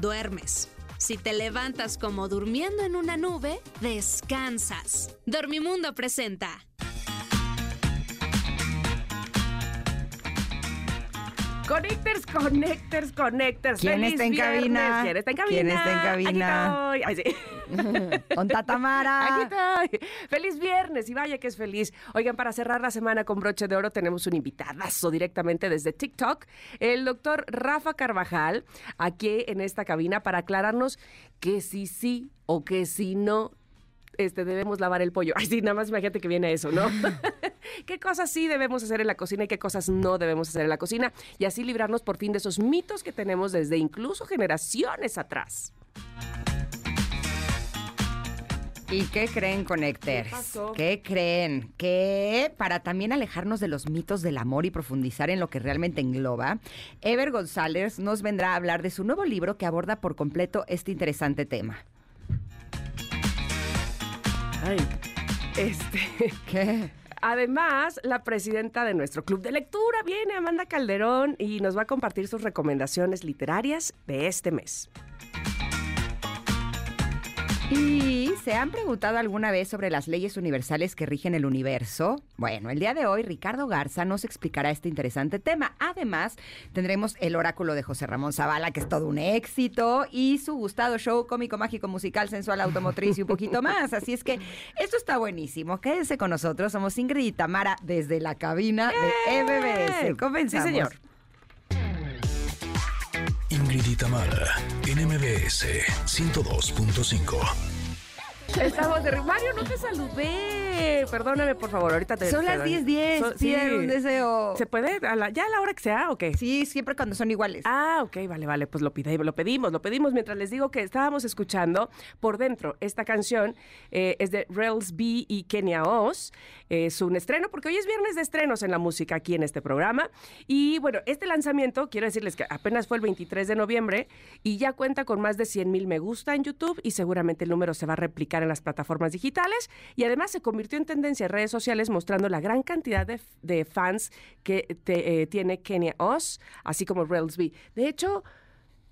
duermes. Si te levantas como durmiendo en una nube, descansas. Dormimundo presenta. Connectors, connectors, connectors. ¿Quién Feliz está en viernes. cabina? ¿Quién está en cabina? ¿Quién está en cabina? Aquí estoy. Ay, sí. Onta Tamara. Aquí estoy. Feliz viernes y vaya que es feliz. Oigan, para cerrar la semana con broche de oro tenemos un invitadazo directamente desde TikTok, el doctor Rafa Carvajal, aquí en esta cabina para aclararnos que si sí o que si no este, debemos lavar el pollo. Ay, sí, nada más imagínate que viene eso, ¿no? ¿Qué cosas sí debemos hacer en la cocina y qué cosas no debemos hacer en la cocina? Y así librarnos por fin de esos mitos que tenemos desde incluso generaciones atrás. ¿Y qué creen, Connectors? ¿Qué pasó? ¿Qué creen? Que para también alejarnos de los mitos del amor y profundizar en lo que realmente engloba, Ever González nos vendrá a hablar de su nuevo libro que aborda por completo este interesante tema. Ay, este. ¿Qué? Además, la presidenta de nuestro club de lectura viene, Amanda Calderón, y nos va a compartir sus recomendaciones literarias de este mes. ¿Y se han preguntado alguna vez sobre las leyes universales que rigen el universo? Bueno, el día de hoy Ricardo Garza nos explicará este interesante tema. Además, tendremos el oráculo de José Ramón Zavala, que es todo un éxito, y su gustado show cómico, mágico, musical, sensual, automotriz y un poquito más. Así es que esto está buenísimo. Quédense con nosotros. Somos Ingrid y Tamara desde la cabina de MBS. Comenzamos. Sí, señor. Ingrid y Tamara en MBS 102.5. Estamos de... Mario, no te saludé. Perdóname, por favor, ahorita te... Son las te- 10:10. Son- Piden un deseo. ¿Se puede? ¿A la- ¿Ya a la hora que sea o qué? Sí, siempre cuando son iguales. Ah, ok, vale, vale, pues lo, pide- lo pedimos, lo pedimos mientras les digo que estábamos escuchando por dentro esta canción, eh, es de Rails B y Kenya Oz, es un estreno, porque hoy es viernes de estrenos en la música aquí en este programa, y bueno, este lanzamiento, quiero decirles que apenas fue el 23 de noviembre y ya cuenta con más de 100 mil me gusta en YouTube y seguramente el número se va a replicar en las plataformas digitales y además se convirtió en tendencia en redes sociales mostrando la gran cantidad de, fans que te- eh, tiene Kenya Oz, así como Rails B. De hecho,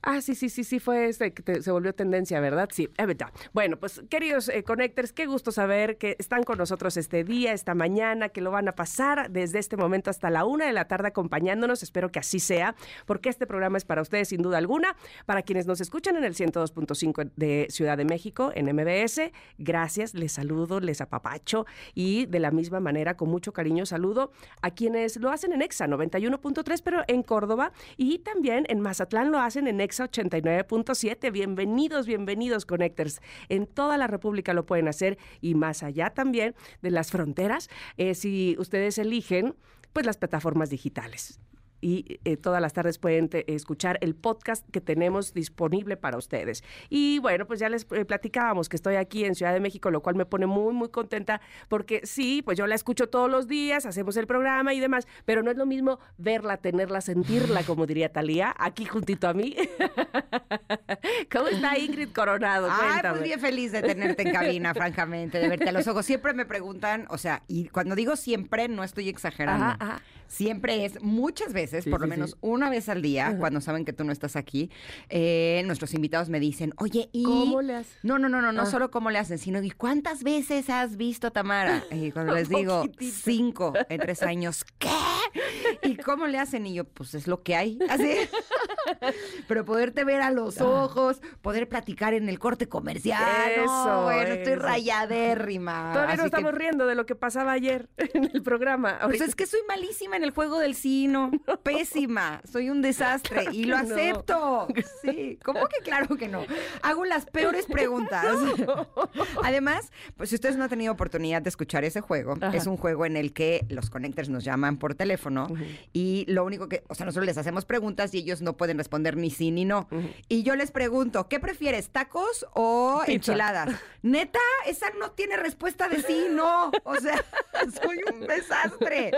Ah, sí, sí, sí, sí, fue este que te- se volvió tendencia, ¿verdad? Sí, es verdad. Bueno, pues queridos eh, connectors, qué gusto saber que están con nosotros este día, esta mañana, que lo van a pasar desde este momento hasta la una de la tarde acompañándonos. Espero que así sea, porque este programa es para ustedes sin duda alguna. Para quienes nos escuchan en el 102.5 de Ciudad de México, en MBS, gracias, les saludo, les apapacho y de la misma manera, con mucho cariño, saludo a quienes lo hacen en EXA 91.3, pero en Córdoba y también en Mazatlán lo hacen en EXA 89.7. Bienvenidos, bienvenidos, Connectors. En toda la República lo pueden hacer y más allá también de las fronteras, eh, si ustedes eligen, pues las plataformas digitales y eh, todas las tardes pueden te- escuchar el podcast que tenemos disponible para ustedes. Y bueno, pues ya les eh, platicábamos que estoy aquí en Ciudad de México, lo cual me pone muy, muy contenta porque sí, pues yo la escucho todos los días, hacemos el programa y demás, pero no es lo mismo verla, tenerla, sentirla, como diría Talía, aquí juntito a mí. ¿Cómo está Ingrid Coronado? Ay, pues bien feliz de tenerte en cabina, francamente, de verte a los ojos. Siempre me preguntan, o sea, y cuando digo siempre, no estoy exagerando. Ajá, ajá. Siempre es, muchas veces, Sí, por lo sí, menos sí. una vez al día, cuando saben que tú no estás aquí, eh, nuestros invitados me dicen, oye, ¿y ¿Cómo le haces? No, no, no, no, no Ah. solo cómo le hacen, sino ¿y cuántas veces has visto a Tamara? Y cuando les digo, Poquitito. cinco en tres años, ¿qué? ¿Y cómo le hacen? Y yo, pues es lo que hay. Así. Pero poderte ver a los ojos, poder platicar en el corte comercial. no, Eso, bueno, estoy rayadérrima. Todavía Así nos que, estamos riendo de lo que pasaba ayer en el programa. Pues es que soy malísima en el juego del sino. Pésima. Soy un desastre. Claro y lo no. acepto. Sí. ¿Cómo que claro que no? Hago las peores preguntas. Además, pues si ustedes no han tenido oportunidad de escuchar ese juego, Ajá. es un juego en el que los connectors nos llaman por teléfono y lo único que, o sea, nosotros les hacemos preguntas y ellos no pueden responder ni sí ni no. Y yo les pregunto, ¿qué prefieres, tacos o Pizza. enchiladas? Neta, esa no tiene respuesta de sí, no. O sea, soy un desastre.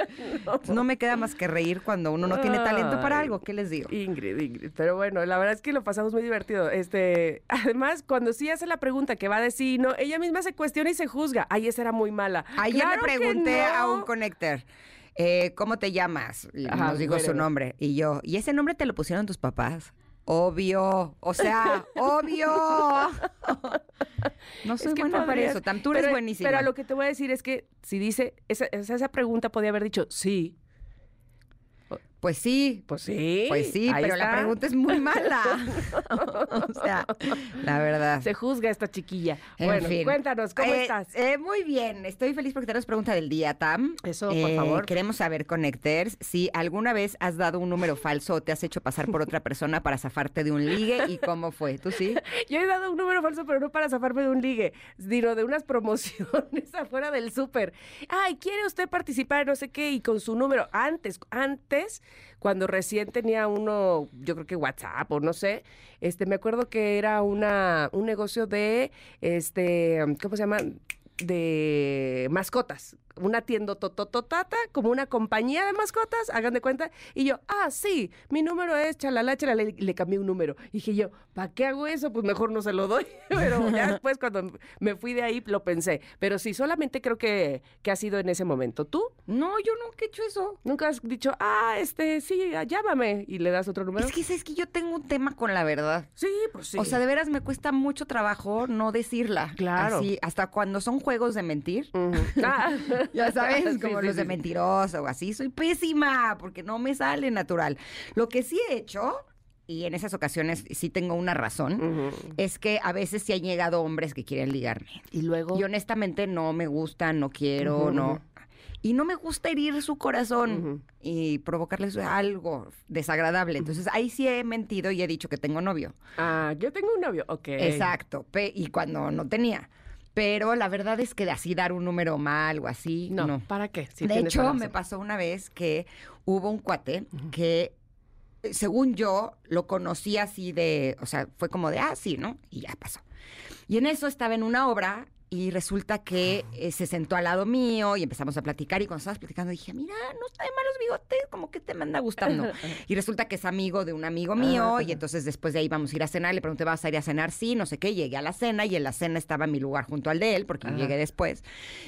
No me queda más que reír cuando uno no tiene talento para algo. ¿Qué les digo? Ingrid, Ingrid. Pero bueno, la verdad es que lo pasamos muy divertido. Este, además, cuando sí hace la pregunta que va a decir, no, ella misma se cuestiona y se juzga. Ay, esa era muy mala. Ayer Claro le pregunté a un connector, eh, ¿cómo te llamas? Y Ajá, nos dijo su nombre. Y yo, ¿y ese nombre te lo pusieron tus papás? Obvio, o sea, obvio. No soy Es que buena para eso. Tam, tú eres pero- buenísima. Pero lo que te voy a decir es que si dice, esa esa pregunta podía haber dicho sí. Pues sí, Pues sí. pues sí, pero la está. pregunta es muy mala. o sea, la verdad. Se juzga esta chiquilla. En bueno, fin. cuéntanos, ¿cómo Eh, estás? eh, muy bien, estoy feliz porque tenemos pregunta del día, Tam. Eso, por Eh, favor. Queremos saber, Connecters, si alguna vez has dado un número falso o te has hecho pasar por otra persona para zafarte de un ligue y cómo fue. ¿Tú sí? Yo he dado un número falso, pero no para zafarme de un ligue, sino de unas promociones afuera del súper. Ay, ¿quiere usted participar? No sé qué, y con su número. Antes, antes, cuando recién tenía uno, yo creo que WhatsApp o no sé, este, me acuerdo que era una, un negocio de, este, ¿cómo se llama? De mascotas, una tienda totototata, como una compañía de mascotas, hagan de cuenta, y yo, ah, sí, mi número es chalala, chalala, y le cambié un número. Y dije yo, ¿para qué hago eso? Pues mejor no se lo doy. Pero ya después cuando me fui de ahí lo pensé. Pero sí, solamente creo que, que ha sido en ese momento. ¿Tú? No, yo nunca he hecho eso. Nunca has dicho, ah, este, sí, llámame, y le das otro número. Es que es que yo tengo un tema con la verdad. Sí, pues sí. O sea, de veras me cuesta mucho trabajo no decirla. Claro. Así, hasta cuando son juegos de mentir. Ah. Ya sabes, Sí, como sí, los sí, de sí. mentiroso o así. Soy pésima porque no me sale natural. Lo que sí he hecho, y en esas ocasiones sí tengo una razón, es que a veces sí han llegado hombres que quieren ligarme. Y luego... Y honestamente no me gustan, no quiero, no. Y no me gusta herir su corazón y provocarles algo desagradable. Entonces ahí sí he mentido y he dicho que tengo novio. Ah, yo tengo un novio, ok. Exacto. pe- y cuando no tenía. Pero la verdad es que así dar un número mal o así, No, no. ¿para qué? De hecho, me pasó una vez que hubo un cuate que, eh, según yo, lo conocí así de, o sea, fue como de, ah, sí, ¿no? Y ya pasó. Y en eso estaba en una obra y resulta que eh, se sentó al lado mío y empezamos a platicar y cuando estábamos platicando dije, mira, no está de malos bigotes, como que te me anda gustando. y resulta que es amigo de un amigo mío y entonces después de ahí vamos a ir a cenar, le pregunté, ¿vas a ir a cenar? Sí, no sé qué, llegué a la cena y en la cena estaba mi lugar junto al de él porque yo llegué después.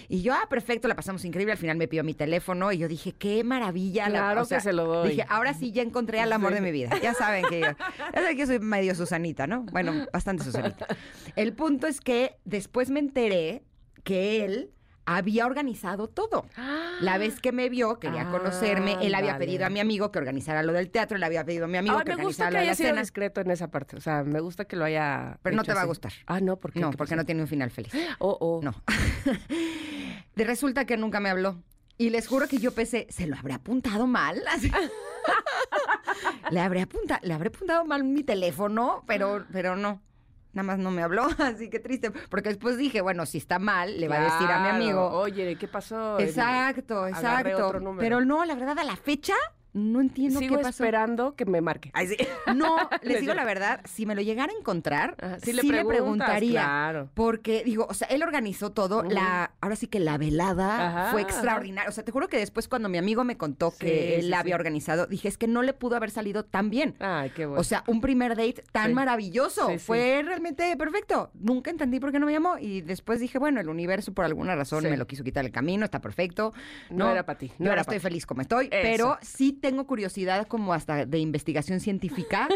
Y yo, ah, perfecto, la pasamos increíble, al final me pidió mi teléfono y yo dije, qué maravilla. la- Claro o sea, que se lo doy. Dije, ahora sí ya encontré al amor Sí. de mi vida. Ya saben que yo, ya saben que yo soy medio Susanita, ¿no? Bueno, bastante Susanita. El punto es que después me enteré que él había organizado todo. La vez que me vio, quería Ah, conocerme, él había vale. pedido a mi amigo que organizara lo del teatro, le había pedido a mi amigo Ah, que me gusta organizara que lo de haya la sido cena. discreto en esa parte. O sea, me gusta que lo haya. Pero no te va a así. gustar. Ah, no, ¿por qué? No, ¿Qué porque no tiene un final feliz. Oh, oh. No. Resulta que nunca me habló. Y les juro que yo pensé, ¿se lo habré apuntado mal? Así. le, habré apunta, le habré apuntado mal mi teléfono, pero, pero no. Nada más no me habló, así que triste. Porque después dije, bueno, si está mal, le va a decir a mi amigo. Oye, ¿qué pasó? Exacto, exacto. Pero no, la verdad, a la fecha no entiendo Sigo qué pasó. esperando que me marque. Ay, sí. No, les es digo la verdad, si me lo llegara a encontrar, Ajá, sí, sí le, le preguntaría. claro. Porque, digo, o sea, él organizó todo. La, ahora sí que la velada Ajá, fue extraordinaria. O sea, te juro que después cuando mi amigo me contó Sí, que él la había organizado, dije, es que no le pudo haber salido tan bien. Ay, qué bueno. O sea, un primer date tan maravilloso. Fue realmente perfecto. Nunca entendí por qué no me llamó. Y después dije, bueno, el universo por alguna razón me lo quiso quitar el camino, está perfecto. No era pa' ti, no ahora estoy feliz como estoy. Eso. Pero sí tengo curiosidad como hasta de investigación científica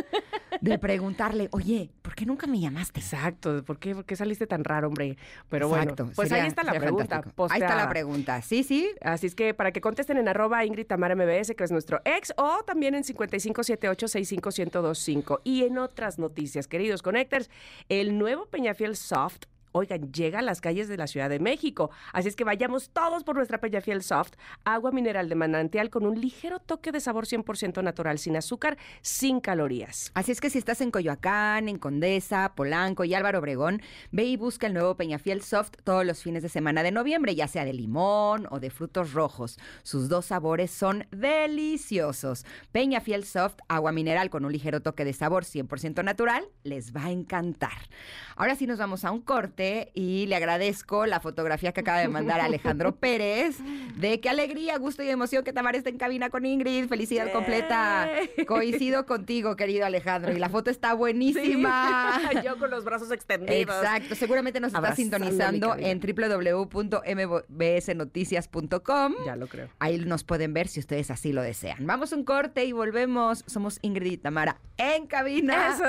de preguntarle, oye, ¿por qué nunca me llamaste? Exacto. ¿Por qué, por qué saliste tan raro, hombre? Pero Exacto, bueno, pues sería- ahí está la pregunta. fantástico. Ahí está la pregunta. Sí, sí. Así es que para que contesten en arroba Ingrid Tamara MBS, que es nuestro ex, o también en 5578-65125. Y en otras noticias, queridos connectors, el nuevo Peñafiel Soft oigan, llega a las calles de la Ciudad de México. Así es que vayamos todos por nuestra Peñafiel Soft, agua mineral de manantial con un ligero toque de sabor 100% natural, sin azúcar, sin calorías. Así es que si estás en Coyoacán, en Condesa, Polanco y Álvaro Obregón, ve y busca el nuevo Peñafiel Soft todos los fines de semana de noviembre, ya sea de limón o de frutos rojos. Sus dos sabores son deliciosos. Peñafiel Soft, agua mineral con un ligero toque de sabor 100% natural, les va a encantar. Ahora sí nos vamos a un corte y le agradezco la fotografía que acaba de mandar Alejandro Pérez de qué alegría, gusto y emoción que Tamara está en cabina con Ingrid. Felicidad completa. Coincido contigo, querido Alejandro, y la foto está buenísima. Yo con los brazos extendidos. Exacto, seguramente nos está sintonizando en www.mbsnoticias.com. Ya lo creo. Ahí nos pueden ver si ustedes así lo desean. Vamos a un corte y volvemos. Somos Ingrid y Tamara en cabina. Eso.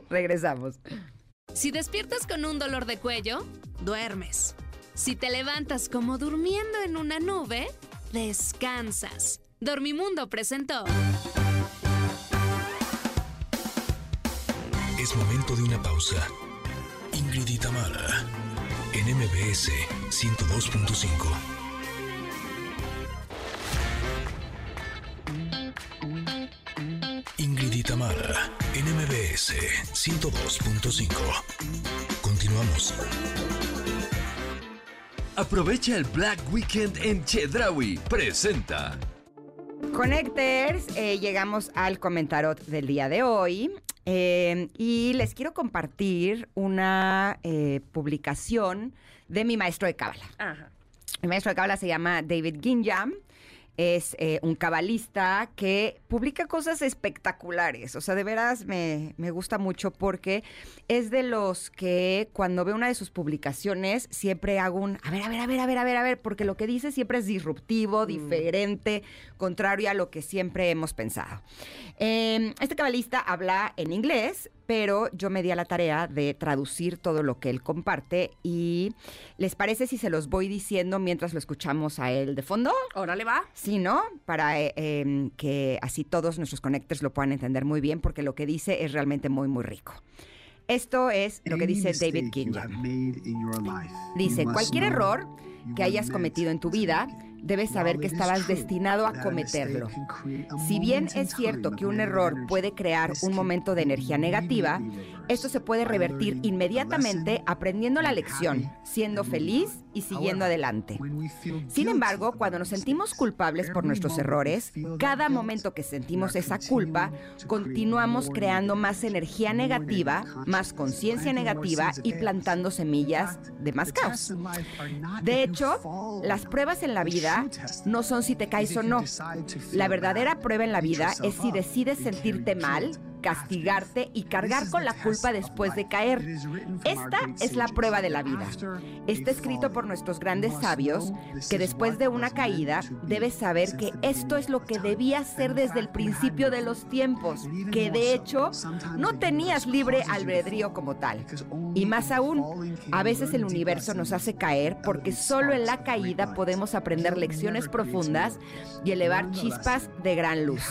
Regresamos. Si despiertas con un dolor de cuello, duermes. Si te levantas como durmiendo en una nube, descansas. Dormimundo presentó. Es momento de una pausa. Ingrid y Tamara, en MBS 102.5. Ingrid y Tamara, en MBS 102.5. Continuamos. Aprovecha el Black Weekend en Chedraui. Presenta. Connectors, eh, llegamos al comentarot del día de hoy eh, y les quiero compartir una eh, publicación de mi maestro de Cábala. Ajá. Mi maestro de Cábala se llama David Ginjam. Es eh, un cabalista que publica cosas espectaculares. O sea, de veras me, me gusta mucho porque es de los que cuando veo una de sus publicaciones siempre hago un, a ver, a ver, a ver, a ver, a ver, a ver, porque lo que dice siempre es disruptivo, diferente, contrario a lo que siempre hemos pensado. Eh, este cabalista habla en inglés, pero yo me di a la tarea de traducir todo lo que él comparte y ¿les parece si se los voy diciendo mientras lo escuchamos a él de fondo? Órale, va. Sí, ¿no? Para eh, em, que así todos nuestros connectors lo puedan entender muy bien, porque lo que dice es realmente muy, muy rico. Esto es lo que dice David Ginjam. Dice, cualquier error que hayas cometido en tu vida, debes saber que estabas destinado a cometerlo. Si bien es cierto que un error puede crear un momento de energía negativa, esto se puede revertir inmediatamente aprendiendo la lección, siendo feliz y siguiendo adelante. Sin embargo, cuando nos sentimos culpables por nuestros errores, cada momento que sentimos esa culpa, continuamos creando más energía negativa, más conciencia negativa y plantando semillas de más caos. De hecho, las pruebas en la vida no son si te caes o no. La verdadera prueba en la vida es si decides sentirte mal, castigarte y cargar con la culpa después de caer. Esta es la prueba de la vida. Está escrito por nuestros grandes sabios que después de una caída debes saber que esto es lo que debía ser desde el principio de los tiempos, que de hecho no tenías libre albedrío como tal. Y más aún, a veces el universo nos hace caer porque solo en la caída podemos aprender lecciones profundas y elevar chispas de gran luz.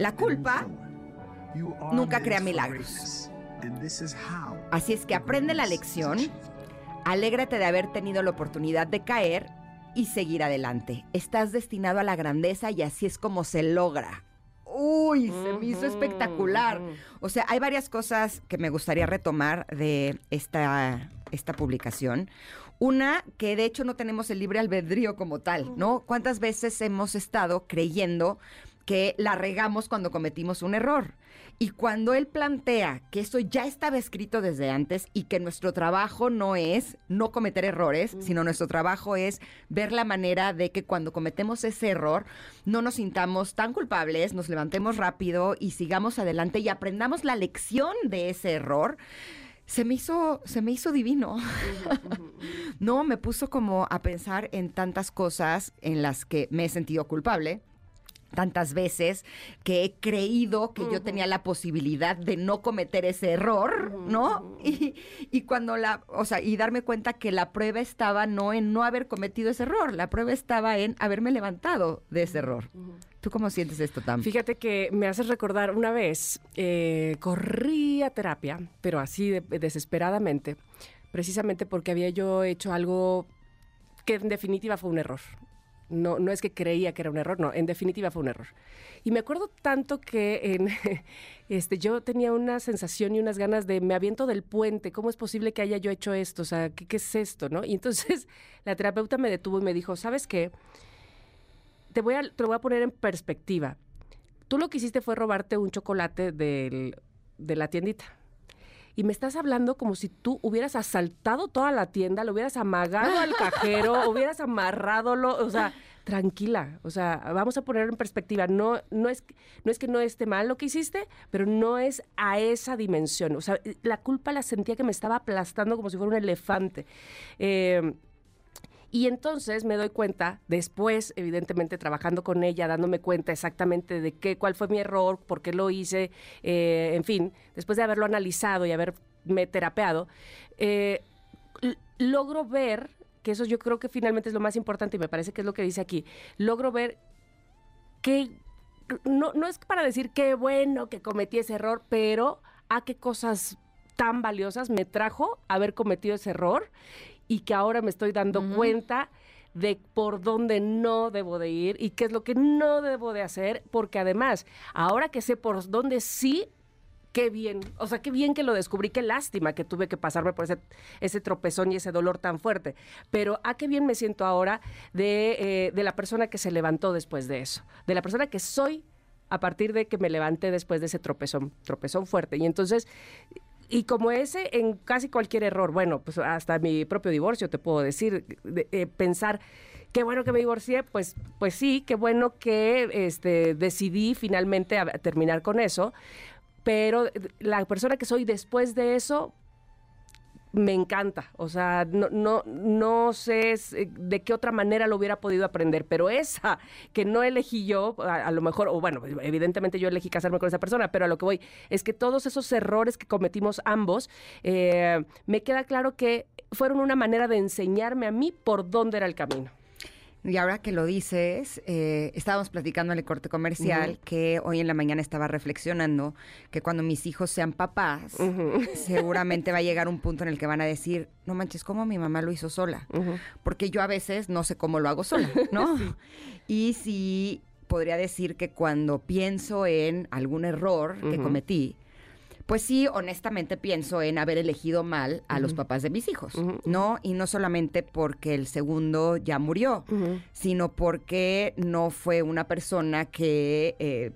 La culpa nunca crea milagros. Así es que aprende la lección, alégrate de haber tenido la oportunidad de caer y seguir adelante. Estás destinado a la grandeza y así es como se logra. Uy, se me hizo espectacular. O sea, hay varias cosas que me gustaría retomar de esta, esta publicación. Una, que de hecho no tenemos el libre albedrío como tal, ¿no? ¿Cuántas veces hemos estado creyendo que la regamos cuando cometimos un error. Y cuando él plantea que eso ya estaba escrito desde antes y que nuestro trabajo no es no cometer errores, sino nuestro trabajo es ver la manera de que cuando cometemos ese error no nos sintamos tan culpables, nos levantemos rápido y sigamos adelante y aprendamos la lección de ese error. Se me hizo, se me hizo divino. no, me puso como a pensar en tantas cosas en las que me he sentido culpable tantas veces que he creído que yo tenía la posibilidad de no cometer ese error, ¿no? Y, y, cuando la, o sea, y darme cuenta que la prueba estaba no en no haber cometido ese error, la prueba estaba en haberme levantado de ese error. ¿Tú cómo sientes esto, Tam? Fíjate que me haces recordar una vez, eh, corrí a terapia, pero así de- desesperadamente, precisamente porque había yo hecho algo que en definitiva fue un error. No, no es que creía que era un error, no, en definitiva fue un error. Y me acuerdo tanto que en, este, yo tenía una sensación y unas ganas de me aviento del puente, ¿cómo es posible que haya yo hecho esto? O sea, ¿qué, qué es esto? ¿no? Y entonces la terapeuta me detuvo y me dijo, ¿sabes qué? Te, voy a, te lo voy a poner en perspectiva. Tú lo que hiciste fue robarte un chocolate del- de la tiendita. Y me estás hablando como si tú hubieras asaltado toda la tienda, lo hubieras amagado al cajero, hubieras amarrado lo, o sea, tranquila, o sea, vamos a poner en perspectiva, no, no, es, no es que no esté mal lo que hiciste, pero no es a esa dimensión, o sea, la culpa la sentía que me estaba aplastando como si fuera un elefante. Eh, y entonces me doy cuenta, después, evidentemente, trabajando con ella, dándome cuenta exactamente de qué, cuál fue mi error, por qué lo hice, eh, en fin, después de haberlo analizado y haberme terapeado, eh, logro ver, que eso yo creo que finalmente es lo más importante y me parece que es lo que dice aquí, logro ver que no, no es para decir qué bueno que cometí ese error, pero a qué cosas tan valiosas me trajo haber cometido ese error y que ahora me estoy dando cuenta de por dónde no debo de ir y qué es lo que no debo de hacer, porque además, ahora que sé por dónde sí, qué bien, o sea, qué bien que lo descubrí, qué lástima que tuve que pasarme por ese, ese tropezón y ese dolor tan fuerte, pero a qué bien me siento ahora de, eh, de la persona que se levantó después de eso, de la persona que soy a partir de que me levanté después de ese tropezón, tropezón fuerte. Y entonces, y como ese en casi cualquier error, bueno, pues hasta mi propio divorcio te puedo decir, de- eh, pensar, qué bueno que me divorcié, pues, pues sí, qué bueno que este, decidí finalmente terminar con eso, pero la persona que soy después de eso me encanta, o sea, no, no, no sé eh, de qué otra manera lo hubiera podido aprender, pero esa que no elegí yo, a, a lo mejor, o bueno, evidentemente yo elegí casarme con esa persona, pero a lo que voy es que todos esos errores que cometimos ambos, eh, me queda claro que fueron una manera de enseñarme a mí por dónde era el camino. Y ahora que lo dices, eh, estábamos platicando en el corte comercial que hoy en la mañana estaba reflexionando que cuando mis hijos sean papás, seguramente va a llegar un punto en el que van a decir, no manches, ¿cómo mi mamá lo hizo sola? Porque yo a veces no sé cómo lo hago sola, ¿no? Y sí podría decir que cuando pienso en algún error que cometí, pues sí, honestamente pienso en haber elegido mal a los papás de mis hijos. ¿no? Y no solamente porque el segundo ya murió, sino porque no fue una persona que eh,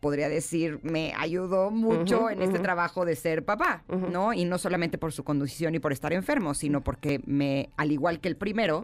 podría decir me ayudó mucho en este trabajo de ser papá. ¿no? Y no solamente por su condición y por estar enfermo, sino porque me, al igual que el primero,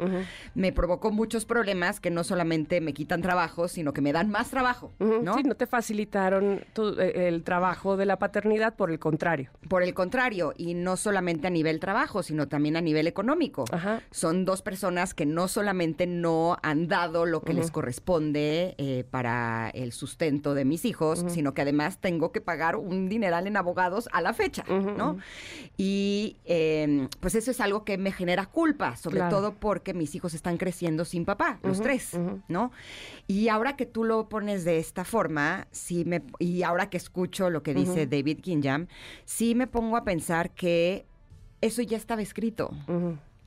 me provocó muchos problemas que no solamente me quitan trabajo, sino que me dan más trabajo, ¿no? Sí, no te facilitaron tu- eh, el trabajo de la paternidad, por el contrario. Por el contrario, y no solamente a nivel trabajo, sino también a nivel económico. Ajá. Son dos personas que no solamente no han dado lo que les corresponde eh, para el sustento de mis hijos, sino que además tengo que pagar un dineral en abogados a la fecha, ¿no? Y eh, pues eso es algo que me genera culpa, sobre Claro. todo porque mis hijos están creciendo sin papá, los tres. ¿no? Y ahora que tú lo pones de esta forma, sí me, y ahora que escucho lo que dice. David Kinjam, sí me pongo a pensar que eso ya estaba escrito.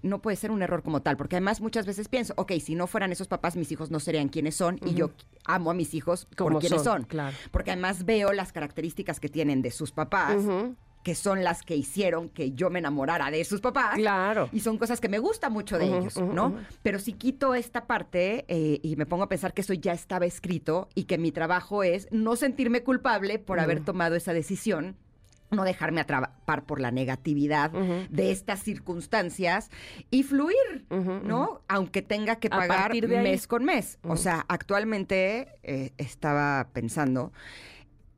No puede ser un error como tal, porque además muchas veces pienso, ok, si no fueran esos papás, mis hijos no serían quienes son, y yo amo a mis hijos por Como quienes son, son. claro. Porque además veo las características que tienen de sus papás, que son las que hicieron que yo me enamorara de sus papás. Claro. Y son cosas que me gusta mucho de ellos, ¿no? Pero si quito esta parte eh, y me pongo a pensar que eso ya estaba escrito y que mi trabajo es no sentirme culpable por haber tomado esa decisión, no dejarme atrapar por la negatividad de estas circunstancias y fluir, ¿no? Aunque tenga que pagar mes con mes. O sea, actualmente eh, estaba pensando,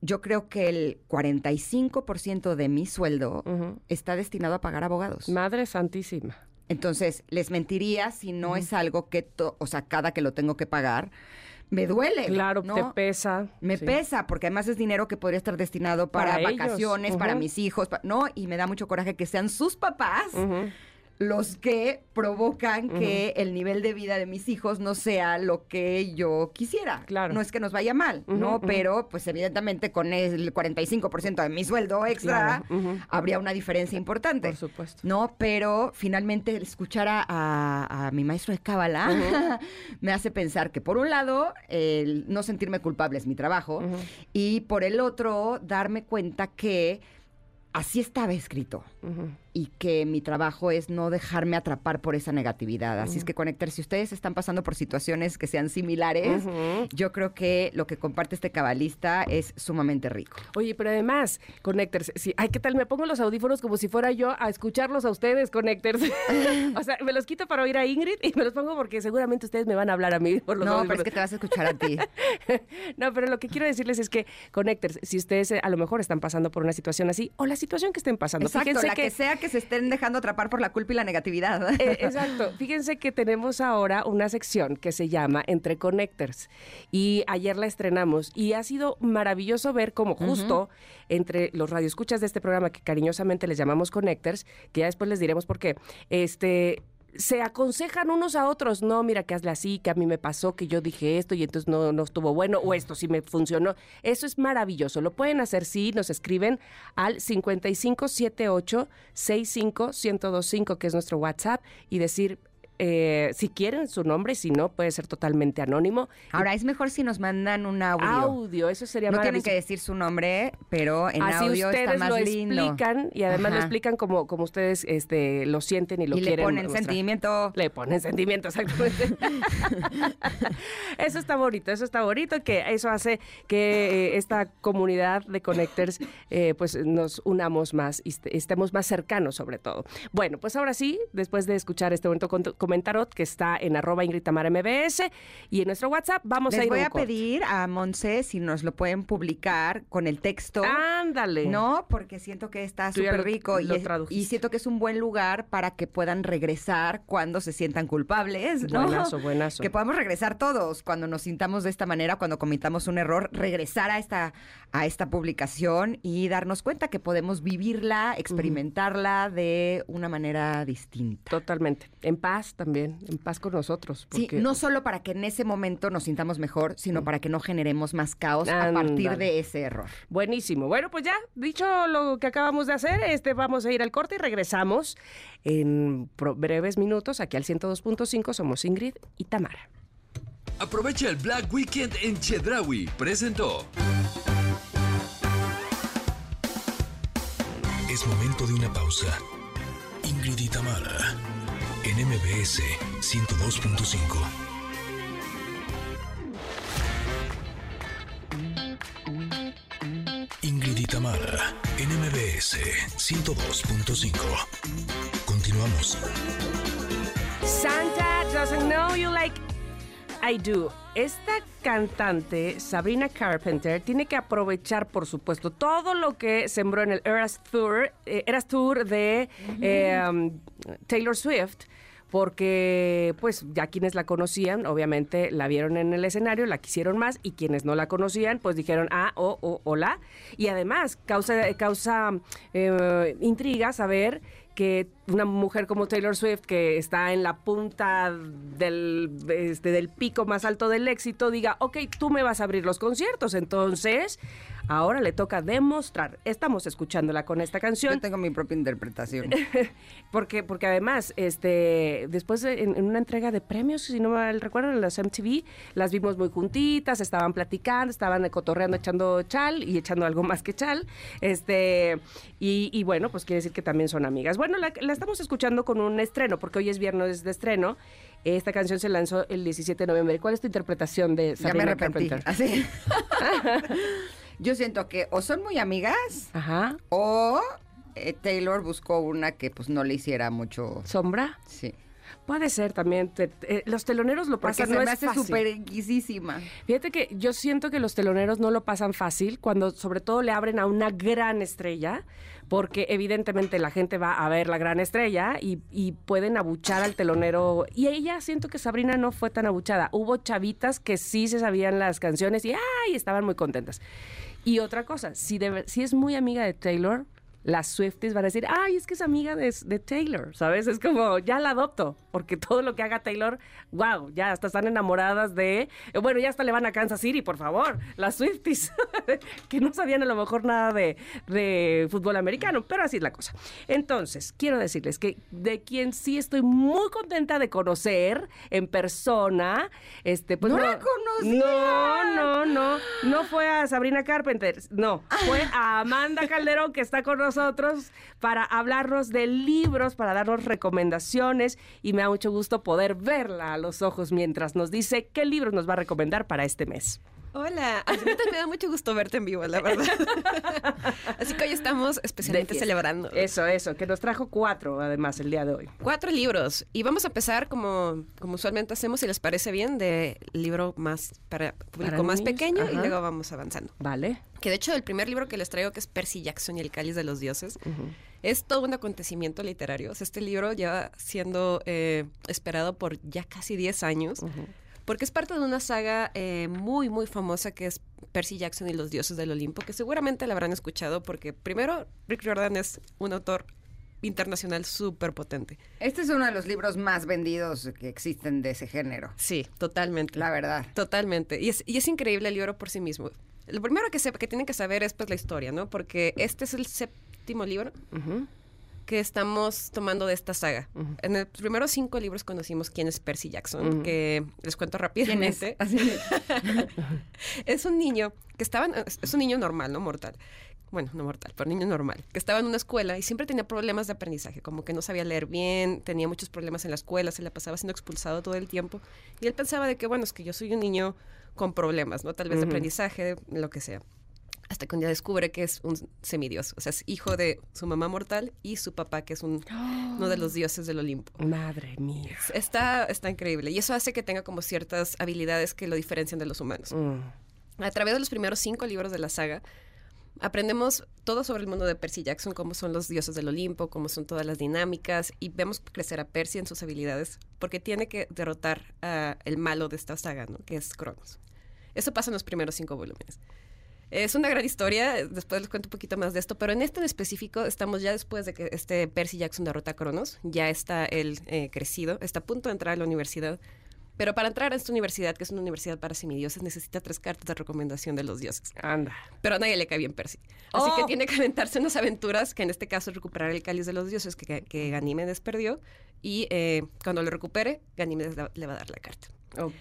yo creo que el 45% de mi sueldo está destinado a pagar abogados. Madre Santísima. Entonces, les mentiría si no es algo que, o sea, cada que lo tengo que pagar, me duele. Claro, ¿no? te pesa. Me sí. pesa, porque además es dinero que podría estar destinado para, vacaciones, para mis hijos, pa- ¿no? Y me da mucho coraje que sean sus papás. Los que provocan que el nivel de vida de mis hijos no sea lo que yo quisiera. Claro. No es que nos vaya mal, ¿no? Pero, pues evidentemente con el 45% de mi sueldo extra, Claro, habría una diferencia importante. Por supuesto. No, pero finalmente escuchar a, a- a mi maestro de Cábala me hace pensar que por un lado, el no sentirme culpable es mi trabajo y por el otro, darme cuenta que así estaba escrito. Y que mi trabajo es no dejarme atrapar por esa negatividad. Así es que conectar, si ustedes están pasando por situaciones que sean similares, yo creo que lo que comparte este cabalista es sumamente rico. Oye, pero además, Connectors, sí, ay, ¿qué tal? Me pongo los audífonos como si fuera yo a escucharlos a ustedes, Connectors. o sea, me los quito para oír a Ingrid y me los pongo porque seguramente ustedes me van a hablar a mí por los No, pero audífonos. es que te vas a escuchar a ti. no, pero lo que quiero decirles es que, Connectors, si ustedes eh, a lo mejor están pasando por una situación así, o la situación que estén pasando, Exacto, fíjense la que... sea que se estén dejando atrapar por la culpa y la negatividad. Eh, exacto. Fíjense que tenemos ahora una sección que se llama Entre Connectors y ayer la estrenamos y ha sido maravilloso ver cómo justo entre los radioescuchas de este programa que cariñosamente les llamamos Connectors, que ya después les diremos por qué, este se aconsejan unos a otros, no, mira que hazle así, que a mí me pasó, que yo dije esto y entonces no, no estuvo bueno, o esto sí me funcionó. Eso es maravilloso. Lo pueden hacer si nos escriben al 5578 65 1025, que es nuestro WhatsApp, y decir eh, si quieren su nombre, si no, puede ser totalmente anónimo. Ahora, es mejor si nos mandan un audio. Audio, eso sería no tienen que decir su nombre, pero en Así audio ustedes está más lo lindo. explican y además lo Ajá. explican como, como ustedes este, lo sienten y lo y le quieren. ponen mostrar. sentimiento. Le ponen sentimiento, exactamente. eso está bonito, eso está bonito, que eso hace que eh, esta comunidad de Connectors eh, pues nos unamos más y est- estemos más cercanos sobre todo. Bueno, pues ahora sí, después de escuchar este bonito cont- comentarot que está en arroba Ingrid Tamara MBS y en nuestro WhatsApp, vamos a Les ir voy un a pedir a Monse si nos lo pueden publicar con el texto. Ándale. No, porque siento que está súper rico y, lo siento que es un buen lugar para que puedan regresar cuando se sientan culpables, ¿no? Buenazo, buenazo. Que podamos regresar todos cuando nos sintamos de esta manera, cuando cometamos un error, regresar a esta, a esta publicación y darnos cuenta que podemos vivirla, experimentarla de una manera distinta. Totalmente. En paz también, en paz con nosotros. Sí, no solo para que en ese momento nos sintamos mejor, sino para que no generemos más caos a partir de ese error. Buenísimo. Bueno, pues ya, dicho lo que acabamos de hacer, este vamos a ir al corte y regresamos en breves minutos aquí al 102.5. Somos Ingrid y Tamara. Aprovecha el Black Weekend en Chedraui. Presentó. Es momento de una pausa. Ingrid y Tamara, en MBS 102.5. Ingrid y Tamara, en MBS 102.5. Continuamos. Santa doesn't know you like I do. Esta cantante, Sabrina Carpenter, tiene que aprovechar, por supuesto, todo lo que sembró en el Eras Tour, eh, Eras Tour de eh, um, Taylor Swift. Porque, pues, ya quienes la conocían, obviamente la vieron en el escenario, la quisieron más, y quienes no la conocían, pues dijeron, ah, oh, oh, hola. Y además, causa, causa eh, intriga saber que una mujer como Taylor Swift, que está en la punta del, este, del pico más alto del éxito, diga, ok, tú me vas a abrir los conciertos. Entonces, ahora le toca demostrar. Estamos escuchándola con esta canción. Yo tengo mi propia interpretación. Porque, porque además, este, después de- en, en una entrega de premios, si no mal recuerdo, en las MTV, las vimos muy juntitas, estaban platicando, estaban cotorreando, echando chal y echando algo más que chal. Este, y, y bueno, pues quiere decir que también son amigas. Bueno, la, la estamos escuchando con un estreno, porque hoy es viernes de estreno. Esta canción se lanzó el 17 de noviembre. ¿Cuál es tu interpretación de ya me Sabrina arrepentí. Carpenter? Así. Yo siento que o son muy amigas Ajá. o eh, Taylor buscó una que pues no le hiciera mucho. ¿Sombra? Sí. Puede ser también. Te- eh, los teloneros lo Porque pasan, se no me es hace fácil. súper guisísima. Fíjate que yo siento que los teloneros no lo pasan fácil cuando sobre todo le abren a una gran estrella, porque evidentemente la gente va a ver la gran estrella y, pueden abuchar al telonero. Y ella siento que Sabrina no fue tan abuchada. Hubo chavitas que sí se sabían las canciones y ¡ay! estaban muy contentas. Y otra cosa, si, de si es muy amiga de Taylor, las Swifties van a decir, ay, es que es amiga de, de Taylor, ¿sabes? Es como, ya la adopto, porque todo lo que haga Taylor, wow, ya hasta están enamoradas de, bueno, ya hasta le van a Kansas City, por favor, las Swifties, que no sabían a lo mejor nada de, de fútbol americano, pero así es la cosa. Entonces, quiero decirles que de quien sí estoy muy contenta de conocer en persona, este, pues ¡No la conocía! No, no, no, no fue a Sabrina Carpenter, no, fue a Amanda Calderón que está con nosotros para hablarnos de libros, para darnos recomendaciones y me da mucho gusto poder verla a los ojos mientras nos dice qué libros nos va a recomendar para este mes. Hola, a mí también me da mucho gusto verte en vivo, la verdad. Así que hoy estamos especialmente celebrando. Eso, eso, que nos trajo cuatro además el día de hoy. Cuatro libros. Y vamos a empezar como, como usualmente hacemos, si les parece bien, de libro más para público Para más niños, pequeño y ajá. luego vamos avanzando. Vale. Que de hecho el primer libro que les traigo, que es Percy Jackson y el cáliz de los dioses, es todo un acontecimiento literario. O sea, este libro lleva siendo eh, esperado por ya casi 10 años. Porque es parte de una saga eh, muy, muy famosa que es Percy Jackson y los dioses del Olimpo, que seguramente la habrán escuchado porque primero Rick Jordan es un autor internacional súper potente. Este es uno de los libros más vendidos que existen de ese género. Sí, totalmente. La verdad. Totalmente. Y es, y es increíble el libro por sí mismo. Lo primero que, sepa, que tienen que saber es pues la historia, ¿no? Porque este es el séptimo libro Ujú. Que estamos tomando de esta saga. En los primeros cinco libros conocimos quién es Percy Jackson, que les cuento ¿Quién es? rápidamente. Es un niño que estaba, en- es un niño normal, no mortal. Bueno, no mortal, pero niño normal, que estaba en una escuela y siempre tenía problemas de aprendizaje, como que no sabía leer bien, tenía muchos problemas en la escuela, se la pasaba siendo expulsado todo el tiempo. Y él pensaba de que, bueno, es que yo soy un niño con problemas, ¿no? Tal vez de aprendizaje, lo que sea. Hasta que un día descubre que es un semidios, o sea, es hijo de su mamá mortal y su papá, que es un, uno de los dioses del Olimpo. Madre mía. Está, está increíble y eso hace que tenga como ciertas habilidades que lo diferencian de los humanos. Mm. A través de los primeros cinco libros de la saga, aprendemos todo sobre el mundo de Percy Jackson, cómo son los dioses del Olimpo, cómo son todas las dinámicas, y vemos crecer a Percy en sus habilidades, porque tiene que derrotar al malo de esta saga, ¿no? que es Cronos. Eso pasa en los primeros cinco volúmenes. Es una gran historia, después les cuento un poquito más de esto, pero en este en específico estamos ya después de que este Percy Jackson derrota a Cronos, ya está él eh, crecido, está a punto de entrar a la universidad, pero para entrar a esta universidad, que es una universidad para semidioses, necesita tres cartas de recomendación de los dioses. Anda. Pero a nadie le cae bien Percy. Así que Oh. tiene que aventarse unas aventuras, que en este caso es recuperar el cáliz de los dioses que, que Ganímedes perdió. Y eh, cuando lo recupere, Ganímedes le va a dar la carta. Ok.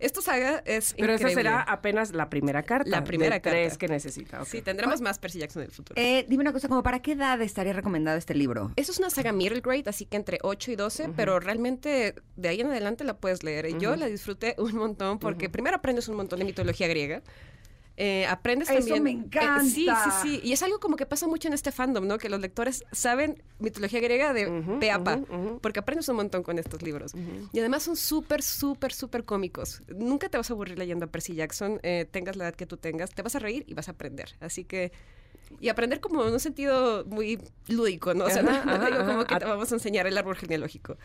Esta saga es Pero esa increíble. será apenas la primera carta. La primera de tres carta. que necesita. Sí, tendremos más Percy Jackson en el futuro. Eh, dime una cosa, como para qué edad estaría recomendado este libro? Eso es una saga middle grade, así que entre 8 y 12, pero realmente de ahí en adelante la puedes leer. Y Yo la disfruté un montón porque primero aprendes un montón de mitología griega. Eh, aprendes Eso también. me eh, sí, sí, encanta. sí. Y es algo como que pasa mucho en este fandom, ¿no? Que los lectores saben mitología griega de Ujú, pe a pa, ujú, ujú. porque aprendes un montón con estos libros. Y además son súper, súper, súper cómicos. Nunca te vas a aburrir leyendo a Percy Jackson, eh, tengas la edad que tú tengas, te vas a reír y vas a aprender. Así que. Y aprender como en un sentido muy lúdico, ¿no? O sea, Ajá, no, digo como ajá. que te vamos a enseñar el árbol genealógico.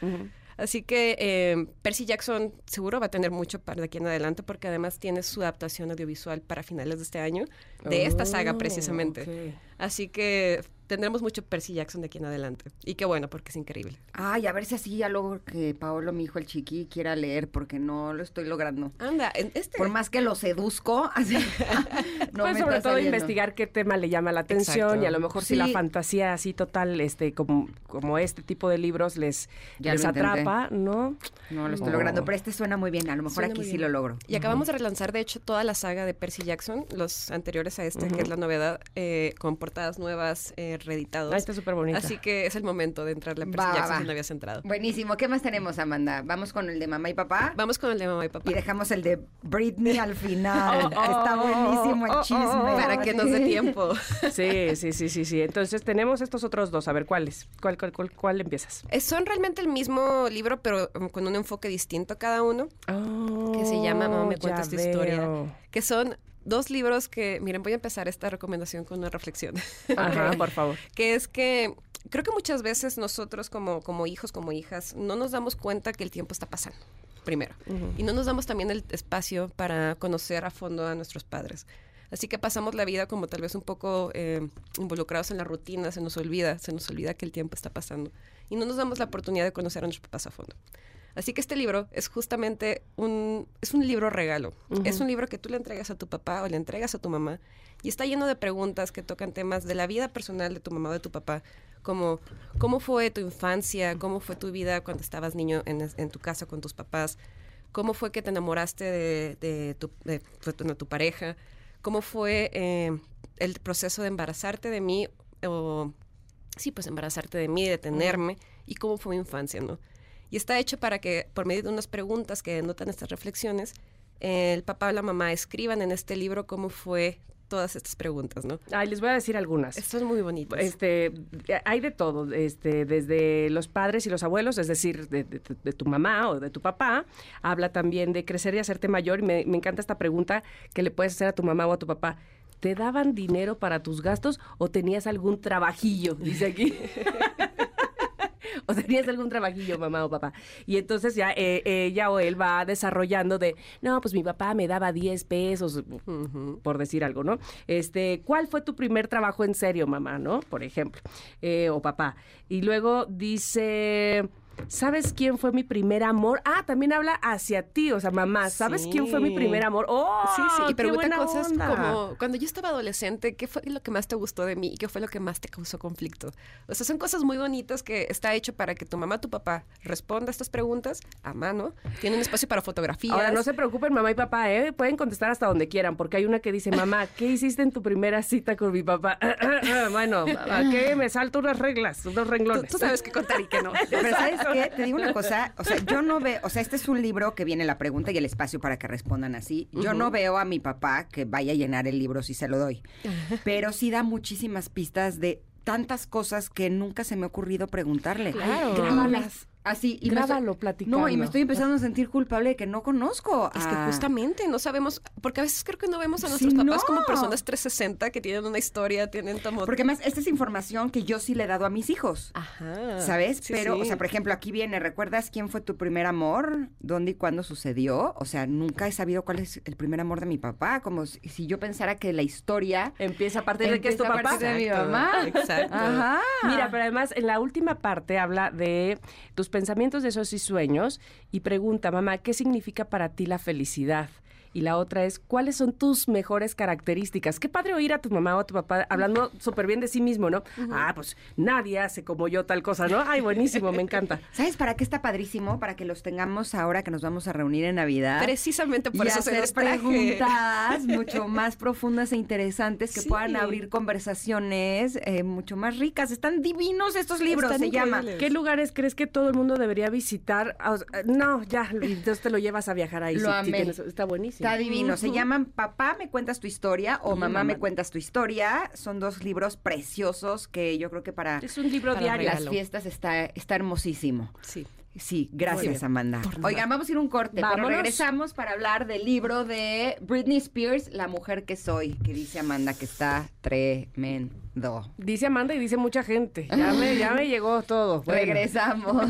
Así que eh, Percy Jackson seguro va a tener mucho para de aquí en adelante porque además tiene su adaptación audiovisual para finales de este año de esta saga Oh, precisamente. Así que tendremos mucho Percy Jackson de aquí en adelante. Y qué bueno porque es increíble. Ay, a ver si así ya luego que Paolo, mi hijo el chiqui, quiera leer, porque no lo estoy logrando. Anda, en este... Por más que lo seduzco, así. no pues me sobre todo saliendo. investigar qué tema le llama la atención Exacto. y a lo mejor si la Sí. fantasía así total, este, como, como este tipo de libros les, Ya les atrapa, ¿no? No lo estoy logrando, pero este suena muy bien. A lo mejor Suena aquí sí lo logro. Y acabamos de relanzar, de hecho, toda la saga de Percy Jackson, los anteriores a este, que es la novedad, eh, con portadas nuevas, eh, reeditados. Ah, está súper bonita. Así que es el momento de entrarle a Percy Va, Jackson va. si no habías entrado. Buenísimo. ¿Qué más tenemos, Amanda? Vamos con el de mamá y papá. Vamos con el de mamá y papá. Y dejamos el de Britney al final. Oh, que está oh, buenísimo el oh, oh, chisme. oh. Para que nos dé tiempo. Sí, sí, sí, sí, sí. Entonces tenemos estos otros dos. A ver, ¿cuáles? ¿Cuál, cuál, cuál, cuál empiezas? Eh, Son realmente el mismo libro, pero um, con un enfoque distinto cada uno, que se llama Mamá me Oh, cuenta esta historia, veo. que son dos libros que, miren, voy a empezar esta recomendación con una reflexión, Ajá, por favor. que es que creo que muchas veces nosotros como, como hijos, como hijas, no nos damos cuenta que el tiempo está pasando, primero, y no nos damos también el espacio para conocer a fondo a nuestros padres. Así que pasamos la vida como tal vez un poco eh, involucrados en la rutina, se nos olvida, se nos olvida que el tiempo está pasando y no nos damos la oportunidad de conocer a nuestros papás a fondo. Así que este libro es justamente un, es un libro regalo. Es un libro que tú le entregas a tu papá o le entregas a tu mamá y está lleno de preguntas que tocan temas de la vida personal de tu mamá o de tu papá, como cómo fue tu infancia, cómo fue tu vida cuando estabas niño en, en tu casa con tus papás, cómo fue que te enamoraste de, de tu, de tu- de tu pareja, cómo fue eh, el proceso de embarazarte de mí o sí, pues embarazarte de mí, de tenerme y cómo fue mi infancia, ¿no? Y está hecho para que, por medio de unas preguntas que denotan estas reflexiones, el papá o la mamá escriban en este libro cómo fue todas estas preguntas, ¿no? Ay, les voy a decir algunas. Esto es muy bonito. Este, hay de todo, este, desde los padres y los abuelos, es decir, de, de- de tu mamá o de tu papá. Habla también de crecer y hacerte mayor. Y me, me encanta esta pregunta que le puedes hacer a tu mamá o a tu papá. ¿Te daban dinero para tus gastos o tenías algún trabajillo? Dice aquí. o tenías algún trabajillo, mamá o papá. Y entonces ya eh, ella o él va desarrollando de, no, pues mi papá me daba 10 pesos, por decir algo, ¿no? Este, ¿cuál fue tu primer trabajo en serio, mamá, no? Por ejemplo, eh, o papá. Y luego dice... ¿Sabes quién fue mi primer amor? Ah, también habla hacia ti, o sea, mamá, ¿sabes quién fue mi primer amor? ¡Oh! Sí, sí, y qué pregunta buena cosas onda! como, cuando yo estaba adolescente, ¿qué fue lo que más te gustó de mí y qué fue lo que más te causó conflicto? O sea, son cosas muy bonitas que está hecho para que tu mamá, tu papá responda a estas preguntas a mano. Tienen espacio para fotografías. Ahora, no se preocupen, mamá y papá, ¿eh? Pueden contestar hasta donde quieran, porque hay una que dice, mamá, ¿qué hiciste en tu primera cita con mi papá? bueno, ¿a qué me salto unas reglas, unos Tú, renglones? tú sabes qué contar y qué no. Pero ¿sabes qué? Te digo una cosa, o sea, yo no veo, o sea, este es un libro que viene la pregunta y el espacio para que respondan así. Yo no veo a mi papá que vaya a llenar el libro si se lo doy, pero sí da muchísimas pistas de tantas cosas que nunca se me ha ocurrido preguntarle. Claro. Grábalas. Así, y me Grábalo platicando. No, y me estoy empezando a sentir culpable de que no conozco. Es que justamente no sabemos, porque a veces creo que no vemos a Sí, nuestros papás no. como personas 360 que tienen una historia, tienen como... Porque además, esta es información que yo sí le he dado a mis hijos. Ajá. ¿Sabes? Sí, Pero, o sea, por ejemplo, aquí viene, ¿recuerdas quién fue tu primer amor? ¿Dónde y cuándo sucedió? O sea, nunca he sabido cuál es el primer amor de mi papá, como si, si yo pensara que la historia Empieza a partir de que es tu papá. de mi mamá. Exacto. Ajá. Mira, pero además en la última parte habla de tus pensamientos, deseos y sueños y pregunta, mamá, ¿qué significa para ti la felicidad? Y la otra es, ¿cuáles son tus mejores características? Qué padre oír a tu mamá o a tu papá hablando súper bien de sí mismo, ¿no? Ah, pues nadie hace como yo tal cosa, ¿no? Ay, buenísimo, me encanta. ¿Sabes para qué está padrísimo? Para que los tengamos ahora que nos vamos a reunir en Navidad. Precisamente por y eso se hacer traje. preguntas mucho más profundas e interesantes que Sí. puedan abrir conversaciones eh, mucho más ricas. Están divinos estos libros, Están se llama. ¿Qué lugares crees que todo el mundo debería visitar? Ah, No, ya, entonces te lo llevas a viajar ahí. Lo sí, sí amé. tienes- está buenísimo. Está divino. Se llaman Papá me cuentas tu historia o Mamá me cuentas tu historia. Son dos libros preciosos que yo creo que para Es un libro diario. las fiestas está, está hermosísimo. Sí. Sí, gracias. Amanda. Oigan, vamos a ir un corte, pero Vámonos. regresamos para hablar del libro de Britney Spears, La mujer que soy, que dice Amanda que está tremendo. Dice Amanda y dice mucha gente. Ya me, ya me llegó todo. Bueno. Regresamos.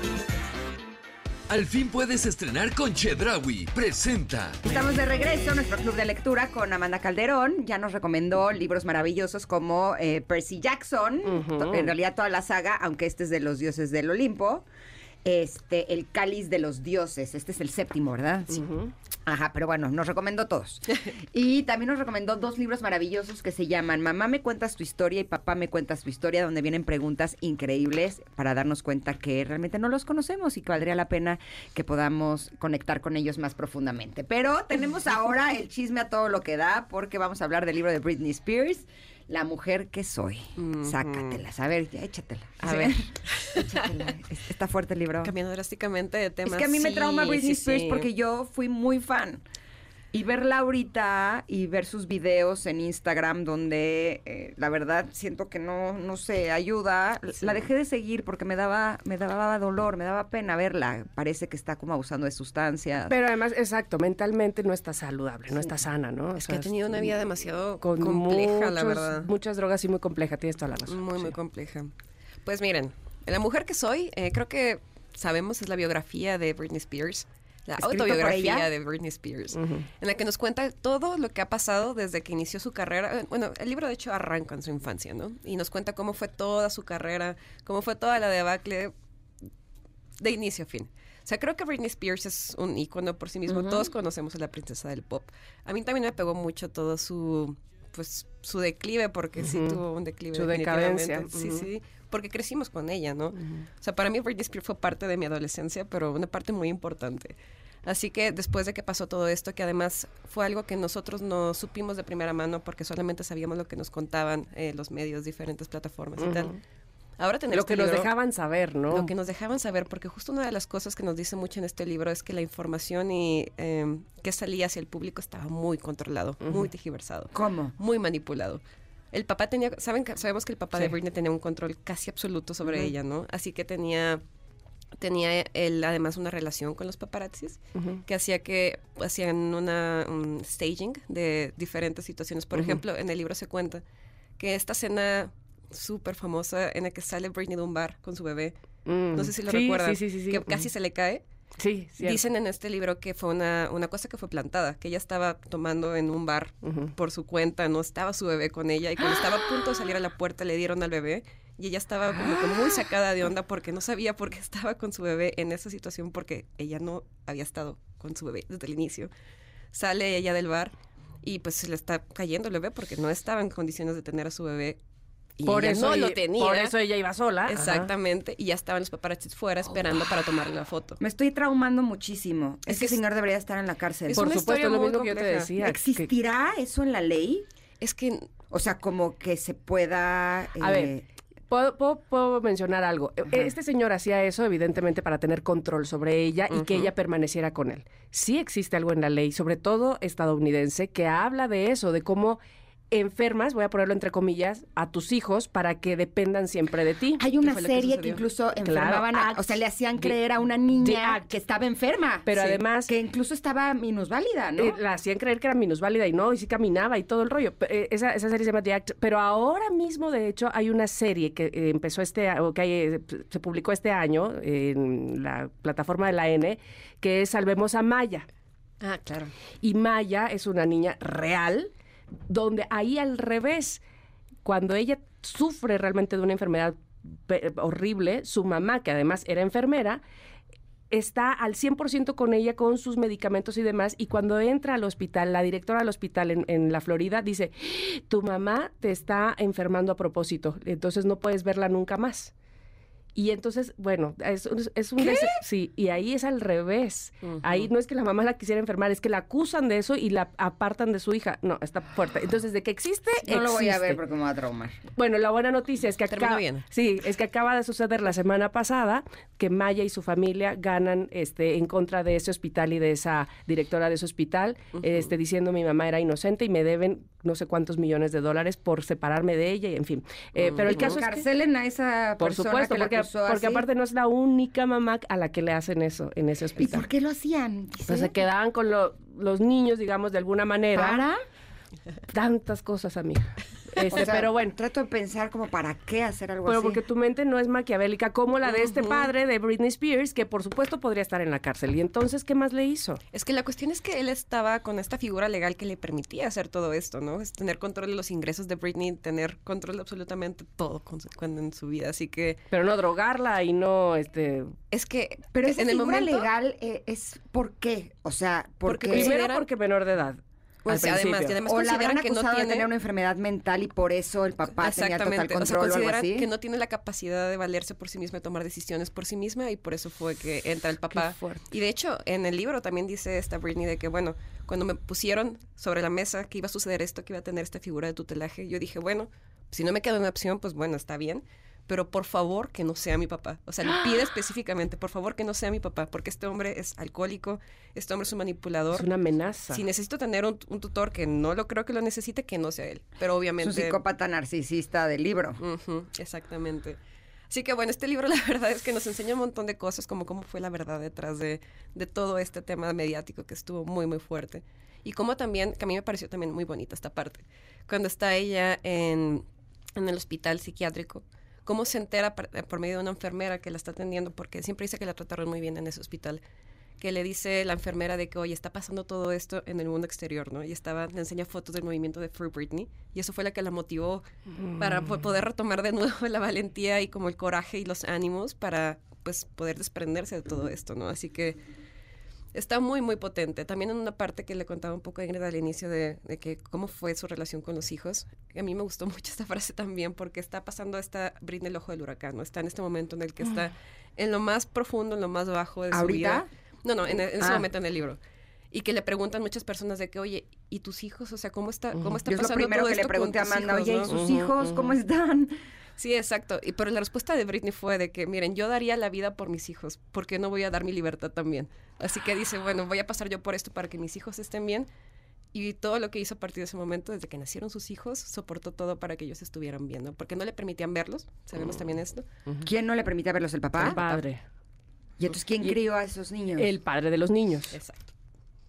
Al fin puedes estrenar con Chedraui. Presenta. Estamos de regreso a nuestro club de lectura con Amanda Calderón. Ya nos recomendó libros maravillosos como eh, Percy Jackson, en realidad toda la saga, aunque este es de los dioses del Olimpo. Este, El cáliz de los dioses. Este es el séptimo, ¿verdad? Sí. Ajá, pero bueno, nos recomendó todos. Y también nos recomendó dos libros maravillosos que se llaman Mamá me cuentas tu historia y Papá me cuentas tu historia, donde vienen preguntas increíbles para darnos cuenta que realmente no los conocemos y que valdría la pena que podamos conectar con ellos más profundamente. Pero tenemos ahora el chisme a todo lo que da, porque vamos a hablar del libro de Britney Spears. La mujer que soy. Sácatelas. A ver, ya échatela. A Sí. ver. échatela. Es- Está fuerte el libro. Cambiando drásticamente de Es temas. que a mí me trauma Britney Spears porque yo fui muy fan. Y verla ahorita y ver sus videos en Instagram donde eh, la verdad siento que no, no sé, ayuda. La dejé de seguir porque me daba, me daba dolor, me daba pena verla. Parece que está como abusando de sustancias. Pero además, exacto, mentalmente no está saludable, no está sana, ¿no? O Es que sea, ha tenido una vida demasiado con compleja, la verdad. Muchas drogas y muy compleja, tienes toda la razón. Muy, sí. muy compleja. Pues miren, La mujer que soy, eh, creo que sabemos es la biografía de Britney Spears. La ¿Escrito por autobiografía de Britney Spears, en la que nos cuenta todo lo que ha pasado desde que inició su carrera. Eh, Bueno, el libro de hecho arranca en su infancia, ¿no? Y nos cuenta cómo fue toda su carrera, cómo fue toda la debacle de inicio a fin. O sea, creo que Britney Spears es un ícono por sí mismo. Todos conocemos a la princesa del pop. A mí también me pegó mucho todo su, pues, su declive, porque sí tuvo un declive. Su definitivamente. decadencia, Sí, sí, porque crecimos con ella, ¿no? O sea, para mí Britney Spears fue parte de mi adolescencia, pero una parte muy importante. Así que después de que pasó todo esto, que además fue algo que nosotros no supimos de primera mano porque solamente sabíamos lo que nos contaban eh, los medios, diferentes plataformas y tal. Ahora tener Lo este que nos libro- dejaban saber, ¿no? lo que nos dejaban saber, porque justo una de las cosas que nos dice mucho en este libro es que la información y eh, que salía hacia el público estaba muy controlado, muy tergiversado, ¿Cómo? muy manipulado. El papá tenía, saben, sabemos que el papá de. Britney tenía un control casi absoluto sobre ella, ¿no? Así que tenía tenía él además una relación con los paparazzis que hacía que hacían una un staging de diferentes situaciones. Por ejemplo, en el libro se cuenta que esta escena súper famosa en la que sale Britney de un bar con su bebé, Mm. no sé si lo Sí, recuerdan, Sí, sí, que casi Ujú. se le cae. Sí, cierto. Dicen en este libro que fue una, una cosa que fue plantada, que ella estaba tomando en un bar por su cuenta, no estaba su bebé con ella y cuando estaba a punto de salir a la puerta le dieron al bebé y ella estaba como que muy sacada de onda porque no sabía por qué estaba con su bebé en esa situación porque ella no había estado con su bebé desde el inicio. Sale ella del bar y pues se le está cayendo el bebé porque no estaba en condiciones de tener a su bebé y por ella eso no lo tenía. Por eso ella iba sola. ajá. Exactamente, y ya estaban los paparazzis fuera esperando para tomarle la foto. Me estoy traumando muchísimo. Es Ese que señor debería estar en la cárcel. Es Por una supuesto, lo mismo que yo te decía. que- ¿Existirá eso en la ley? Es que O sea, como que se pueda... A ver, eh, Puedo, puedo- puedo mencionar algo. E- Este señor hacía eso, evidentemente, para tener control sobre ella y que ella permaneciera con él. Sí existe algo en la ley, sobre todo estadounidense, que habla de eso, de cómo enfermas, voy a ponerlo entre comillas, a tus hijos para que dependan siempre de ti. Hay una que serie que, incluso enfermaban, a- o sea, le hacían The- creer a una niña que estaba enferma. Pero Sí. además- Que incluso estaba minusválida, ¿no? Eh, la hacían creer que era minusválida y no, y sí caminaba y todo el rollo. Eh, esa, esa serie se llama The Act. Pero ahora mismo, de hecho, hay una serie que eh, empezó este, o que eh, se publicó este año en la plataforma de la N, que es Salvemos a Maya. Ah, claro. Y Maya es una niña real, donde ahí al revés, cuando ella sufre realmente de una enfermedad horrible, su mamá, que además era enfermera, está al 100% con ella, con sus medicamentos y demás, y cuando entra al hospital, la directora del hospital en, en la Florida dice, tu mamá te está enfermando a propósito, entonces no puedes verla nunca más. Y entonces, bueno, es, un- es un... Sí, y ahí es al revés. Ahí no es que la mamá la quisiera enfermar, es que la acusan de eso y la apartan de su hija. No, está fuerte. Entonces, de que existe, no lo voy a ver porque me va a traumar. Bueno, la buena noticia es que acaba, bien. sí, es que acaba de suceder la semana pasada que Maya y su familia ganan este en contra de ese hospital y de esa directora de ese hospital, este diciendo mi mamá era inocente y me deben no sé cuántos millones de dólares por separarme de ella y en fin. Eh, pero el caso es que a esa por persona supuesto, que porque, porque así. aparte no es la única mamá a la que le hacen eso en ese ¿Y hospital. por qué lo hacían? Pues se quedaban con lo- los niños, digamos, de alguna manera. ¿Para? Tantas cosas, amiga. Este, O sea, pero bueno. Trato de pensar como para qué hacer algo Pero así. porque tu mente no es maquiavélica como la de este padre de Britney Spears, que por supuesto podría estar en la cárcel. ¿Y entonces qué más le hizo? Es que la cuestión es que él estaba con esta figura legal que le permitía hacer todo esto, ¿no? Es tener control de los ingresos de Britney, tener control de absolutamente todo con su- con- en su vida. Así que Pero no drogarla y no, este... es que Pero esa en el momento legal eh, es ¿por qué? O sea, porque, Porque Primero porque menor de edad. Pues, al además, principio. y además o la habrán que no acusado de tiene tener una enfermedad mental y por eso el papá tenía total. O sea, control o algo así. que no tiene la capacidad de valerse por sí misma y tomar decisiones por sí misma y por eso fue que entra el papá. fuerte. Y de hecho, en el libro también dice esta Britney de que, bueno, cuando me pusieron sobre la mesa que iba a suceder esto, que iba a tener esta figura de tutelaje, yo dije, bueno, si no me queda una opción, pues bueno, está bien. Pero por favor que no sea mi papá. O sea, le pide específicamente, por favor que no sea mi papá, porque este hombre es alcohólico, este hombre es un manipulador. Es una amenaza. Si necesito tener un, un tutor que no lo creo que lo necesite, que no sea él. Pero Es obviamente... un psicópata narcisista del libro. Ujú, exactamente. Así que bueno, este libro la verdad es que nos enseña un montón de cosas, como cómo fue la verdad detrás de, de todo este tema mediático que estuvo muy, muy fuerte. Y cómo también, que a mí me pareció también muy bonita esta parte, cuando está ella en, en el hospital psiquiátrico, cómo se entera por, por medio de una enfermera que la está atendiendo, porque siempre dice que la trataron muy bien en ese hospital, que le dice la enfermera de que, oye, está pasando todo esto en el mundo exterior, ¿no? Y estaba, le enseña fotos del movimiento de Free Britney, y eso fue la que la motivó para po- poder retomar de nuevo la valentía y como el coraje y los ánimos para, pues, poder desprenderse de todo esto, ¿no? Así que está muy, muy potente. También en una parte que le contaba un poco a Ingrid al inicio de, de que cómo fue su relación con los hijos. A mí me gustó mucho esta frase también porque está pasando esta Britney el ojo del huracán, ¿no? Está en este momento en el que está en lo más profundo, en lo más bajo de su ¿Ahorita? vida. No, no, en, en ese Ah. momento en el libro. Y que le preguntan muchas personas de que, oye, ¿y tus hijos? O sea, ¿cómo está, cómo está Yo es lo pasando primero todo que le esto pregunté a Amanda, hijos, oye, ¿y no?" sus hijos cómo están? Sí, exacto. Y pero la respuesta de Britney fue de que, miren, yo daría la vida por mis hijos, porque no voy a dar mi libertad también. Así que dice, bueno, voy a pasar yo por esto para que mis hijos estén bien. Y todo lo que hizo a partir de ese momento, desde que nacieron sus hijos, soportó todo para que ellos estuvieran bien, ¿no? Porque no le permitían verlos, sabemos también esto. ¿Quién no le permitía verlos? ¿El papá? El padre. ¿Y entonces quién Y- crió a esos niños? El padre de los niños. Exacto.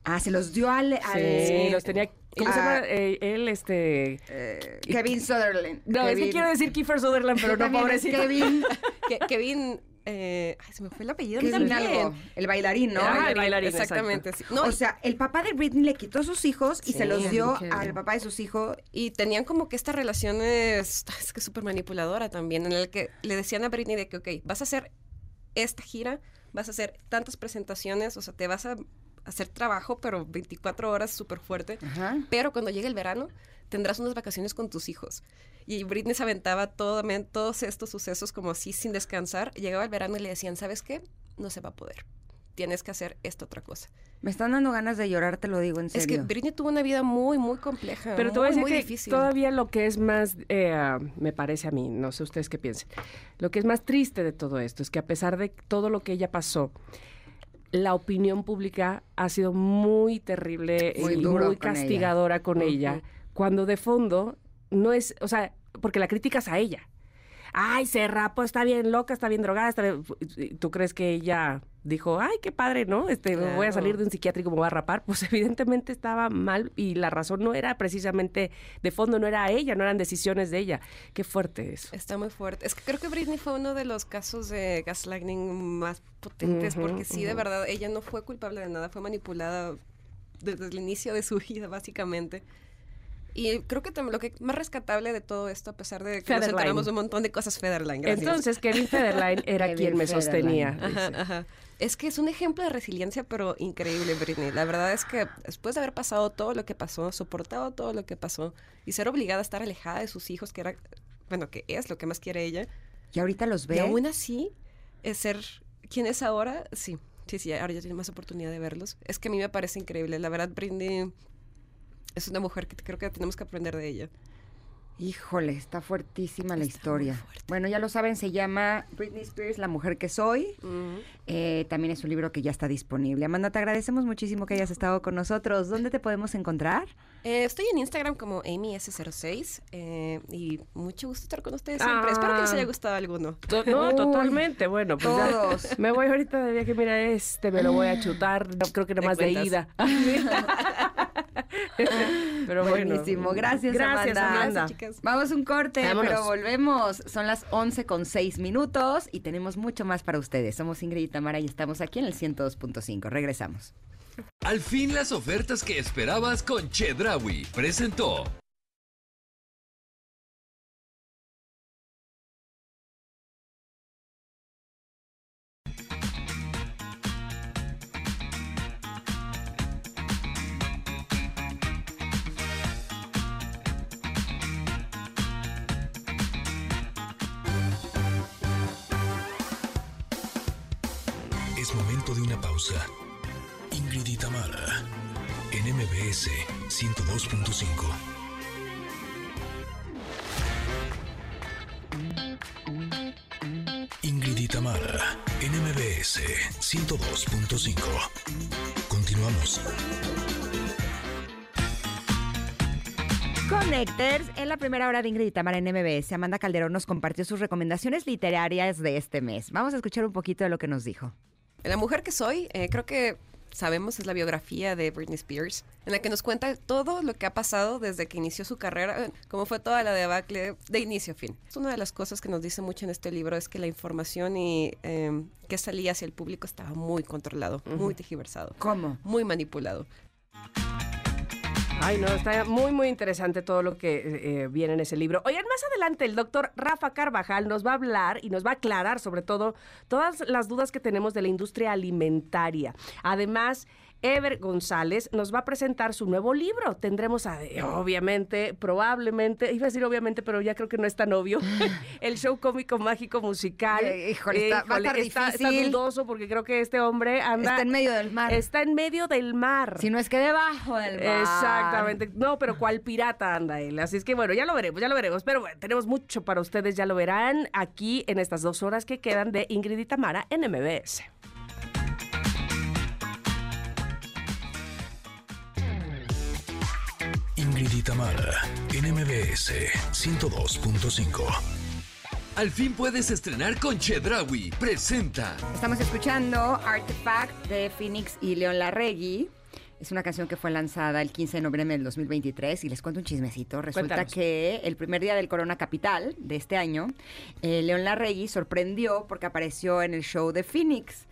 Ah, se los dio al... al- Sí, los tenía. ¿Cómo se llama? Eh, él, este. eh, Kevin Sutherland. No, es que quiero decir Kiefer Sutherland, pero no, pobrecito. Kevin, Kevin, eh, ay, se me fue el apellido. a Kevin también. algo, el bailarín, ¿no? Ah, el bailarín, Exactamente. sí. No, o sea, el papá de Britney le quitó sus hijos y Sí, se los dio al papá de sus hijos. Y tenían como que esta relación es, es que súper manipuladora también, en el que le decían a Britney de que, ok, vas a hacer esta gira, vas a hacer tantas presentaciones, o sea, te vas a hacer trabajo, pero 24 horas súper fuerte, Ajá. pero cuando llegue el verano tendrás unas vacaciones con tus hijos. Y Britney se aventaba todo, todos estos sucesos como así sin descansar. Llegaba el verano y le decían, ¿sabes qué? No se va a poder. Tienes que hacer esta otra cosa. Me están dando ganas de llorar, te lo digo en Es serio. que Britney tuvo una vida muy, muy compleja. Pero te voy a muy, decir muy que difícil. todavía lo que es más, eh, me parece a mí, no sé ustedes qué piensen, lo que es más triste de todo esto es que a pesar de todo lo que ella pasó, la opinión pública ha sido muy terrible Muy y muy ella. castigadora con ella, cuando de fondo no es, o sea, porque la criticas a ella. Ay, se rapó, está bien loca, está bien drogada, está bien... ¿Tú crees que ella dijo, ay, qué padre, ¿no? Este, voy a salir de un psiquiátrico, me voy a rapar? Pues evidentemente estaba mal y la razón no era precisamente de fondo, no era ella, no eran decisiones de ella. Qué fuerte eso. Está muy fuerte. Es que creo que Britney fue uno de los casos de gaslighting más potentes, porque sí, de verdad, ella no fue culpable de nada, fue manipulada desde el inicio de su vida, básicamente. Y creo que también lo que más rescatable de todo esto, a pesar de que nos enteramos de un montón de cosas Federline, gracias. Entonces, Kevin Federline era quien me Federline. sostenía. Ajá, ajá. Es que es un ejemplo de resiliencia, pero increíble, Britney. La verdad es que después de haber pasado todo lo que pasó, soportado todo lo que pasó y ser obligada a estar alejada de sus hijos, que era, bueno, que es lo que más quiere ella, Y ahorita los y ve. aún así, es ser quien es ahora, sí, sí, sí, ahora ya tiene más oportunidad de verlos. Es que a mí me parece increíble. La verdad, Britney es una mujer que creo que tenemos que aprender de ella. Híjole, está fuertísima la Está historia. Bueno, ya lo saben, se llama Britney Spears, La mujer que soy. Eh, también es un libro que ya está disponible. Amanda, te agradecemos muchísimo que hayas estado con nosotros. ¿Dónde te podemos encontrar? Eh, estoy en Instagram como AmyS06 eh, y mucho gusto estar con ustedes siempre. Espero que les Ah. haya gustado alguno. To- No, Uy, totalmente. Bueno, pues ya todos. me voy ahorita de viaje. Mira, este me lo voy a chutar. Creo que nomás de ida. Pero bueno. Buenísimo. Gracias, Gracias, Amanda. Amanda. Gracias, chicas. Vamos a un corte, Vámonos. pero volvemos. Son las 11 con 6 minutos y tenemos mucho más para ustedes. Somos Ingrid y Tamara y estamos aquí en el 102.5. Regresamos. Al fin las ofertas que esperabas con Chedrawi presentó. pausa. Ingrid y Tamara, en MBS 102.5. Ingrid y Tamara, en MBS 102.5. Continuamos. Connecters, en la primera hora de Ingrid y Tamara en MBS, Amanda Calderón nos compartió sus recomendaciones literarias de este mes. Vamos a escuchar un poquito de lo que nos dijo. La mujer que soy, eh, creo que sabemos es la biografía de Britney Spears, en la que nos cuenta todo lo que ha pasado desde que inició su carrera, eh, cómo fue toda la debacle de inicio a fin. Una de las cosas que nos dice mucho en este libro es que la información y eh, que salía hacia el público estaba muy controlado, muy tergiversado, ¿Cómo? muy manipulado. Ay, no, está muy, muy interesante todo lo que eh, viene en ese libro. Oigan, más adelante el doctor Rafa Carvajal nos va a hablar y nos va a aclarar sobre todo todas las dudas que tenemos de la industria alimentaria. Además, Ever González nos va a presentar su nuevo libro. Tendremos, a, obviamente, probablemente, iba a decir obviamente, pero ya creo que no es tan obvio, el show cómico mágico musical. Eh, híjole, está- va a estar está, está difícil. dudoso porque creo que este hombre anda... Está en medio del mar. Está en medio del mar. Si no es que debajo del mar. Exactamente. No, pero cuál pirata anda él. Así es que bueno, ya lo veremos, ya lo veremos. Pero bueno, tenemos mucho para ustedes, ya lo verán aquí en estas dos horas que quedan de Ingrid y Tamara en MBS. Ingrid y Tamara en MBS 102.5. Al fin puedes estrenar con Chedraui. Presenta. Estamos escuchando Artifact de Phoenix y León Larregui. Es una canción que fue lanzada el 15 de noviembre del 2023 y les cuento un chismecito. Resulta Cuéntanos. que el primer día del Corona Capital de este año, eh, León Larregui sorprendió porque apareció en el show de Phoenix.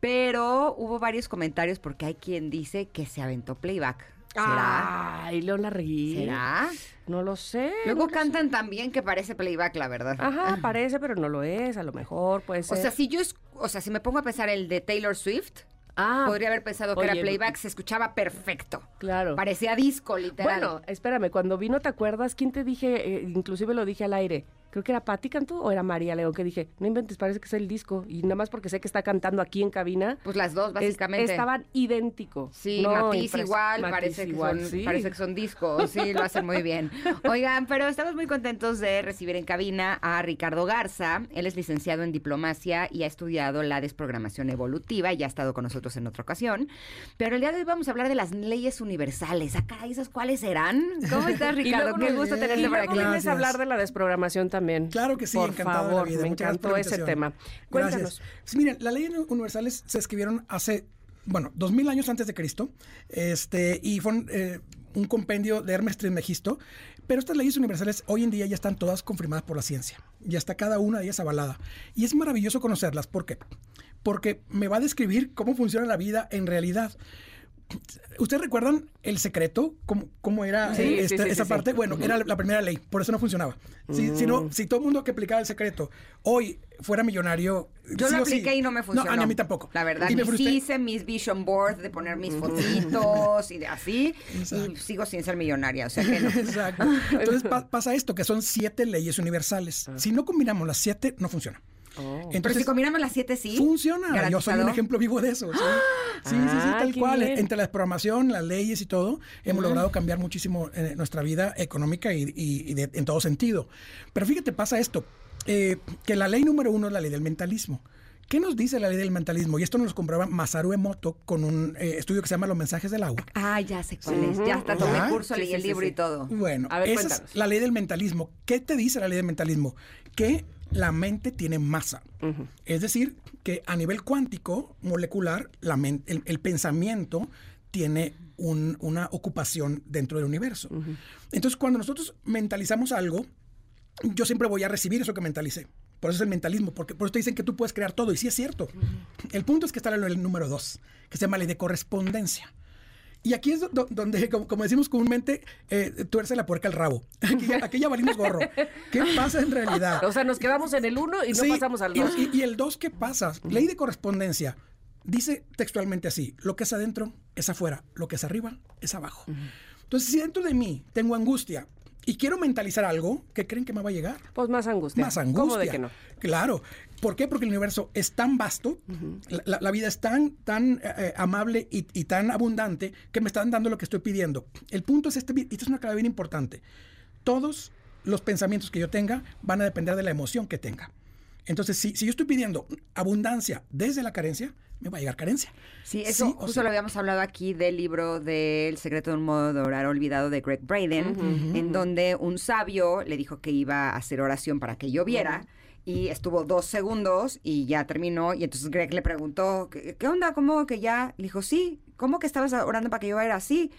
Pero hubo varios comentarios porque hay quien dice que se aventó playback. ¿Será? Ay, León Larregui. ¿Será? No lo sé. Luego no lo cantan tan bien que parece playback, la verdad. sé. Ajá, parece, pero no lo es. A lo mejor puede O ser. sea, si yo, es- o sea, si me pongo a pensar el de Taylor Swift, ah, podría haber pensado que era oye, playback, se escuchaba perfecto. Claro. Parecía disco, literal. Bueno, espérame, cuando vino, ¿te acuerdas? ¿Quién te dije? Eh, inclusive lo dije al aire. Creo que era Patti Cantú o era María León que dije, no inventes, parece que es el disco. Y nada más porque sé que está cantando aquí en cabina. pues las dos, es- básicamente. estaban idénticos. Sí, No, Matiz igual, Matiz parece, igual, que son, sí. parece que son discos, sí, lo hacen muy bien. Oigan, pero estamos muy contentos de recibir en cabina a Ricardo Garza. Él es licenciado en diplomacia y ha estudiado la desprogramación evolutiva y ha estado con nosotros en otra ocasión. Pero el día de hoy vamos a hablar de las leyes universales. Acá, ¿esas cuáles serán? ¿Cómo estás, Y Ricardo? luego Qué gusto tenerte por aquí. a hablar de la desprogramación también. Claro que sí, Por encantado de la favor, vida. me Muchas encantó ese tema. Cuéntanos. Gracias. Pues miren, las leyes universales se escribieron hace, bueno, dos mil años antes de Cristo, este, y fueron eh, un compendio de Hermes Trismegisto, pero estas leyes universales hoy en día ya están todas confirmadas por la ciencia, ya está cada una de ellas avalada, y es maravilloso conocerlas, ¿por qué? Porque me va a describir cómo funciona la vida en realidad. ¿Ustedes recuerdan el secreto? ¿Cómo, cómo era Sí, eh, sí, esta- sí, esa sí, parte? sí. Bueno, era la primera ley, por eso no funcionaba. Si, si, no- si todo el mundo que aplicaba el secreto hoy fuera millonario. Yo sí lo apliqué y no me funcionó. No, a mí tampoco. La verdad, Y me y frustré. hice mis vision boards de poner mis fotitos y de así. Y Exacto. sigo sin ser millonaria, o sea que no. Exacto. Entonces pa- pasa esto, que son siete leyes universales. Si no combinamos las siete, no funciona. Pero Entonces, si combinamos las siete, sí. funciona. Yo soy un ejemplo vivo de eso. Sí, sí, sí, sí, tal cual. bien. Entre la programación, las leyes y todo, hemos logrado cambiar muchísimo eh, nuestra vida económica y, y- y de- en todo sentido. Pero fíjate, pasa esto, eh, que la ley número uno es la ley del mentalismo. ¿Qué nos dice la ley del mentalismo? Y esto nos lo comprueba Masaru Emoto con un eh, estudio que se llama Los mensajes del agua. Ah, ya sé cuál es. Ya hasta tomé Ajá. curso, leí sí, el sí, libro sí. y todo. Bueno, A ver, esa cuéntanos. es la ley del mentalismo. ¿Qué te dice la ley del mentalismo? Que la mente tiene masa. Es decir, que a nivel cuántico, molecular, la el, el pensamiento tiene un- una ocupación dentro del universo. Entonces, cuando nosotros mentalizamos algo, yo siempre voy a recibir eso que mentalicé. Por eso es el mentalismo, porque por eso te dicen que tú puedes crear todo, y sí es cierto. El punto es que está la ley número dos, que se llama ley de correspondencia. Y aquí es do- donde, como, como decimos comúnmente, eh, tuerce la puerca el rabo. Aquí, ya- aquí ya valimos gorro. ¿Qué pasa en realidad? O sea, nos quedamos en el uno y no Sí, pasamos al y- dos. Y, y el 2, ¿qué pasa? Ley de correspondencia. Dice textualmente así, lo que es adentro es afuera, lo que es arriba es abajo. Entonces, si dentro de mí tengo angustia y quiero mentalizar algo, ¿qué creen que me va a llegar? Pues más angustia. Más angustia. ¿Cómo de que no? Claro. ¿Por qué? Porque el universo es tan vasto, la, la- la vida es tan, tan eh, eh, amable y, y tan abundante que me están dando lo que estoy pidiendo. El punto es este, y esta es una clave bien importante. Todos los pensamientos que yo tenga van a depender de la emoción que tenga. Entonces, si, si yo estoy pidiendo abundancia desde la carencia, me va a llegar carencia. Sí, eso o justo sí. lo habíamos hablado aquí del libro de El secreto de un modo de orar olvidado de Greg Braden, en donde un sabio le dijo que iba a hacer oración para que lloviera. Y estuvo dos segundos y ya terminó. Y entonces Greg le preguntó, ¿qué, qué onda? ¿Cómo que ya? Le dijo, sí. ¿Cómo que estabas orando para que lloviera así?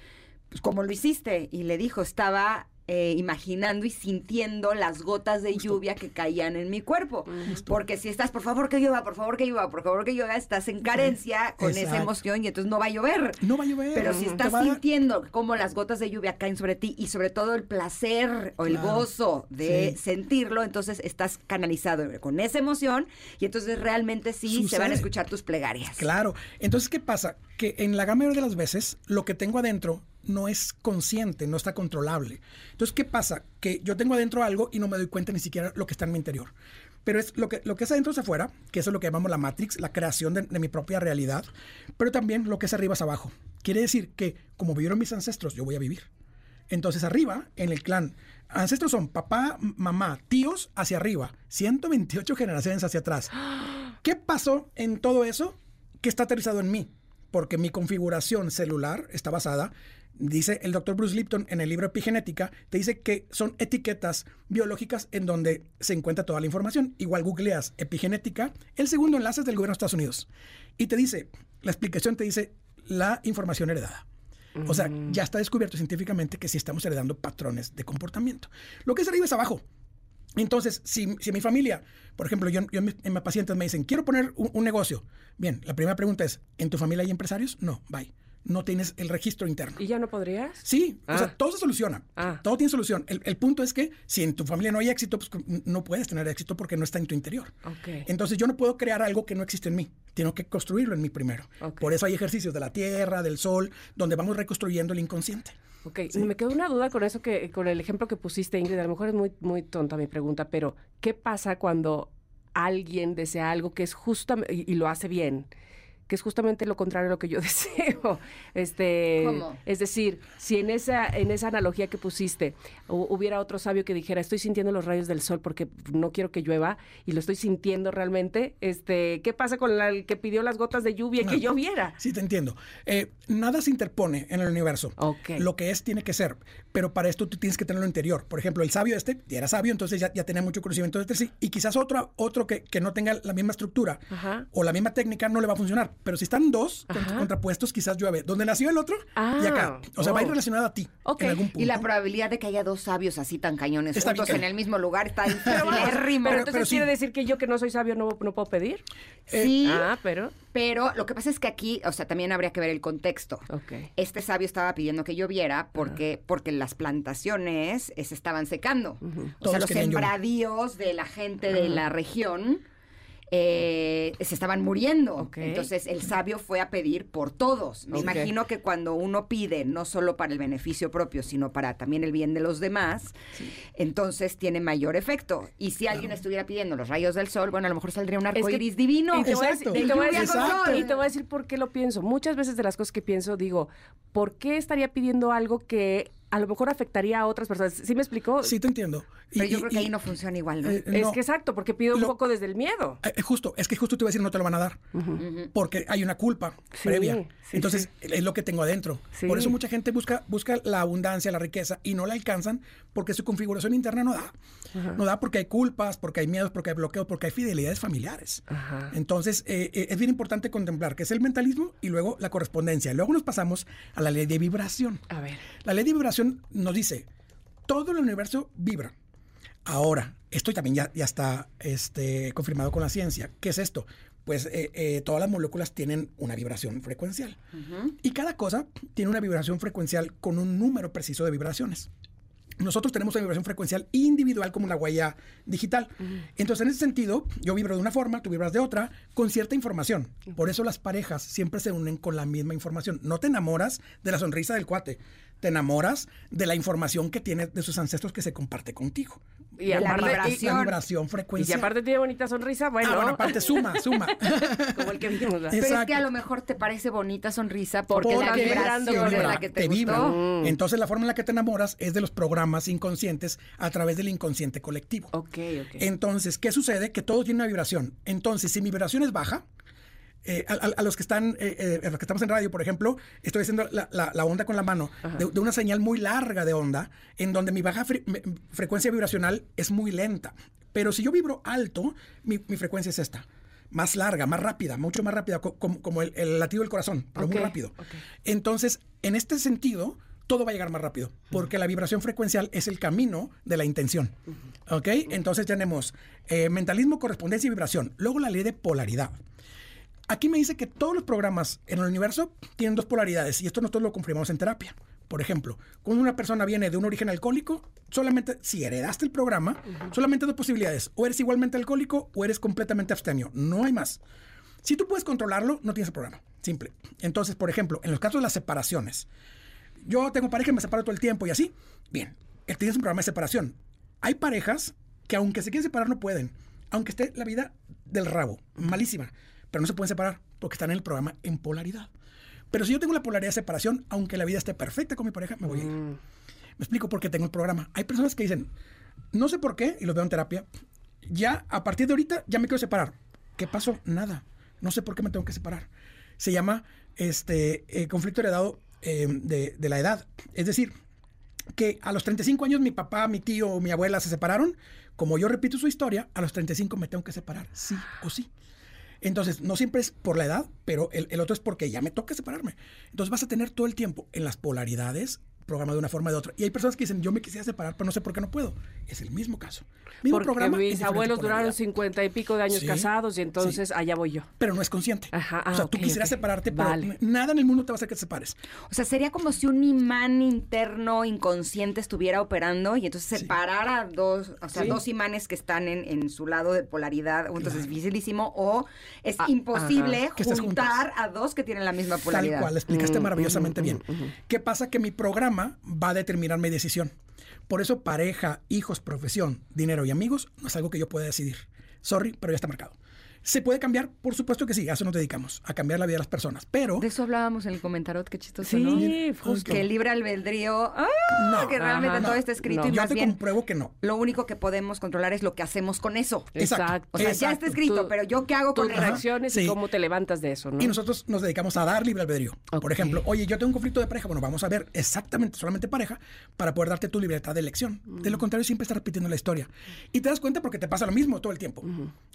Pues, ¿cómo lo hiciste? Y le dijo, estaba eh, imaginando y sintiendo las gotas de lluvia que caían en mi cuerpo. Porque si estás, por favor que llueva, por favor que llueva, por favor que llueva, estás en carencia con esa emoción y entonces no va a llover. No va a llover. Pero si estás a- sintiendo cómo las gotas de lluvia caen sobre ti y sobre todo el placer o el Claro. gozo de Sí. sentirlo, entonces estás canalizado con esa emoción y entonces realmente sí se van a escuchar tus plegarias. Claro. Entonces, ¿qué pasa? Que en la gran mayoría de las veces, lo que tengo adentro no es consciente, no está controlable. Entonces, ¿qué pasa? Que yo tengo adentro algo y no me doy cuenta ni siquiera lo que está en mi interior. Pero es lo que, lo que es adentro es afuera, que eso es lo que llamamos la Matrix, la creación de, de mi propia realidad, pero también lo que es arriba es abajo. Quiere decir que como vivieron mis ancestros, yo voy a vivir. Entonces arriba, en el clan, ancestros son papá, mamá, tíos hacia arriba, 128 generaciones hacia atrás. ¿Qué pasó en todo eso? Que está aterrizado en mí, porque mi configuración celular está basada, dice el doctor Bruce Lipton en el libro Epigenética, te dice que son etiquetas biológicas en donde se encuentra toda la información. Igual googleas epigenética, el segundo enlace es del gobierno de Estados Unidos. Y te dice, la explicación te dice la información heredada. O sea, ya está descubierto científicamente que sí estamos heredando patrones de comportamiento. Lo que es arriba es abajo. Entonces, si, si mi familia, por ejemplo, yo, yo en mis- en mis pacientes me dicen, quiero poner un, un negocio. Bien, la primera pregunta es, ¿en tu familia hay empresarios? No, bye. No tienes el registro interno. ¿Y ya no podrías? Sí, o Ah. sea, todo se soluciona. Ah. Todo tiene solución. El, el punto es que si en tu familia no hay éxito, pues no puedes tener éxito porque no está en tu interior. Ok. Entonces yo no puedo crear algo que no existe en mí. Tengo que construirlo en mí primero. Ok. Por eso hay ejercicios de la tierra, del sol, donde vamos reconstruyendo el inconsciente. Ok, me quedó una duda con eso que, con el ejemplo que pusiste, Ingrid. A lo mejor es muy, muy tonta mi pregunta, pero ¿qué pasa cuando alguien desea algo que es justamente, y, y lo hace bien, que es justamente lo contrario a lo que yo deseo? Este, ¿Cómo? Es decir, si en esa, en esa analogía que pusiste hu- hubiera otro sabio que dijera, estoy sintiendo los rayos del sol porque no quiero que llueva y lo estoy sintiendo realmente, este, ¿qué pasa con la- el que pidió las gotas de lluvia y que lloviera? Sí, te entiendo. Eh, nada se interpone en el universo. Ok. Lo que es, tiene que ser. Pero para esto tú tienes que tenerlo interior. Por ejemplo, el sabio este ya era sabio, entonces ya, ya tenía mucho conocimiento de sí. Y quizás otro, otro que, que no tenga la misma estructura Ajá. o la misma técnica no le va a funcionar. Pero si están dos Ajá. contrapuestos, quizás llueve. Donde nació el otro Ah, y acá. O sea, va a ir oh. relacionado a ti Ok. en algún punto. Y la probabilidad de que haya dos sabios así tan cañones Está juntos bien. en el mismo lugar está Pero, entonces pero sí. quiere decir que yo que no soy sabio no, no puedo pedir. Sí, Ah, pero. pero lo que pasa es que aquí, o sea, también habría que ver el contexto. Ok. Este sabio estaba pidiendo que lloviera porque, porque las plantaciones eh, se estaban secando. O Todos sea, los llover. sembradíos de la gente de la región eh, se estaban muriendo. Entonces el sabio fue a pedir por todos. Me imagino que cuando uno pide no solo para el beneficio propio, sino para también el bien de los demás, entonces tiene mayor efecto. Y si alguien estuviera pidiendo los rayos del sol, bueno, a lo mejor saldría un arco iris divino. Y te, voy a decir, Exacto. y te voy a decir- Exacto. y te voy a decir por qué lo pienso. Muchas veces de las cosas que pienso, digo, ¿por qué estaría pidiendo algo que a lo mejor afectaría a otras personas? ¿Sí me explicó? Sí, te entiendo. Y- Pero yo y- creo que y- ahí no funciona igual, ¿no? eh, Es no. que exacto, porque pido un Lo- poco desde el miedo. Eh, justo, es que justo te iba a decir no te lo van a dar. Porque hay una culpa Sí, previa. sí, Entonces, es lo que tengo adentro. Sí. Por eso mucha gente busca, busca la abundancia, la riqueza y no la alcanzan porque su configuración interna no da. No da porque hay culpas, porque hay miedos, porque hay bloqueos, porque hay fidelidades familiares. Ajá. Entonces, eh, eh, es bien importante contemplar que es el mentalismo y luego la correspondencia. Luego nos pasamos a la ley de vibración. A ver. La ley de vibración nos dice, todo el universo vibra. Ahora, esto también ya, ya está este, confirmado con la ciencia. ¿Qué es esto? Pues eh, eh, todas las moléculas tienen una vibración frecuencial. Y cada cosa tiene una vibración frecuencial con un número preciso de vibraciones. Nosotros tenemos una vibración frecuencial individual como una huella digital. Entonces, en ese sentido, yo vibro de una forma, tú vibras de otra, con cierta información. Por eso las parejas siempre se unen con la misma información. No te enamoras de la sonrisa del cuate, te enamoras de la información que tiene de sus ancestros que se comparte contigo. Y la aparte- La vibración. vibración, Y frecuencia. si aparte tiene bonita sonrisa, bueno, Ah, bueno, aparte suma, suma. como el que vimos. ¿verdad? Pero es que a lo mejor te parece bonita sonrisa porque, la Porque vibración te de vibra, la que te, te vibra. gustó. Entonces la forma en la que te enamoras es de los programas inconscientes a través del inconsciente colectivo. Ok, ok. Entonces, ¿qué sucede? Que todo tiene una vibración. Entonces, si mi vibración es baja, eh, a, a- los que están, eh, eh, a los que estamos en radio, por ejemplo, estoy haciendo la, la- la onda con la mano de, de una señal muy larga de onda, en donde mi baja fre- frecuencia vibracional es muy lenta. Pero si yo vibro alto, mi, mi frecuencia es esta. Más larga, más rápida, mucho más rápida, co- como, como el, el latido del corazón, pero Ok, muy rápido. ok. Entonces, en este sentido, todo va a llegar más rápido, porque la vibración frecuencial es el camino de la intención. ¿Ok? Entonces tenemos eh, mentalismo, correspondencia y vibración. Luego la ley de polaridad. Aquí me dice que todos los programas en el universo tienen dos polaridades y esto nosotros lo confirmamos en terapia. Por ejemplo, cuando una persona viene de un origen alcohólico, solamente si heredaste el programa, solamente dos posibilidades. O eres igualmente alcohólico o eres completamente abstemio. No hay más. Si tú puedes controlarlo, no tienes el programa. Simple. Entonces, por ejemplo, en los casos de las separaciones, yo tengo pareja y me separo todo el tiempo y así. Bien, él tienes un programa de separación. Hay parejas que aunque se quieren separar no pueden, aunque esté la vida del rabo, malísima, pero no se pueden separar porque están en el programa en polaridad. Pero si yo tengo la polaridad de separación, aunque la vida esté perfecta con mi pareja, me voy a ir. Me explico por qué tengo el programa. Hay personas que dicen, no sé por qué, y lo veo en terapia, ya a partir de ahorita ya me quiero separar. ¿Qué pasó? Nada. No sé por qué me tengo que separar. Se llama este eh, conflicto heredado eh, de, de la edad. Es decir, que a los 35 años mi papá, mi tío o mi abuela se separaron. Como yo repito su historia, a los 35 me tengo que separar, sí o sí. Entonces, no siempre es por la edad, pero el, otro es porque ya me toca separarme. Entonces vas a tener todo el tiempo en las polaridades programa de una forma o de otra. Y hay personas que dicen, yo me quisiera separar, pero no sé por qué no puedo. Es el mismo caso. Mismo Porque programa. mis abuelos duraron cincuenta y pico de años Sí, casados y entonces allá voy yo. Pero no es consciente. Ajá, o sea, ah, tú quisieras separarte, pero Vale. nada en el mundo te va a hacer que te separes. O sea, sería como si un imán interno inconsciente estuviera operando y entonces Sí. separara dos, o sea, Sí. dos imanes que están en, en su lado de polaridad. o Entonces es dificilísimo o es Ah, imposible juntar a dos que tienen la misma polaridad. Tal cual, explicaste maravillosamente bien. ¿Qué pasa? Que mi programa va a determinar mi decisión. Por eso pareja, hijos, profesión, dinero y amigos no es algo que yo pueda decidir. Sorry, pero ya está marcado. ¿Se puede cambiar? Por supuesto que sí, a eso nos dedicamos, a cambiar la vida de las personas. Pero De eso hablábamos en el comentario, qué chistoso, Sí, ¿no? justo. Que el libre albedrío, ¡ah! No, que realmente ajá, todo no, está escrito no. y yo más te bien compruebo que no. lo único que podemos controlar es lo que hacemos con eso. Exacto. O sea, ya está escrito, Tú- pero yo qué hago con eso. reacciones y Sí. cómo te levantas de eso, ¿no? Y nosotros nos dedicamos a dar libre albedrío. Por ejemplo, oye, yo tengo un conflicto de pareja. Bueno, vamos a ver exactamente solamente pareja para poder darte tu libertad de elección. De lo contrario, siempre estás repitiendo la historia. Y te das cuenta porque te pasa lo mismo todo el tiempo.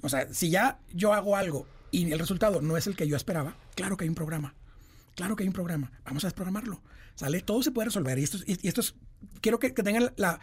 O sea, si ya yo hago algo y el resultado no es el que yo esperaba, claro que hay un programa. Claro que hay un programa. Vamos a desprogramarlo. ¿Sale? Todo se puede resolver. Y esto, y esto es, quiero que, que tengan la,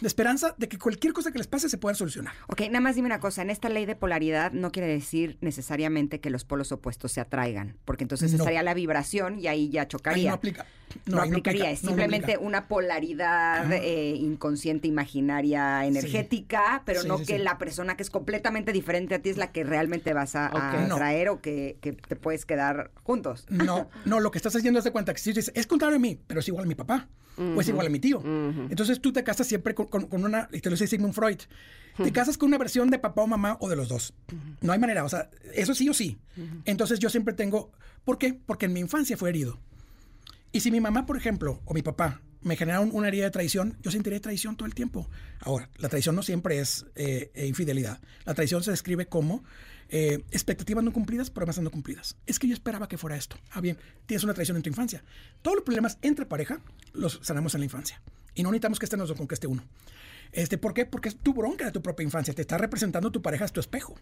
la esperanza de que cualquier cosa que les pase se pueda solucionar. Ok, nada más dime una cosa, en esta ley de polaridad no quiere decir necesariamente que los polos opuestos se atraigan, porque entonces No. estaría la vibración y ahí ya Ahí chocaría. no aplica. No, ahí aplicaría, aplica. es No, no simplemente una polaridad eh, inconsciente, imaginaria, energética, pero Sí, no sí, que la persona que es completamente diferente a ti es la que realmente vas a, a Ok. No. atraer o que, que te puedes quedar juntos. No, no, lo que estás haciendo es de cuenta que si dices, es contrario a mí, pero es igual a mi papá, o es igual a mi tío. Entonces tú te casas siempre con, con- con una, y te lo dice Sigmund Freud, te casas con una versión de papá o mamá o de los dos. No hay manera, o sea, eso sí o sí. Entonces yo siempre tengo, ¿por qué? Porque en mi infancia fue herido. Y si mi mamá, por ejemplo, o mi papá me generaron una herida de traición, yo sentiré traición todo el tiempo. Ahora, la traición no siempre es eh, eh, infidelidad. La traición se describe como eh, expectativas no cumplidas, promesas no cumplidas. Es que yo esperaba que fuera esto. Ah, bien, tienes una traición en tu infancia. Todos los problemas entre pareja los sanamos en la infancia. Y no necesitamos que este nos lo conquiste uno. Este, ¿Por qué? Porque es tu bronca de tu propia infancia. Te está representando tu pareja, es tu espejo.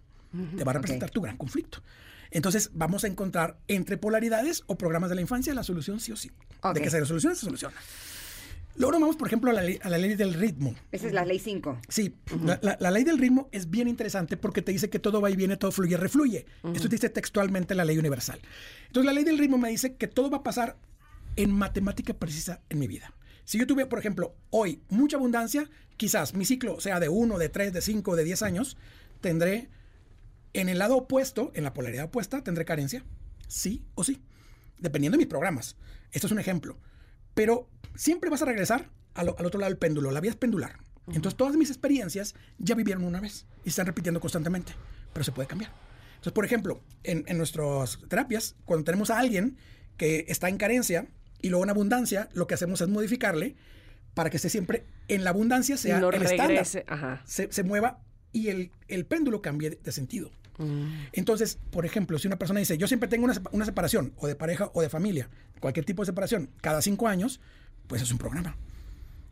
Te va a representar tu gran conflicto. Entonces, vamos a encontrar entre polaridades o programas de la infancia la solución sí o sí. De que se soluciona, se soluciona. Luego nos vamos, por ejemplo, a la, ley, a la ley del ritmo. Esa es la ley 5. Sí, la, la- la ley del ritmo es bien interesante porque te dice que todo va y viene, todo fluye, refluye. Esto te dice textualmente la ley universal. Entonces, la ley del ritmo me dice que todo va a pasar en matemática precisa en mi vida. Si yo tuve, por ejemplo, hoy mucha abundancia, quizás mi ciclo sea de 1, de 3, de 5, de 10 años, tendré en el lado opuesto, en la polaridad opuesta, tendré carencia. Sí o sí. Dependiendo de mis programas. Esto es un ejemplo. Pero siempre vas a regresar al, al otro lado del péndulo. La vida es pendular. Entonces todas mis experiencias ya vivieron una vez y se están repitiendo constantemente, pero se puede cambiar. Entonces, por ejemplo, en, en nuestras terapias, cuando tenemos a alguien que está en carencia y luego en abundancia, lo que hacemos es modificarle para que esté siempre en la abundancia, sea No el estándar, se, se mueva y el, el péndulo cambie de, sentido. Entonces, por ejemplo, si una persona dice, yo siempre tengo una, una separación, o de pareja o de familia, cualquier tipo de separación, cada cinco años, pues es un programa.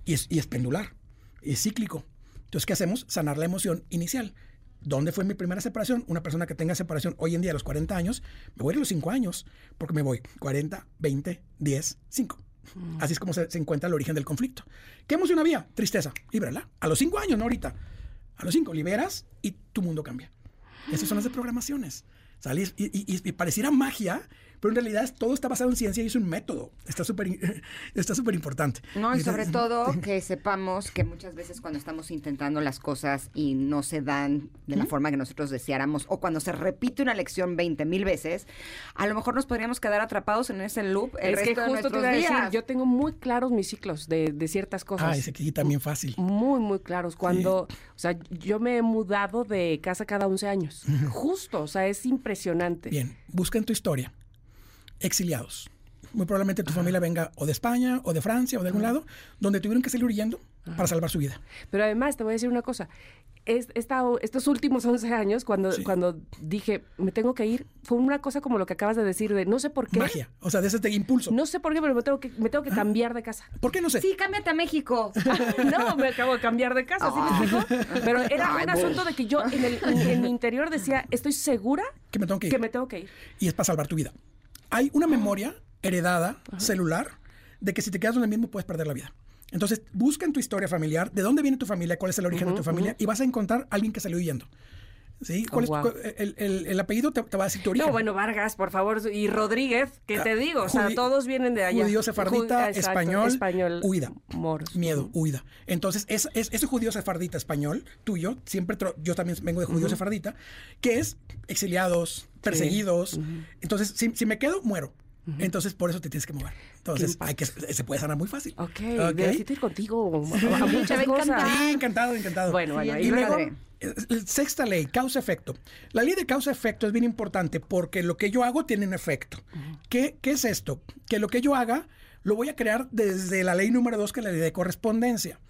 Y es, y es pendular, y es cíclico. Entonces, ¿qué hacemos? Sanar la emoción inicial. ¿Dónde fue mi primera separación? Una persona que tenga separación hoy en día a los 40 años, me voy a los 5 años, porque me voy 40, 20, 10, 5. Así es como se, se encuentra el origen del conflicto. ¿Qué emoción había? Tristeza. Líbrala. A los 5 años, no ahorita. A los 5 liberas y tu mundo cambia. Esas son las desprogramaciones. ¿sale? Y, y- y- y pareciera magia, pero en realidad todo está basado en ciencia y es un método. Está súper está súper importante. No, y Está- sobre todo que sepamos que muchas veces cuando estamos intentando las cosas y no se dan de la forma que nosotros deseáramos, o cuando se repite una lección 20 mil veces, a lo mejor nos podríamos quedar atrapados en ese loop el es que resto de justo te nuestros iba a decir, días. yo tengo muy claros mis ciclos de, de ciertas cosas. Ah, ese que también fácil. Muy, muy claros. Cuando, o sea, yo me he mudado de casa cada 11 años. Justo, o sea, es impresionante. Bien, busca en tu historia. Exiliados. Muy probablemente tu familia venga o de España o de Francia o de algún lado, donde tuvieron que salir huyendo para salvar su vida. Pero además, te voy a decir una cosa. Es, esta- estos últimos 11 años, cuando, Sí. cuando dije, me tengo que ir, fue una cosa como lo que acabas de decir, de no sé por qué. Magia. O sea, de ese te- impulso. No sé por qué, pero me tengo que, me tengo que cambiar de casa. ¿Por qué no sé? Sí, cámbiate a México. No, me acabo de cambiar de casa, ¿sí me explico? Pero era un asunto de que yo en, el, en- en mi interior decía, estoy segura Que me tengo que ir. que me tengo que ir. y es para salvar tu vida. Hay una memoria heredada, celular, de que si te quedas donde mismo puedes perder la vida. Entonces, busca en tu historia familiar de dónde viene tu familia, cuál es el origen de tu familia, y vas a encontrar a alguien que salió huyendo. ¿Sí? ¿Cuál Oh, es tu- wow. el, el- el apellido te, te va a decir tu origen. No, bueno, Vargas, por favor, y Rodríguez, ¿qué te digo? O sea, Judi- todos vienen de allá. Judío sefardita, Ju- español, español, huida. moros. Miedo, huida. Entonces, es, es- ese judío sefardita español, tuyo, siempre, yo también vengo de judío sefardita, que es exiliados, perseguidos. Entonces, si, si me quedo, muero. Entonces, por eso te tienes que mover. Entonces, hay que, se puede sanar muy fácil. Ok, ¿Ok? necesito ir contigo a muchas cosas. Sí, encantado, encantado. Bueno, bueno, y y luego... eh, sexta ley, causa-efecto. La ley de causa-efecto es bien importante porque lo que yo hago tiene un efecto. ¿Qué, qué es esto? Que lo que yo haga lo voy a crear desde la ley número dos, que es la ley de correspondencia.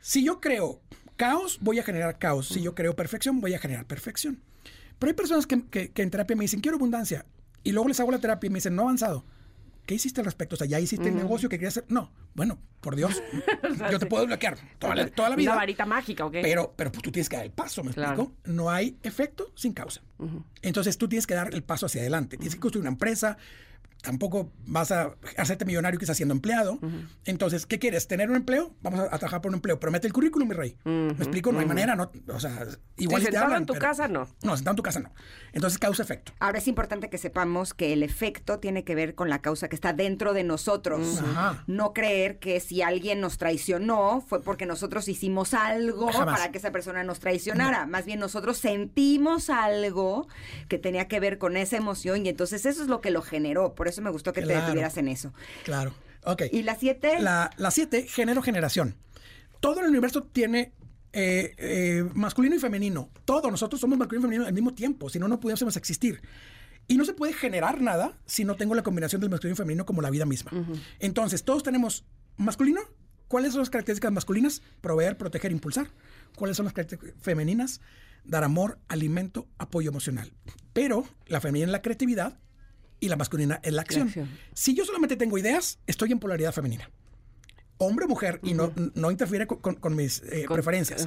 Si yo creo caos, voy a generar caos. Si yo creo perfección, voy a generar perfección. Pero hay personas que, que- que en terapia me dicen, quiero abundancia. Y luego les hago la terapia y me dicen, no ha avanzado. ¿Qué hiciste al respecto? O sea, ¿ya hiciste el negocio que querías hacer? No. Bueno, por Dios, yo te puedo bloquear toda la, toda la vida. Una varita mágica, ¿ok? Pero, pero pues, tú tienes que dar el paso, ¿me Claro. explico? No hay efecto sin causa. Entonces tú tienes que dar el paso hacia adelante. Tienes que construir una empresa. Tampoco vas a hacerte millonario que estás siendo empleado. Entonces, ¿qué quieres? ¿Tener un empleo? Vamos a, a trabajar por un empleo. Pero mete el currículum, mi rey. ¿Me explico? No hay manera, ¿no? O sea, igual y te hablan, en tu pero- casa, no. No, sentado en tu casa, no. Entonces, causa-efecto. Ahora es importante que sepamos que el efecto tiene que ver con la causa que está dentro de nosotros. Ajá. No creer que si alguien nos traicionó fue porque nosotros hicimos algo Jamás. para que esa persona nos traicionara. Más bien nosotros sentimos algo que tenía que ver con esa emoción y entonces eso es lo que lo generó. Por eso me gustó que te detuvieras en eso. Claro. Ok. ¿Y la siete? La, la siete, género-generación. Todo el universo tiene eh, eh, masculino y femenino. Todo, nosotros somos masculino y femenino al mismo tiempo, si no, no pudiésemos existir. Y no se puede generar nada si no tengo la combinación del masculino y femenino como la vida misma. Entonces, todos tenemos masculino. ¿Cuáles son las características masculinas? Proveer, proteger, impulsar. ¿Cuáles son las características femeninas? Dar amor, alimento, apoyo emocional. Pero la femenina es la creatividad y la masculina es la acción. acción. Si yo solamente tengo ideas, estoy en polaridad femenina. Hombre o mujer, y no, no interfiere con, mis eh, Con- preferencias.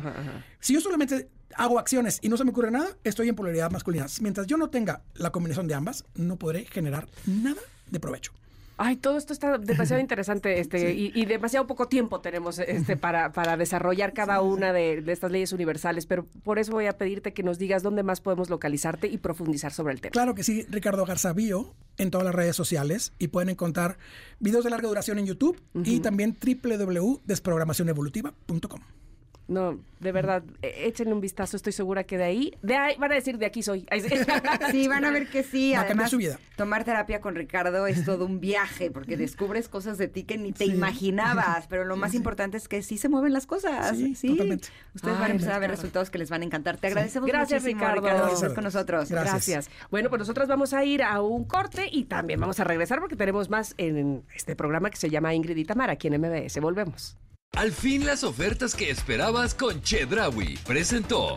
Si yo solamente hago acciones y no se me ocurre nada, estoy en polaridad masculina. Mientras yo no tenga la combinación de ambas, no podré generar nada de provecho. Ay, todo esto está demasiado interesante este, y, y demasiado poco tiempo tenemos este, para, para desarrollar cada una de, de estas leyes universales, pero por eso voy a pedirte que nos digas dónde más podemos localizarte y profundizar sobre el tema. Claro que sí, Ricardo Garza Bio en todas las redes sociales y pueden encontrar videos de larga duración en YouTube y también www.desprogramacionevolutiva.com. No, de verdad, e- échenle un vistazo, estoy segura que de ahí, de ahí, van a decir de aquí soy. Sí. Van a ver que sí. Va a cambiar Además, su vida. tomar terapia con Ricardo es todo un viaje porque descubres cosas de ti que ni te imaginabas. Pero lo más importante es que sí se mueven las cosas. Sí, Sí, totalmente. Ustedes van a empezar a ver resultados que les van a encantar. Te agradecemos Gracias, muchísimo, Ricardo. Ricardo, por Gracias. estar con nosotros. Gracias. Gracias. Bueno, pues nosotros vamos a ir a un corte y también vamos a regresar porque tenemos más en este programa que se llama Ingrid y Tamara aquí en MBS. Volvemos. Al fin las ofertas que esperabas con Chedraui presentó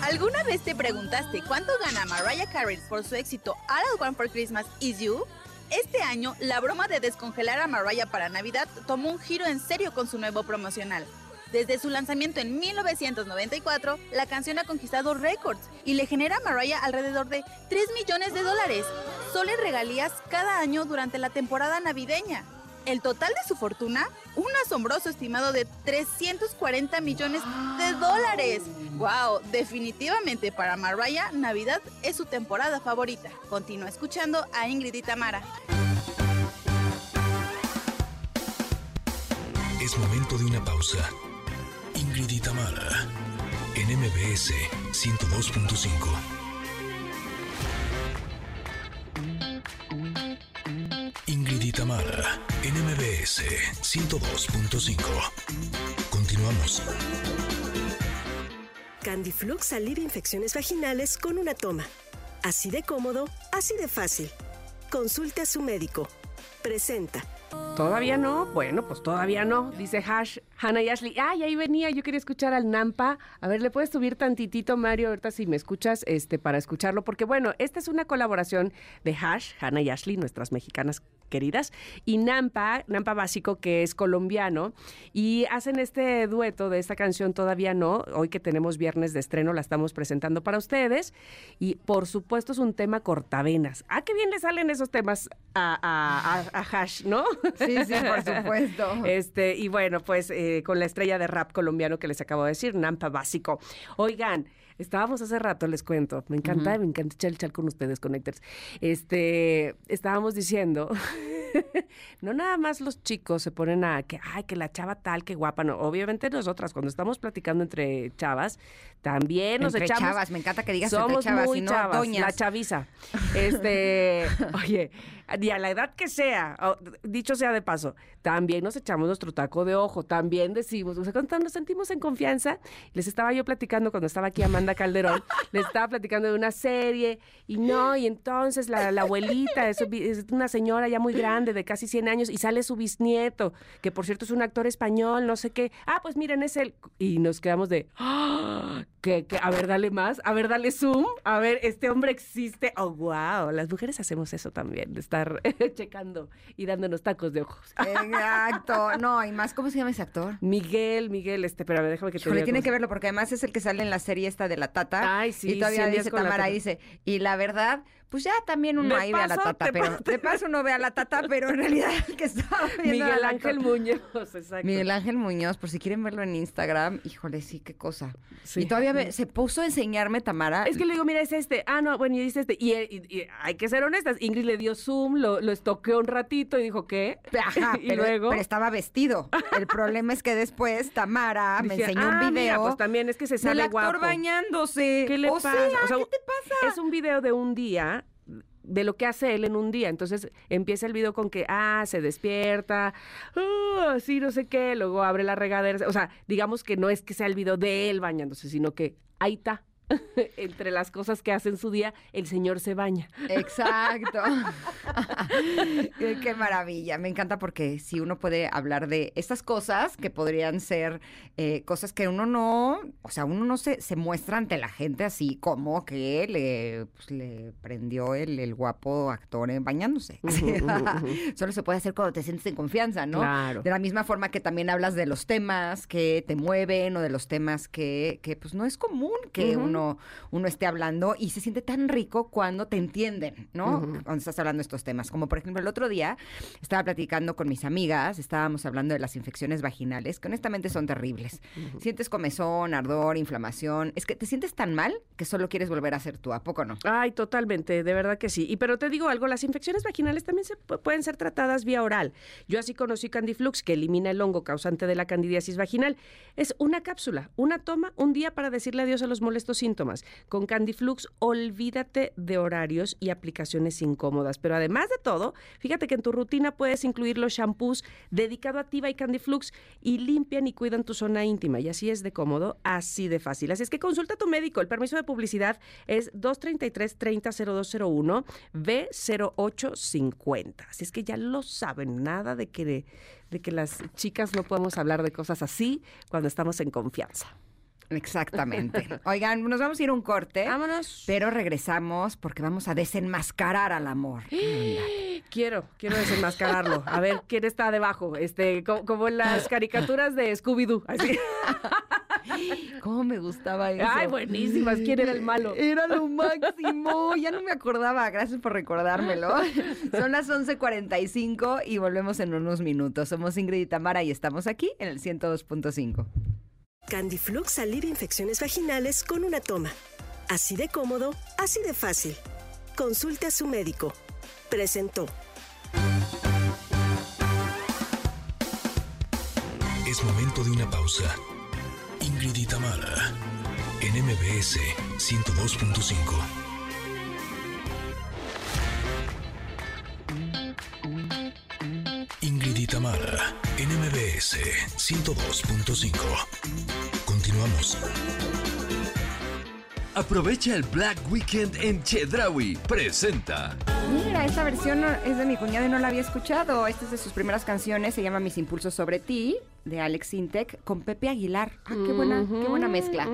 ¿Alguna vez te preguntaste cuánto gana Mariah Carey por su éxito All I Want for Christmas Is You? Este año, la broma de descongelar a Mariah para Navidad tomó un giro en serio con su nuevo promocional. Desde su lanzamiento en 1994, la canción ha conquistado récords y le genera a Mariah alrededor de 3 millones de dólares, solo regalías cada año durante la temporada navideña. El total de su fortuna, un asombroso estimado de 340 millones de dólares. ¡Wow! Definitivamente para Mariah, Navidad es su temporada favorita. Continúa escuchando a Ingrid y Tamara. Es momento de una pausa. Ingrid y Tamara, en MBS 102.5. Ingrid y Tamara, en MBS 102.5. Continuamos. Candiflux alivia infecciones vaginales con una toma. Así de cómodo, así de fácil. Consulte a su médico. Presenta. ¿Todavía no? Bueno, pues todavía no, dice Hash, Hannah y Ashley. Ay, ahí venía, yo quería escuchar al Nampa. A ver, ¿le puedes subir tantitito, Mario, ahorita si me escuchas, este, para escucharlo? Porque bueno, esta es una colaboración de Hash, Hannah y Ashley, nuestras mexicanas queridas, y Nampa, Nampa Básico, que es colombiano, y hacen este dueto de esta canción Todavía no, hoy que tenemos viernes de estreno, la estamos presentando para ustedes, y por supuesto es un tema cortavenas. Ah, qué bien le salen esos temas a, a- a- a Hash, ¿no? Sí, sí, por supuesto. Este, y bueno, pues eh, con la estrella de rap colombiano que les acabo de decir, Nampa Básico. Oigan, estábamos hace rato, les cuento, me encanta, me encanta echar el chal con ustedes, Connectors. Este, estábamos diciendo, no nada más los chicos se ponen a que, ay, que la chava tal, que guapa, no. Obviamente nosotras, cuando estamos platicando entre chavas, también nos Entre echamos. chavas, me encanta que digas entre Somos chavas muy y no chavas, doñas. la chaviza. Este, oye, y a la edad que sea, o- dicho sea de paso, también nos echamos nuestro taco de ojo, también decimos, o sea, cuando nos sentimos en confianza, les estaba yo platicando cuando estaba aquí Amanda Calderón, les estaba platicando de una serie, y no, y entonces la, la abuelita es, es una señora ya muy grande, de casi 100 años, y sale su bisnieto, que por cierto es un actor español, no sé qué, ah, pues miren, es él, y nos quedamos de, ¡ah! que, a ver, dale más, a ver, dale zoom, a ver, este hombre existe, oh, wow, las mujeres hacemos eso también, de estar checando y dándonos tacos de ojos. Exacto. No, y más, ¿cómo se llama ese actor? Miguel, Miguel, este, espérame, déjame que te Híjole, diga tiene que verlo porque además es el que sale en la serie esta de la tata. Ay, sí, Y todavía 100 días dice la Tamara, dice, y la verdad, pues ya también uno ahí ve a la tata, pero de paso uno ve a la tata, pero en realidad el que estaba viendo Miguel Ángel Muñoz, exacto. Miguel Ángel Muñoz, por si quieren verlo en Instagram, híjole, sí, qué cosa. Sí. Y todavía se puso a enseñarme Tamara. Es que le digo, mira, es este. Ah, no, bueno, y dice este. Y, y- y hay que ser honestas. Ingrid le dio zoom, lo, lo estoqueó un ratito y dijo, ¿qué? Ajá, y pero, luego. pero estaba vestido. El problema es que después Tamara me enseñó "Ah, un mira, video pues también es que se sale actor guapo. bañándose. ¿Qué le o pasa? Sea, O sea, ¿qué te pasa? Es un video de un día de lo que hace él en un día. Entonces empieza el video con que, ah, se despierta, ah, así no sé qué, luego abre la regadera. O sea, digamos que no es que sea el video de él bañándose, sino que ahí está. Entre las cosas que hace en su día, el señor se baña. Exacto. Qué maravilla. Me encanta porque si uno puede hablar de estas cosas que podrían ser eh, cosas que uno no, o sea, uno no se, se muestra ante la gente así como que le, pues, le prendió el, el guapo actor en bañándose. Solo se puede hacer cuando te sientes en confianza, ¿no? Claro. De la misma forma que también hablas de los temas que te mueven o de los temas que, que pues no es común que uno uno, uno esté hablando y se siente tan rico cuando te entienden, ¿no? Cuando estás hablando de estos temas. Como por ejemplo, el otro día estaba platicando con mis amigas, estábamos hablando de las infecciones vaginales, que honestamente son terribles. Sientes comezón, ardor, inflamación. Es que te sientes tan mal que solo quieres volver a ser tú, ¿a poco no? Ay, totalmente, de verdad que sí. Y pero te digo algo, las infecciones vaginales también se pu- pueden ser tratadas vía oral. Yo así conocí Candiflux, que elimina el hongo causante de la candidiasis vaginal. Es una cápsula, una toma, un día para decirle adiós a los molestos síntomas. Con Candiflux, olvídate de horarios y aplicaciones incómodas. Pero además de todo, fíjate que en tu rutina puedes incluir los shampoos dedicado a Tiva y Candiflux y limpian y cuidan tu zona íntima. Y así es de cómodo, así de fácil. Así es que consulta a tu médico. El permiso de publicidad es 233-300201 B0850. Así es que ya lo saben, nada de que, de que las chicas no podemos hablar de cosas así cuando estamos en confianza. Exactamente. Oigan, nos vamos a ir un corte. Vámonos. Pero regresamos porque vamos a desenmascarar al amor. Quiero, quiero desenmascararlo. A ver, ¿quién está debajo? Este, co- como, en las caricaturas de Scooby-Doo. Así. ¿Cómo me gustaba eso? Ay, buenísimas. ¿Quién era el malo? Era lo máximo. Ya no me acordaba. Gracias por recordármelo. Son las 11.45 y volvemos en unos minutos. Somos Ingrid y Tamara y estamos aquí en el 102.5. Candiflux alivia infecciones vaginales con una toma. Así de cómodo, así de fácil. Consulte a su médico. Presentó. Es momento de una pausa. Ingrid y Tamara, en MBS 102.5. Ingrid y Tamara, en MBS 102.5. Continuamos. Aprovecha el Black Weekend en Chedraui. Presenta. Mira, esta versión no- es de mi cuñado y no la había escuchado. Esta es de sus primeras canciones, se llama Mis Impulsos sobre ti, de Alex Intec, con Pepe Aguilar. Ah, qué buena, qué buena mezcla.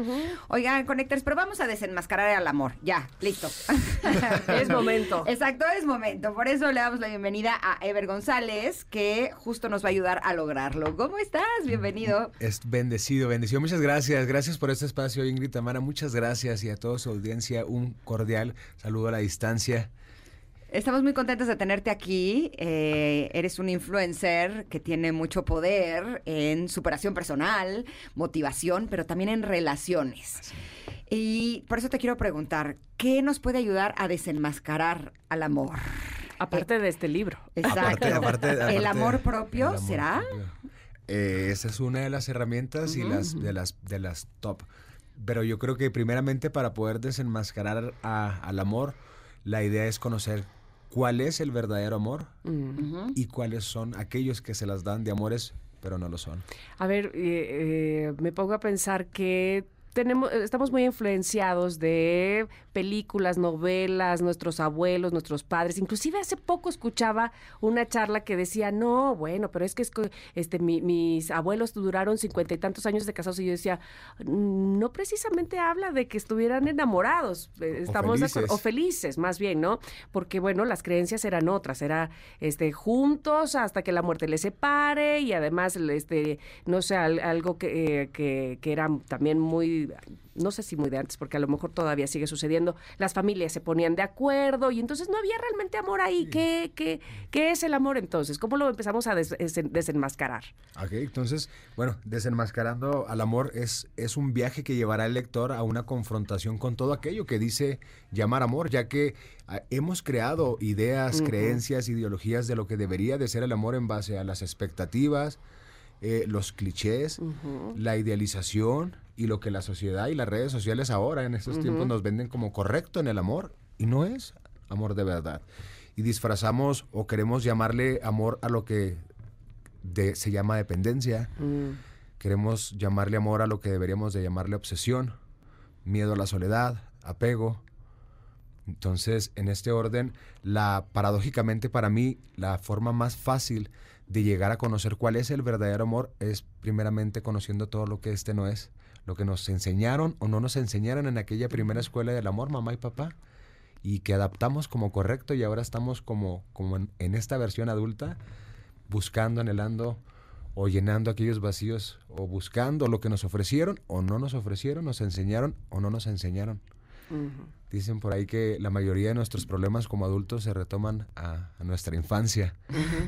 Oigan, Connectors, pero vamos a desenmascarar al amor. Ya, listo. Es momento. Exacto, es momento. Por eso le damos la bienvenida a Ever González, que justo nos va a ayudar a lograrlo. ¿Cómo estás? Bienvenido. Es bendecido, bendecido. Muchas gracias. Gracias por este espacio, Ingrid Tamara. Muchas gracias. Y a toda su audiencia, un cordial saludo a la distancia. Estamos muy contentos de tenerte aquí. Eh, eres un influencer que tiene mucho poder en superación personal, motivación, pero también en relaciones. Y por eso te quiero preguntar, ¿qué nos puede ayudar a desenmascarar al amor? Aparte de este libro. Exacto. Aparte- aparte- ¿El amor propio el amor será? propio. Eh, esa es una de las herramientas y las de las de las top. Pero yo creo que primeramente para poder desenmascarar a- al amor, la idea es conocer cuál es el verdadero amor y cuáles son aquellos que se las dan de amores, pero no lo son. A ver, eh, eh, me pongo a pensar que tenemos, eh, estamos muy influenciados de películas, novelas, nuestros abuelos, nuestros padres. Inclusive hace poco escuchaba una charla que decía, no, bueno, pero es que es este, mi- mis abuelos duraron cincuenta y tantos años de casados y yo decía, "Mm, no precisamente habla de que estuvieran enamorados, eh, estamos felices. o felices más bien, ¿no? Porque bueno, las creencias eran otras, era este juntos hasta que la muerte les separe y además este no sé, al- algo que, eh, que, que era también muy no sé si muy de antes, porque a lo mejor todavía sigue sucediendo, las familias se ponían de acuerdo y entonces no había realmente amor ahí. ¿Qué, qué, qué es el amor entonces? ¿Cómo lo empezamos a des- desen- desenmascarar? Ok, entonces, bueno, desenmascarando al amor es, es un viaje que llevará al lector a una confrontación con todo aquello que dice llamar amor, ya que ah, hemos creado ideas, creencias, ideologías de lo que debería de ser el amor en base a las expectativas, eh, los clichés, la idealización y lo que la sociedad y las redes sociales ahora en estos tiempos nos venden como correcto en el amor y no es amor de verdad. Y disfrazamos o queremos llamarle amor a lo que de- se llama dependencia. Queremos llamarle amor a lo que deberíamos de llamarle obsesión, miedo a la soledad, apego. Entonces, en este orden, la paradójicamente para mí la forma más fácil de llegar a conocer cuál es el verdadero amor es primeramente conociendo todo lo que este no es, lo que nos enseñaron o no nos enseñaron en aquella primera escuela del amor, mamá y papá, y que adaptamos como correcto y ahora estamos como, como en, en esta versión adulta buscando, anhelando o llenando aquellos vacíos o buscando lo que nos ofrecieron o no nos ofrecieron, nos enseñaron o no nos enseñaron. Dicen por ahí que la mayoría de nuestros problemas como adultos se retoman a, a nuestra infancia,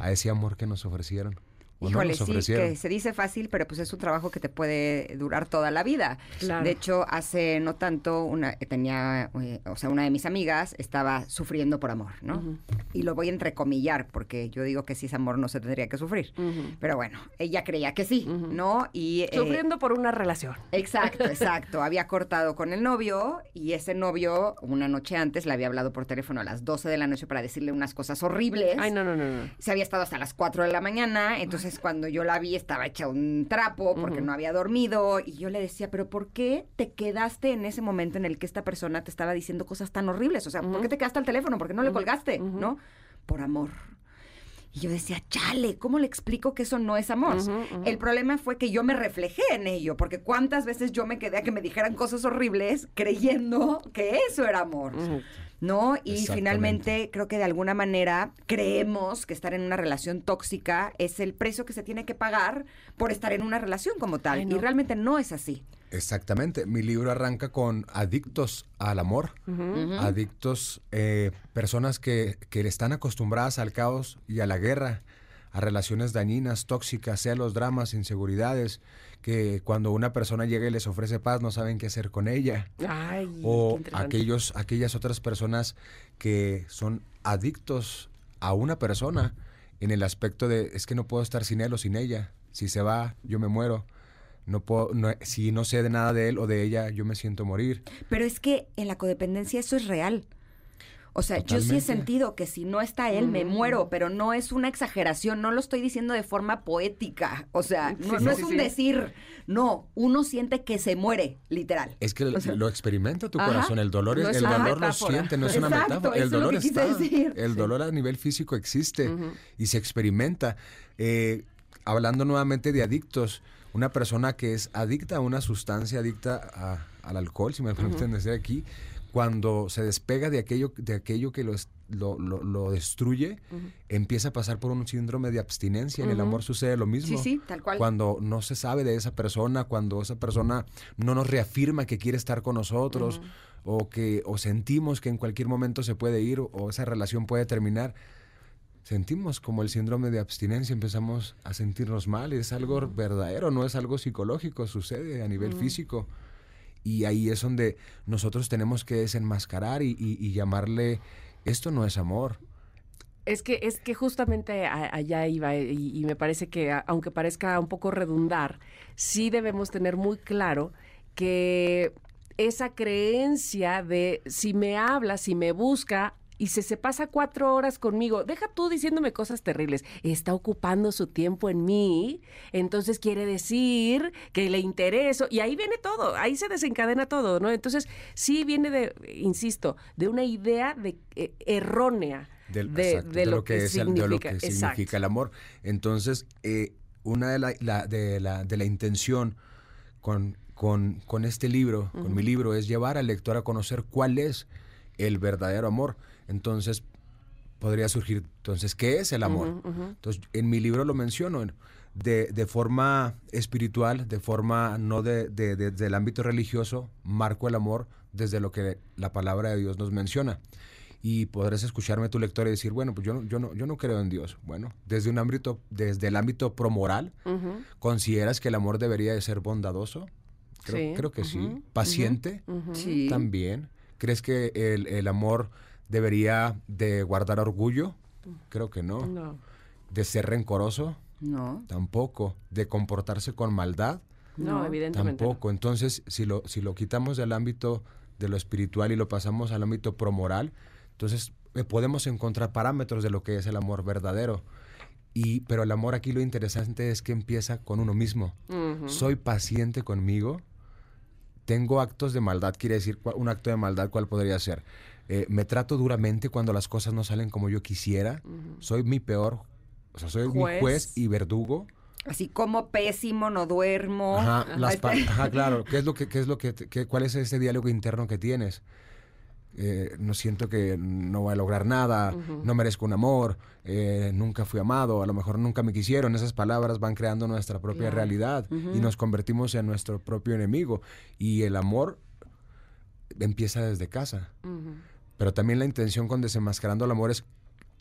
a ese amor que nos ofrecieron. Híjole, nos sí, que se dice fácil, pero pues es un trabajo que te puede durar toda la vida. Claro. De hecho, hace no tanto, una, tenía, eh, o sea, una de mis amigas estaba sufriendo por amor, ¿no? Y lo voy a entrecomillar, porque yo digo que si es amor no se tendría que sufrir. Pero bueno, ella creía que sí, ¿no? Y, eh, Sufriendo por una relación. Exacto, exacto. había cortado con el novio y ese novio una noche antes le había hablado por teléfono a las 12 de la noche para decirle unas cosas horribles. Ay, no, no, no, no. Se había estado hasta las 4 de la mañana, entonces cuando yo la vi estaba hecha un trapo porque no había dormido y yo le decía, pero ¿por qué te quedaste en ese momento en el que esta persona te estaba diciendo cosas tan horribles? O sea, ¿por qué te quedaste al teléfono? ¿Por qué no le colgaste? ¿No? Por amor. Y yo decía, chale, ¿cómo le explico que eso no es amor? El problema fue que yo me reflejé en ello, porque cuántas veces yo me quedé a que me dijeran cosas horribles creyendo que eso era amor. ¿No? Y finalmente creo que de alguna manera creemos que estar en una relación tóxica es el precio que se tiene que pagar por estar en una relación como tal. Ay, no. Y realmente no es así. Exactamente. Mi libro arranca con adictos al amor, adictos, eh, personas que, que están acostumbradas al caos y a la guerra, a relaciones dañinas, tóxicas, celos, dramas, inseguridades, que cuando una persona llega y les ofrece paz no saben qué hacer con ella. Ay, o aquellos, aquellas otras personas que son adictos a una persona en el aspecto de es que no puedo estar sin él o sin ella. Si se va, yo me muero. No puedo, no- si no sé de nada de él o de ella, yo me siento morir. Pero es que en la codependencia eso es real. O sea, yo sí he sentido que si no está él, me muero, pero no es una exageración, no lo estoy diciendo de forma poética. O sea, no, Sí, no sí, es un sí. decir, no, uno siente que se muere, literal. Es que O sea, lo experimenta tu ajá. corazón. El dolor, No es, el dolor lo siente, no es una metáfora. El dolor está. decir. El dolor a nivel físico existe y se experimenta. Eh, hablando nuevamente de adictos, una persona que es adicta a una sustancia, adicta a- al alcohol, si me permiten decir aquí, cuando se despega de aquello, de aquello que lo, lo, lo- lo destruye, empieza a pasar por un síndrome de abstinencia. En el amor sucede lo mismo. Sí, sí, tal cual. Cuando no se sabe de esa persona, cuando esa persona no nos reafirma que quiere estar con nosotros, o que o sentimos que en cualquier momento se puede ir, o, o esa relación puede terminar, sentimos como el síndrome de abstinencia, empezamos a sentirnos mal, es algo verdadero, no es algo psicológico, sucede a nivel físico. Y ahí es donde nosotros tenemos que desenmascarar y, y- llamarle, esto no es amor. Es que, es que justamente allá iba y, me parece que, aunque parezca un poco redundar, sí debemos tener muy claro que esa creencia de si me habla, si me busca y si se pasa cuatro horas conmigo, deja tú diciéndome cosas terribles, está ocupando su tiempo en mí, entonces quiere decir que le intereso y ahí viene todo, ahí se desencadena todo, ¿no? Entonces sí viene de, insisto, de una idea de eh, errónea del- de, exacto, de lo, que, es el- de lo significa. que Exacto. significa el amor. Entonces, eh, una de la, la- de, la, de la intención con, con, con este libro, con mi libro, es llevar al lector a conocer cuál es el verdadero amor. Entonces, podría surgir, entonces, ¿qué es el amor? Entonces, en mi libro lo menciono en- de, de forma espiritual, de forma no de, de- de- del ámbito religioso, marco el amor desde lo que la palabra de Dios nos menciona. Y podrás escucharme tu lector y decir, bueno, pues yo no, yo no, yo no creo en Dios. Bueno, desde un ámbito, desde el ámbito promoral, ¿consideras que el amor debería de ser bondadoso? Creo, Sí, creo que sí. ¿Paciente? Sí. También. ¿Crees que el, el amor debería de guardar orgullo? Creo que no. No. ¿De ser rencoroso? No. Tampoco. ¿De comportarse con maldad? No, evidentemente. no. Tampoco. Entonces, si lo, si lo quitamos del ámbito de lo espiritual y lo pasamos al ámbito promoral, entonces eh, podemos encontrar parámetros de lo que es el amor verdadero. Y, pero el amor aquí lo interesante es que empieza con uno mismo. Soy paciente conmigo. Tengo actos de maldad, quiere decir un acto de maldad, ¿cuál podría ser? Eh, me trato duramente cuando las cosas no salen como yo quisiera. Soy mi peor, o sea, soy mi Juez. juez y verdugo. Así como pésimo, no duermo. Ajá, las ajá, claro. ¿Qué es lo que, qué es lo que, qué- cuál es ese diálogo interno que tienes? eh, no siento que no voy a lograr nada, no merezco un amor, eh, nunca fui amado, a lo mejor nunca me quisieron. Esas palabras van creando nuestra propia realidad y nos convertimos en nuestro propio enemigo. Y el amor empieza desde casa. Pero también la intención con desenmascarando el amor es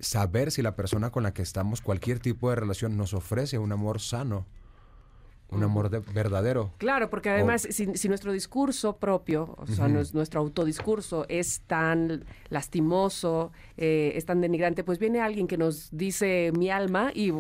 saber si la persona con la que estamos, cualquier tipo de relación, nos ofrece un amor sano un amor de, verdadero. Claro, porque además si, nuestro discurso propio, o sea, nuestro autodiscurso es tan lastimoso, eh, es tan denigrante, pues viene alguien que nos dice mi alma y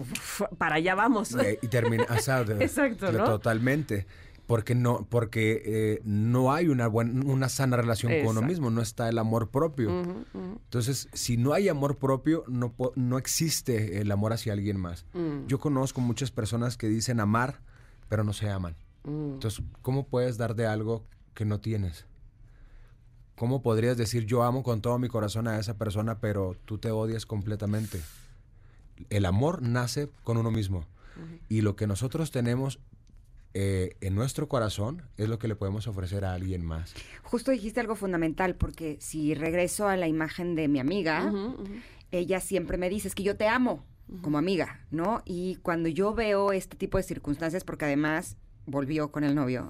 para allá vamos. Y, termina, Exacto, ¿no? Totalmente. Porque no, porque eh, no hay una buena, una sana relación con uno mismo, no está el amor propio. Entonces, si no hay amor propio, no, no existe el amor hacia alguien más. Mm. Yo conozco muchas personas que dicen amar, pero no se aman. Mm. Entonces, ¿cómo puedes dar de algo que no tienes? ¿Cómo podrías decir yo amo con todo mi corazón a esa persona, pero tú te odias completamente? El amor nace con uno mismo. Y lo que nosotros tenemos eh, en nuestro corazón es lo que le podemos ofrecer a alguien más. Justo dijiste algo fundamental, porque si regreso a la imagen de mi amiga, ella siempre me dice, es que yo te amo como amiga, ¿no? Y cuando yo veo este tipo de circunstancias, porque además volvió con el novio,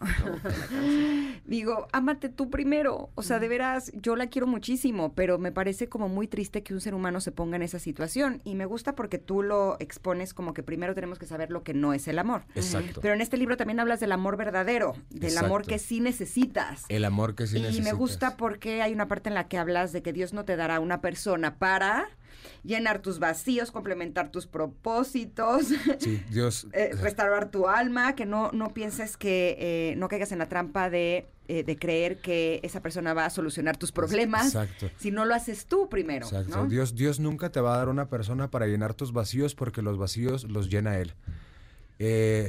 digo, ámate tú primero. O sea, de veras, yo la quiero muchísimo, pero me parece como muy triste que un ser humano se ponga en esa situación. Y me gusta porque tú lo expones como que primero tenemos que saber lo que no es el amor. Exacto. Pero en este libro también hablas del amor verdadero, del amor que sí necesitas. El amor que sí necesitas. Y me gusta porque hay una parte en la que hablas de que Dios no te dará una persona para llenar tus vacíos, complementar tus propósitos, sí, Dios, eh, restaurar tu alma, que no, no pienses que eh, no caigas en la trampa de, eh, de, creer que esa persona va a solucionar tus problemas, Exacto. si no lo haces tú primero. Exacto. Dios, Dios nunca te va a dar una persona para llenar tus vacíos porque los vacíos los llena Él.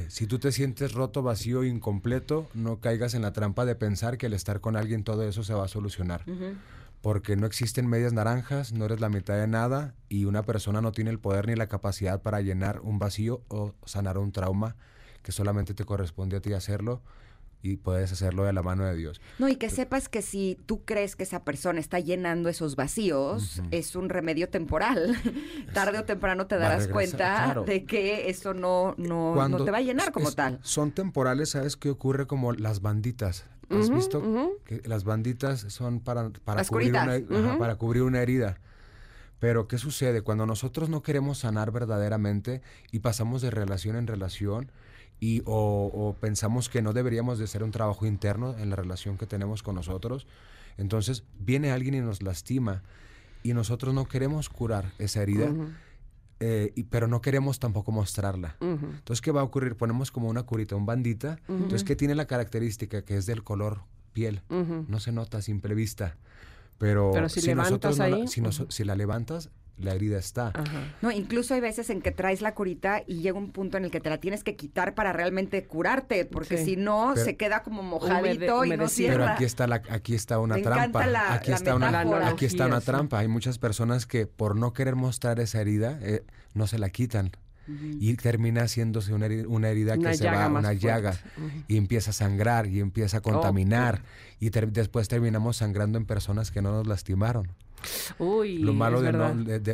si tú te sientes roto, vacío, incompleto, no caigas en la trampa de pensar que al estar con alguien todo eso se va a solucionar porque no existen medias naranjas, no eres la mitad de nada y una persona no tiene el poder ni la capacidad para llenar un vacío o sanar un trauma que solamente te corresponde a ti hacerlo y puedes hacerlo de la mano de Dios. No, y que sepas que si tú crees que esa persona está llenando esos vacíos, es un remedio temporal. Tarde o temprano te darás cuenta de que eso no, no, no, te va a llenar como tal. Son temporales, ¿sabes qué ocurre? Como las banditas. ¿Has visto? Que las banditas son para, para, cubrir una, para cubrir una herida. Pero, ¿qué sucede? Cuando nosotros no queremos sanar verdaderamente y pasamos de relación en relación y, o, pensamos que no deberíamos de hacer un trabajo interno en la relación que tenemos con nosotros, entonces viene alguien y nos lastima y nosotros no queremos curar esa herida. Eh, pero no queremos tampoco mostrarla. Entonces, ¿qué va a ocurrir? Ponemos como una curita, un bandita. Entonces, ¿qué tiene la característica? Que es del color piel. No se nota a simple vista. Pero, si, nosotros la, si, la levantas, la herida está. No, incluso hay veces en que traes la curita y llega un punto en el que te la tienes que quitar para realmente curarte, porque si no se queda como mojadito y no cierra. Pero aquí está la, aquí está una trampa. aquí está una aquí está una trampa. Hay muchas personas que por no querer mostrar esa herida eh, no se la quitan. Y termina haciéndose una herida, que se va, una llaga, y empieza a sangrar y empieza a contaminar. Y después terminamos sangrando en personas que no nos lastimaron. Uy, lo malo de,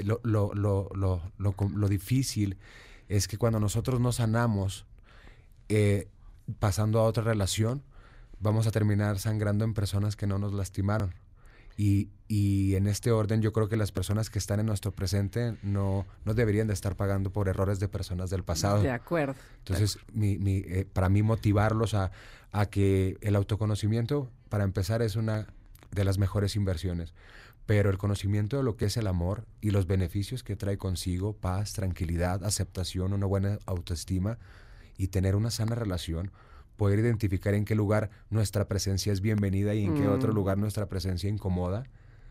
lo, lo, lo, lo, difícil es que cuando nosotros nos sanamos, eh, pasando a otra relación, vamos a terminar sangrando en personas que no nos lastimaron. Y, y, en este orden yo creo que las personas que están en nuestro presente no, no deberían de estar pagando por errores de personas del pasado. De acuerdo. Entonces, Mi, mi, eh, para mí motivarlos a, a que el autoconocimiento, para empezar, es una de las mejores inversiones pero el conocimiento de lo que es el amor y los beneficios que trae consigo, paz, tranquilidad, aceptación, una buena autoestima y tener una sana relación, poder identificar en qué lugar nuestra presencia es bienvenida y en qué otro mm. lugar nuestra presencia incomoda,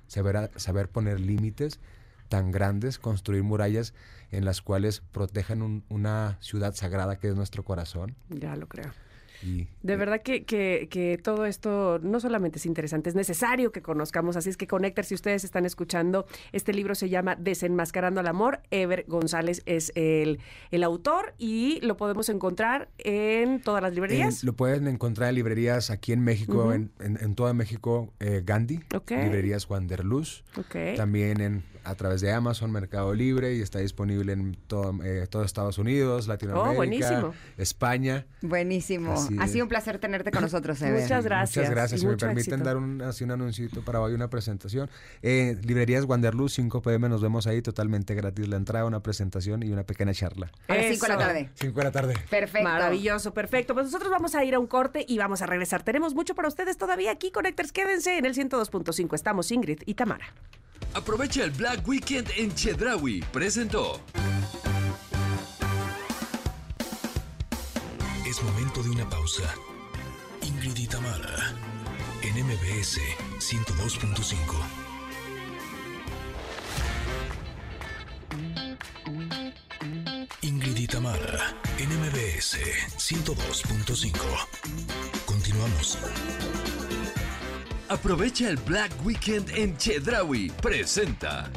saber, saber poner límites tan grandes, construir murallas en las cuales protejan una ciudad sagrada que es nuestro corazón. Ya lo creo. Y, De verdad que, que, que todo esto no solamente es interesante, es necesario que conozcamos. Así es que Connector, si ustedes están escuchando, este libro se llama Desenmascarando al Amor. Ever González es el, el autor y lo podemos encontrar en todas las librerías. Eh, lo pueden encontrar en librerías aquí en México, en, en, en toda México, eh, Gandhi, Ok. librerías Wanderluz, Ok. también en, a través de Amazon, Mercado Libre y está disponible en todo, eh, todo Estados Unidos, Latinoamérica, Oh, buenísimo. España. Buenísimo. Así ha es. sido un placer tenerte con nosotros. Muchas gracias. Muchas gracias. y Si me permiten éxito. dar un, así un anuncito para hoy, una presentación. Eh, librerías Wanderluz, 5 pm, nos vemos ahí, totalmente gratis la entrada, una presentación y una pequeña charla. A las 5 de la tarde. 5 de la tarde. Perfecto. Maravilloso, perfecto. Pues nosotros vamos a ir a un corte y vamos a regresar. Tenemos mucho para ustedes todavía aquí, Connectors. Quédense en el 102.5. Estamos Ingrid y Tamara. Aprovecha el Black Weekend en Chedraui. Presentó. Es momento de una pausa. Ingrid y Tamara, en MBS 102.5. Ingrid y Tamara, en MBS 102.5. Continuamos. Aprovecha el Black Weekend en Chedraui. Presenta.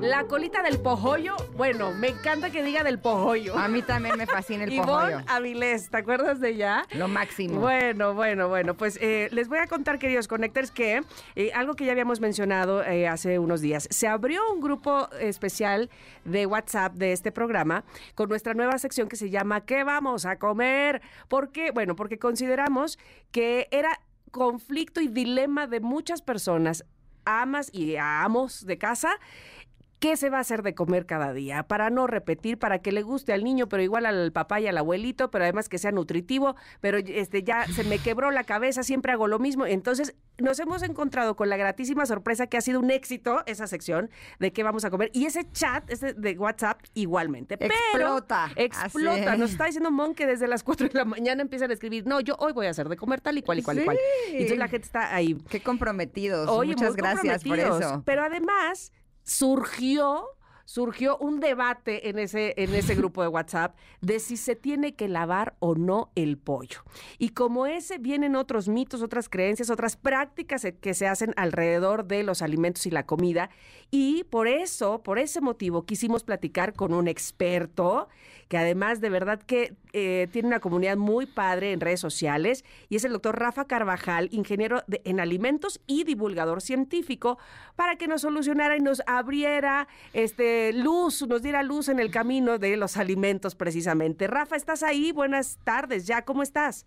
La colita del pojollo. Bueno, me encanta que diga del pojollo. A mí también me fascina el Ivonne pojollo. Avilés, ¿te acuerdas de ella? Lo máximo. Bueno, bueno, bueno, pues eh, les voy a contar, queridos connectors, que eh, algo que ya habíamos mencionado eh, hace unos días, se abrió un grupo especial de WhatsApp de este programa con nuestra nueva sección que se llama ¿Qué vamos a comer? ¿Por qué? Bueno, porque consideramos que era conflicto y dilema de muchas personas, amas y amos de casa, ¿Qué se va a hacer de comer cada día? Para no repetir, para que le guste al niño, pero igual al papá y al abuelito, pero además que sea nutritivo, pero este ya se me quebró la cabeza, siempre hago lo mismo. Entonces, nos hemos encontrado con la gratísima sorpresa que ha sido un éxito esa sección de qué vamos a comer. Y ese chat, ese de WhatsApp, igualmente. Pero Explota. Explota. Nos es. está diciendo Mon que desde las 4 de la mañana empiezan a escribir, no, yo hoy voy a hacer de comer tal y cual y cual y cual. Y entonces la gente está ahí. Qué comprometidos. Oye, Muchas gracias por eso. Pero además surgió surgió un debate en ese, en ese grupo de WhatsApp de si se tiene que lavar o no el pollo. Y como ese vienen otros mitos, otras creencias, otras prácticas que se hacen alrededor de los alimentos y la comida. Y por eso, por ese motivo, quisimos platicar con un experto que además de verdad que eh, tiene una comunidad muy padre en redes sociales y es el doctor Rafa Carvajal, ingeniero de- en alimentos y divulgador científico, para que nos solucionara y nos abriera este, luz, nos diera luz en el camino de los alimentos precisamente. Rafa, ¿estás ahí? Buenas tardes, ya, ¿cómo estás?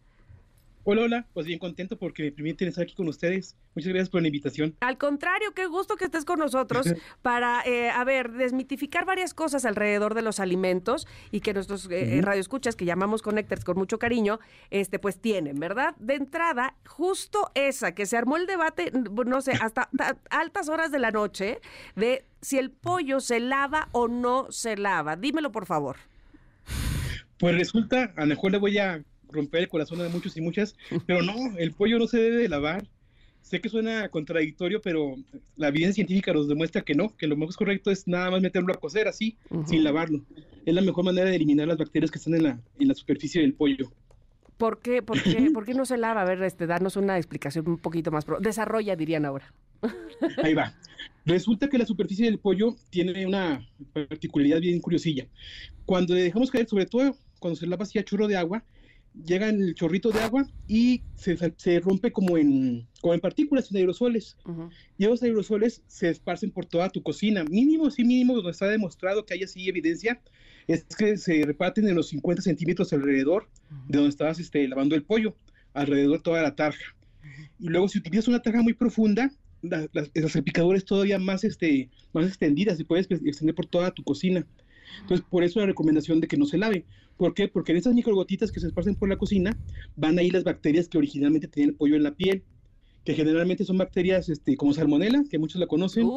Hola, hola, pues bien contento porque me permiten estar aquí con ustedes. Muchas gracias por la invitación. Al contrario, qué gusto que estés con nosotros para, eh, a ver, desmitificar varias cosas alrededor de los alimentos y que nuestros eh, Ujú. radioescuchas, que llamamos Connectors con mucho cariño, este, pues tienen, ¿verdad? De entrada, justo esa, que se armó el debate, no sé, hasta ta- altas horas de la noche, de si el pollo se lava o no se lava. Dímelo, por favor. Pues resulta, a lo mejor le voy a romper el corazón a muchos y muchas, pero no, el pollo no se debe de lavar. Sé que suena contradictorio, pero la evidencia científica nos demuestra que no, que lo más correcto es nada más meterlo a cocer así, sin lavarlo. Es la mejor manera de eliminar las bacterias que están en la, en la superficie del pollo. ¿Por qué, por, qué, por qué no se lava? A ver, este, darnos una explicación un poquito más. pro- Desarrolla, dirían ahora. Ahí va. Resulta que la superficie del pollo tiene una particularidad bien curiosilla. Cuando le dejamos caer, sobre todo cuando se lava así a chorro de agua, llega el chorrito de agua y se, se rompe como en, como en partículas, en aerosoles. Y esos aerosoles se esparcen por toda tu cocina. Mínimo, sí, mínimo, donde está demostrado que hay así evidencia, es que se reparten en los 50 centímetros alrededor de donde estabas este, lavando el pollo, alrededor de toda la tarja. Y luego, si utilizas una tarja muy profunda, la- las, las salpicaduras todavía más, este, más extendidas, se puedes extender por toda tu cocina. Entonces, por eso la recomendación de que no se lave. ¿Por qué? Porque en esas microgotitas que se esparcen por la cocina van ahí las bacterias que originalmente tenían el pollo en la piel, que generalmente son bacterias este, como salmonella, que muchos la conocen,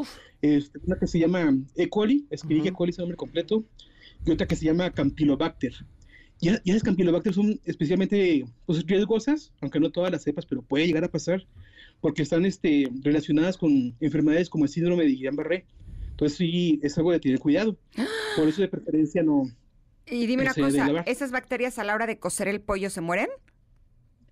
este, una que se llama E. coli, Escherichia coli es el nombre completo, y otra que se llama Campylobacter. Y, y esas Campylobacter son especialmente pues, riesgosas, aunque no todas las cepas, pero puede llegar a pasar, porque están este, relacionadas con enfermedades como el síndrome de Guillain-Barré. Entonces sí, es algo de tener cuidado. Por eso de preferencia no, Y dime una cosa. ¿esas bacterias a la hora de cocer el pollo se mueren?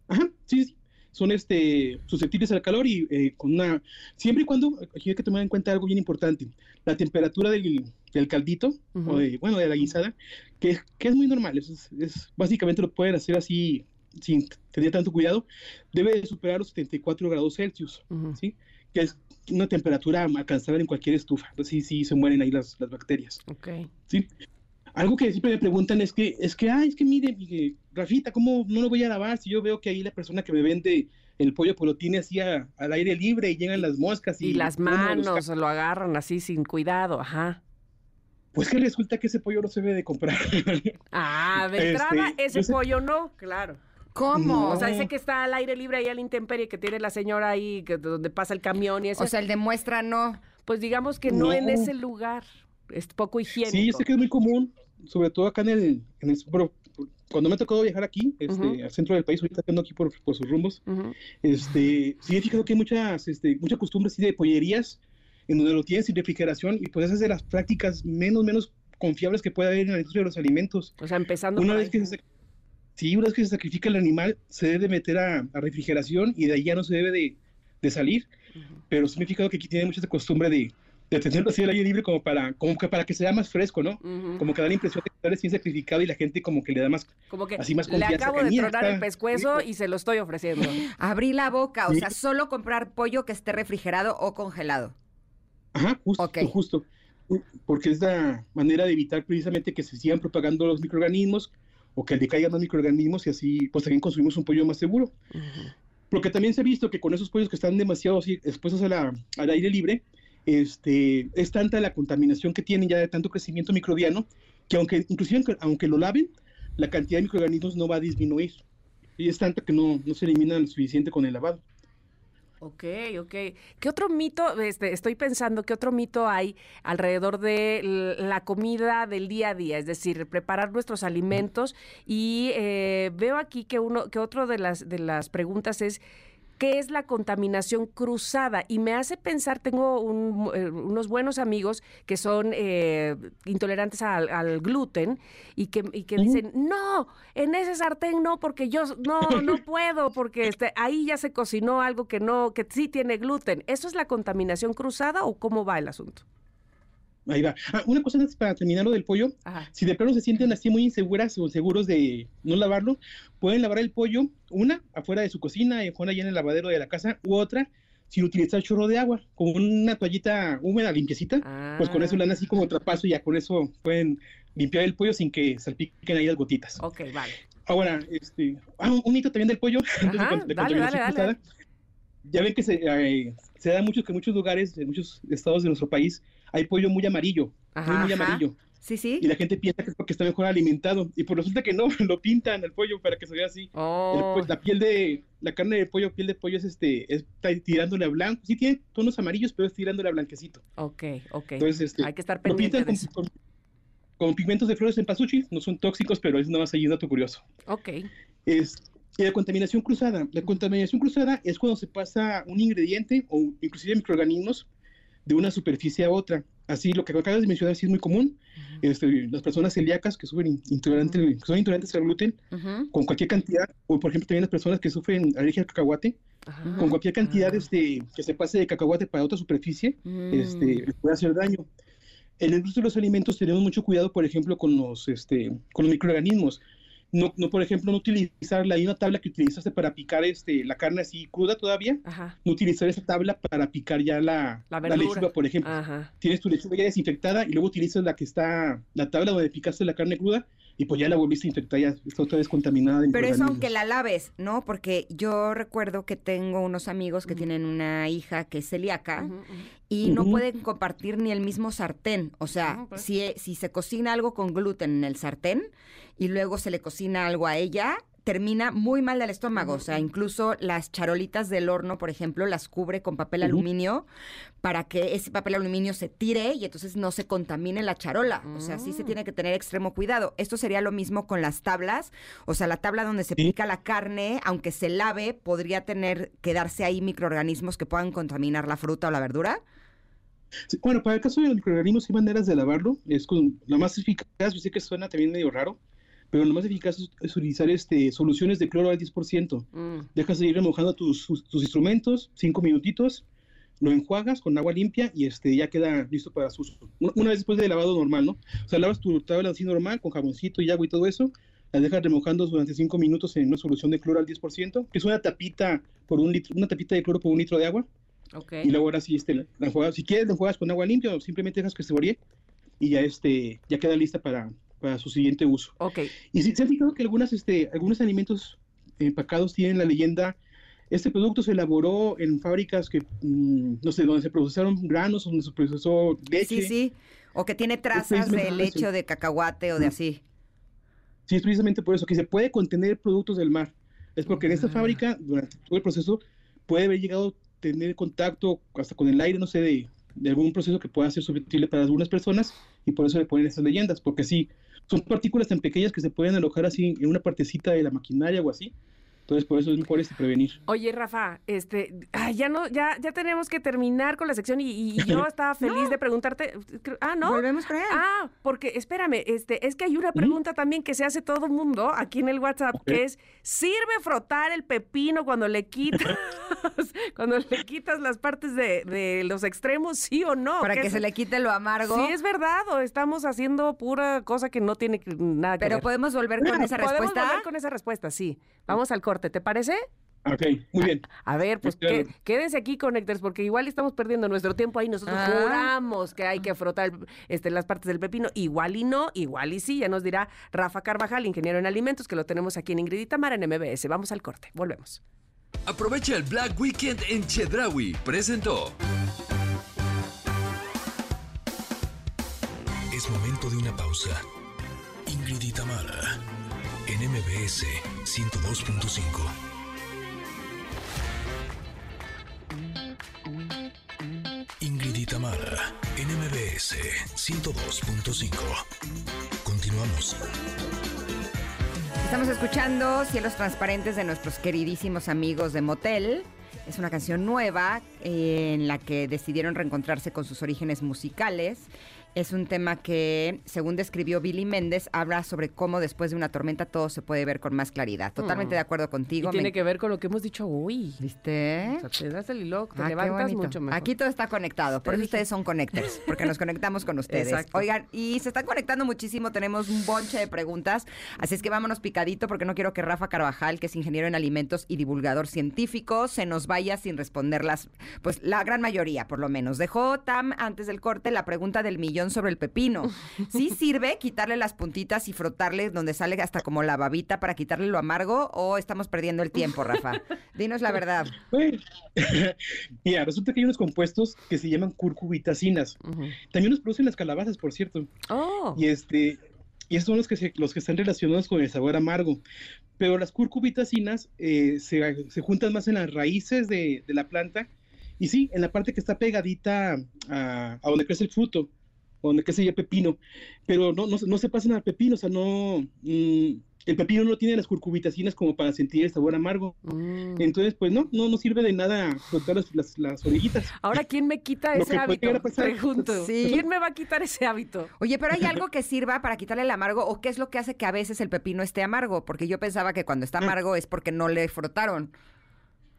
Ajá, sí, sí. Son este, susceptibles al calor y eh, con una... Siempre y cuando, aquí hay que tomar en cuenta algo bien importante, la temperatura del, del caldito, o de, bueno, de la guisada, que, es- que es muy normal, es, básicamente lo pueden hacer así sin tener tanto cuidado, debe de superar los 74 grados Celsius. ¿sí? Que es una temperatura alcanzable en cualquier estufa, entonces sí, sí se mueren ahí las, las bacterias. Ok. ¿sí? Algo que siempre me preguntan es que, es que, ay, es que mire, Rafita, ¿cómo no lo voy a lavar si yo veo que ahí la persona que me vende el pollo pues lo tiene así a- al aire libre y llegan las moscas y, Y las manos lo agarran así sin cuidado, ajá. Pues que resulta que ese pollo no se debe de comprar. Ah, de Este, entrada ese sé- pollo no, claro. ¿Cómo? No. O sea, ese que está al aire libre ahí a la intemperie que tiene la señora ahí, que, donde pasa el camión y eso. O sea, el de muestra no. pues digamos que no, en ese lugar. Es poco higiénico. Sí, yo sé que es muy común, sobre todo acá en el, en el- bueno, cuando me ha tocado viajar aquí, este, Ujú. al centro del país, ahorita ando aquí por, por sus rumbos, Ujú. este, sí he fijado que hay muchas, este, mucha costumbre así de pollerías en donde lo tienen sin refrigeración y pues esas de las prácticas menos, menos confiables que puede haber en la industria de los alimentos. O sea, empezando Una vez ahí. que se, sí, una vez que se sacrifica el animal, se debe meter a, a refrigeración y de ahí ya no se debe de, de salir. Pero sí me he fijado que aquí tiene mucha esa costumbre de, de tenerlo así al aire libre como para, como que para que sea más fresco, ¿no? Ujú. Como que da la impresión de que está recién sacrificado y la gente como que le da más... Como que así más le confianza, acabo que de tronar el está pescuezo rico. y se lo estoy ofreciendo. Abrí la boca, o Sí. sea, solo comprar pollo que esté refrigerado o congelado. Ajá, justo, Ok. justo. Porque es la manera de evitar precisamente que se sigan propagando los microorganismos o que decaigan los microorganismos y así pues también consumimos un pollo más seguro. Porque también se ha visto que con esos pollos que están demasiado así expuestos a la- al aire libre, este, es tanta la contaminación que tienen ya de tanto crecimiento microbiano que aunque inclusive aunque, lo laven, la cantidad de microorganismos no va a disminuir. Y es tanta que no, no se eliminan lo suficiente con el lavado. Ok, ok. ¿Qué otro mito, este, estoy pensando, qué otro mito hay alrededor de la comida del día a día? Es decir, preparar nuestros alimentos. Y eh, veo aquí que uno, que otro de las, de las preguntas es. ¿Qué es la contaminación cruzada? Y me hace pensar, tengo un- eh, unos buenos amigos que son eh, intolerantes al, al gluten y que, y que dicen, no, en ese sartén no, porque yo no, no puedo, porque este, ahí ya se cocinó algo que no, que sí tiene gluten. ¿Eso es la contaminación cruzada o cómo va el asunto? Ahí va. Ah, una cosa antes para terminar lo del pollo. Ajá. Si de plano se sienten así muy inseguras o seguros de no lavarlo, pueden lavar el pollo, una afuera de su cocina, fuera allá en el lavadero de la casa, u otra sin utilizar chorro de agua, con una toallita húmeda, limpiecita, pues con eso Ah. le dan así como trapazo y ya con eso pueden limpiar el pollo sin que salpiquen ahí las gotitas. Ok, vale. Ahora, este, ah, un, hito también del pollo, antes de Ajá, con- de dale, contaminación dale, dale. cruzada. Ya ven que se, eh, se da mucho que en muchos lugares, en muchos estados de nuestro país, hay pollo muy amarillo, Ajá, muy, muy ajá. amarillo. Sí, sí. Y la gente piensa que es porque está mejor alimentado. Y pues resulta que no, lo pintan al pollo para que se vea así. El Oh, po- la piel de, la carne de pollo, piel de pollo es este, es está tirándole a blanco. Sí tiene tonos amarillos, pero es tirándole a blanquecito. ok, ok. Entonces, este, Hay que estar lo pendiente pintan de con, eso. con- con pigmentos de flores en pasuchi. No son tóxicos, pero es nada más ahí un dato curioso. Ok. Es, y la contaminación cruzada. La contaminación cruzada es cuando se pasa un ingrediente o inclusive microorganismos de una superficie a otra. Así, lo que acabas de mencionar sí es muy común. Este, las personas celíacas que, sufren intolerantes, que son intolerantes al gluten, con cualquier cantidad, o por ejemplo también las personas que sufren alergia al cacahuate, con cualquier cantidad Ah. este, que se pase de cacahuate para otra superficie, Mm. este, les puede hacer daño. En la industria de los alimentos tenemos mucho cuidado, por ejemplo, con los, este, con los microorganismos. No, no, por ejemplo, no utilizar la misma tabla que utilizaste para picar este, la carne así cruda todavía, Ajá. no utilizar esa tabla para picar ya la, La lechuga, por ejemplo. Ajá. Tienes tu lechuga ya desinfectada y luego utilizas la que está, la tabla donde picaste la carne cruda y pues ya la volviste a infectar, ya está otra vez contaminada. de Pero eso aunque la laves, ¿no? Porque yo recuerdo que tengo unos amigos que tienen una hija que es celíaca y no pueden compartir ni el mismo sartén. O sea, pues. si, si se cocina algo con gluten en el sartén y luego se le cocina algo a ella, termina muy mal del estómago. O sea, incluso las charolitas del horno, por ejemplo, las cubre con papel aluminio para que ese papel aluminio se tire y entonces no se contamine la charola. O sea, sí se Mm. tiene que tener extremo cuidado. Esto sería lo mismo con las tablas. O sea, la tabla donde se Sí. pica la carne, aunque se lave, podría tener, quedarse ahí microorganismos que puedan contaminar la fruta o la verdura. Sí, Bueno, para el caso de los microorganismos hay maneras de lavarlo. Es con la más eficaz, yo sé que suena también medio raro, pero lo más eficaz es, es utilizar este, soluciones de cloro al 10%. Mm. Dejas de ir remojando tus, tus, tus instrumentos, cinco minutitos, lo enjuagas con agua limpia y este, ya queda listo para su uso. Una, vez después del lavado normal, ¿no? O sea, lavas tu tabla así normal, con jaboncito y agua y todo eso, la dejas remojando durante cinco minutos en una solución de cloro al 10%, que es una tapita por un litro, una tapita de cloro por un litro de agua, Ok. y luego ahora sí este, la, la enjuagas. Si quieres, la enjuagas con agua limpia o simplemente dejas que se varíe y ya, este, ya queda lista para, para su siguiente uso. Ok. Y si se han fijado que algunas, este, algunos alimentos empacados tienen la leyenda, este producto se elaboró en fábricas que, mm, no sé, donde se procesaron granos, donde se procesó leche. Sí, sí. O que tiene trazas de leche o de cacahuate o de así. Sí, es precisamente por eso, que se puede contener productos del mar. Es porque en esta Ah. fábrica, durante todo el proceso, puede haber llegado a tener contacto hasta con el aire, no sé, de, de algún proceso que pueda ser susceptible para algunas personas, y por eso le ponen esas leyendas, porque sí, son partículas tan pequeñas que se pueden alojar así en una partecita de la maquinaria o así. Entonces, por eso es mejor este prevenir. Oye, Rafa, este, ay, ya no, ya, ya tenemos que terminar con la sección y, y yo estaba feliz de preguntarte. Ah, ¿no? Volvemos con él. Ah, porque espérame, este, es que hay una pregunta también que se hace todo mundo aquí en el WhatsApp, que es, ¿sirve frotar el pepino cuando le quitas, cuando le quitas las partes de, de los extremos, sí o no? Para ¿Qué que se le quite lo amargo. Sí, es verdad, o estamos haciendo pura cosa que no tiene que- nada que Pero ver. podemos volver con esa Podemos respuesta. volver con esa respuesta, sí. Vamos al corte, ¿te parece? Ok, muy bien. A ver, pues que- quédense aquí, Connectors, porque igual estamos perdiendo nuestro tiempo ahí. Nosotros Ah. juramos que hay que frotar este, las partes del pepino. Igual y no, igual y sí. Ya nos dirá Rafa Carvajal, ingeniero en alimentos, que lo tenemos aquí en Ingrid y Tamara en MBS. Vamos al corte, volvemos. Aprovecha el Black Weekend en Chedraui. Presentó. Es momento de una pausa. Ingrid y Tamara, en MBS 102.5. Ingrid y Tamara, en MBS 102.5. Continuamos. Estamos escuchando Cielos Transparentes de nuestros queridísimos amigos de Motel. Es una canción nueva eh, en la que decidieron reencontrarse con sus orígenes musicales. Es un tema que, según describió Billy Méndez, habla sobre cómo después de una tormenta todo se puede ver con más claridad. Totalmente Mm. de acuerdo contigo. Y tiene me- que ver con lo que hemos dicho hoy. ¿Viste? O sea, te das el hilo, te Ah, levantas mucho mejor. Aquí todo está conectado, por eso ustedes son connectors, porque nos conectamos con ustedes. Exacto. Oigan, y se están conectando muchísimo, tenemos un bonche de preguntas, así es que vámonos picadito porque no quiero que Rafa Carvajal, que es ingeniero en alimentos y divulgador científico, se nos vaya sin responderlas, pues la gran mayoría por lo menos. Dejó Tam antes del corte la pregunta del millón sobre el pepino. ¿Sí sirve quitarle las puntitas y frotarle donde sale hasta como la babita para quitarle lo amargo o estamos perdiendo el tiempo, Rafa? Dinos la verdad. Bueno, Mira, resulta que hay unos compuestos que se llaman curcubitacinas. También los producen las calabazas, por cierto. Oh. Y este, y estos son los que, se- los que están relacionados con el sabor amargo. Pero las curcubitacinas eh, se, se juntan más en las raíces de, de la planta y sí, en la parte que está pegadita a, a donde crece el fruto, o donde crece el pepino. Pero no, no, se- no se pasan al pepino, o sea, no. mm, el pepino no tiene las curcubitacinas como para sentir el sabor amargo. Mm. Entonces, pues no, no, no sirve de nada frotar las, las, las orejitas. Ahora, ¿quién me quita Lo ese hábito? Pregunto. Sí. ¿Quién me va a quitar ese hábito? Oye, pero hay algo que sirva para quitarle el amargo o qué es lo que hace que a veces el pepino esté amargo, porque yo pensaba que cuando está amargo es porque no le frotaron.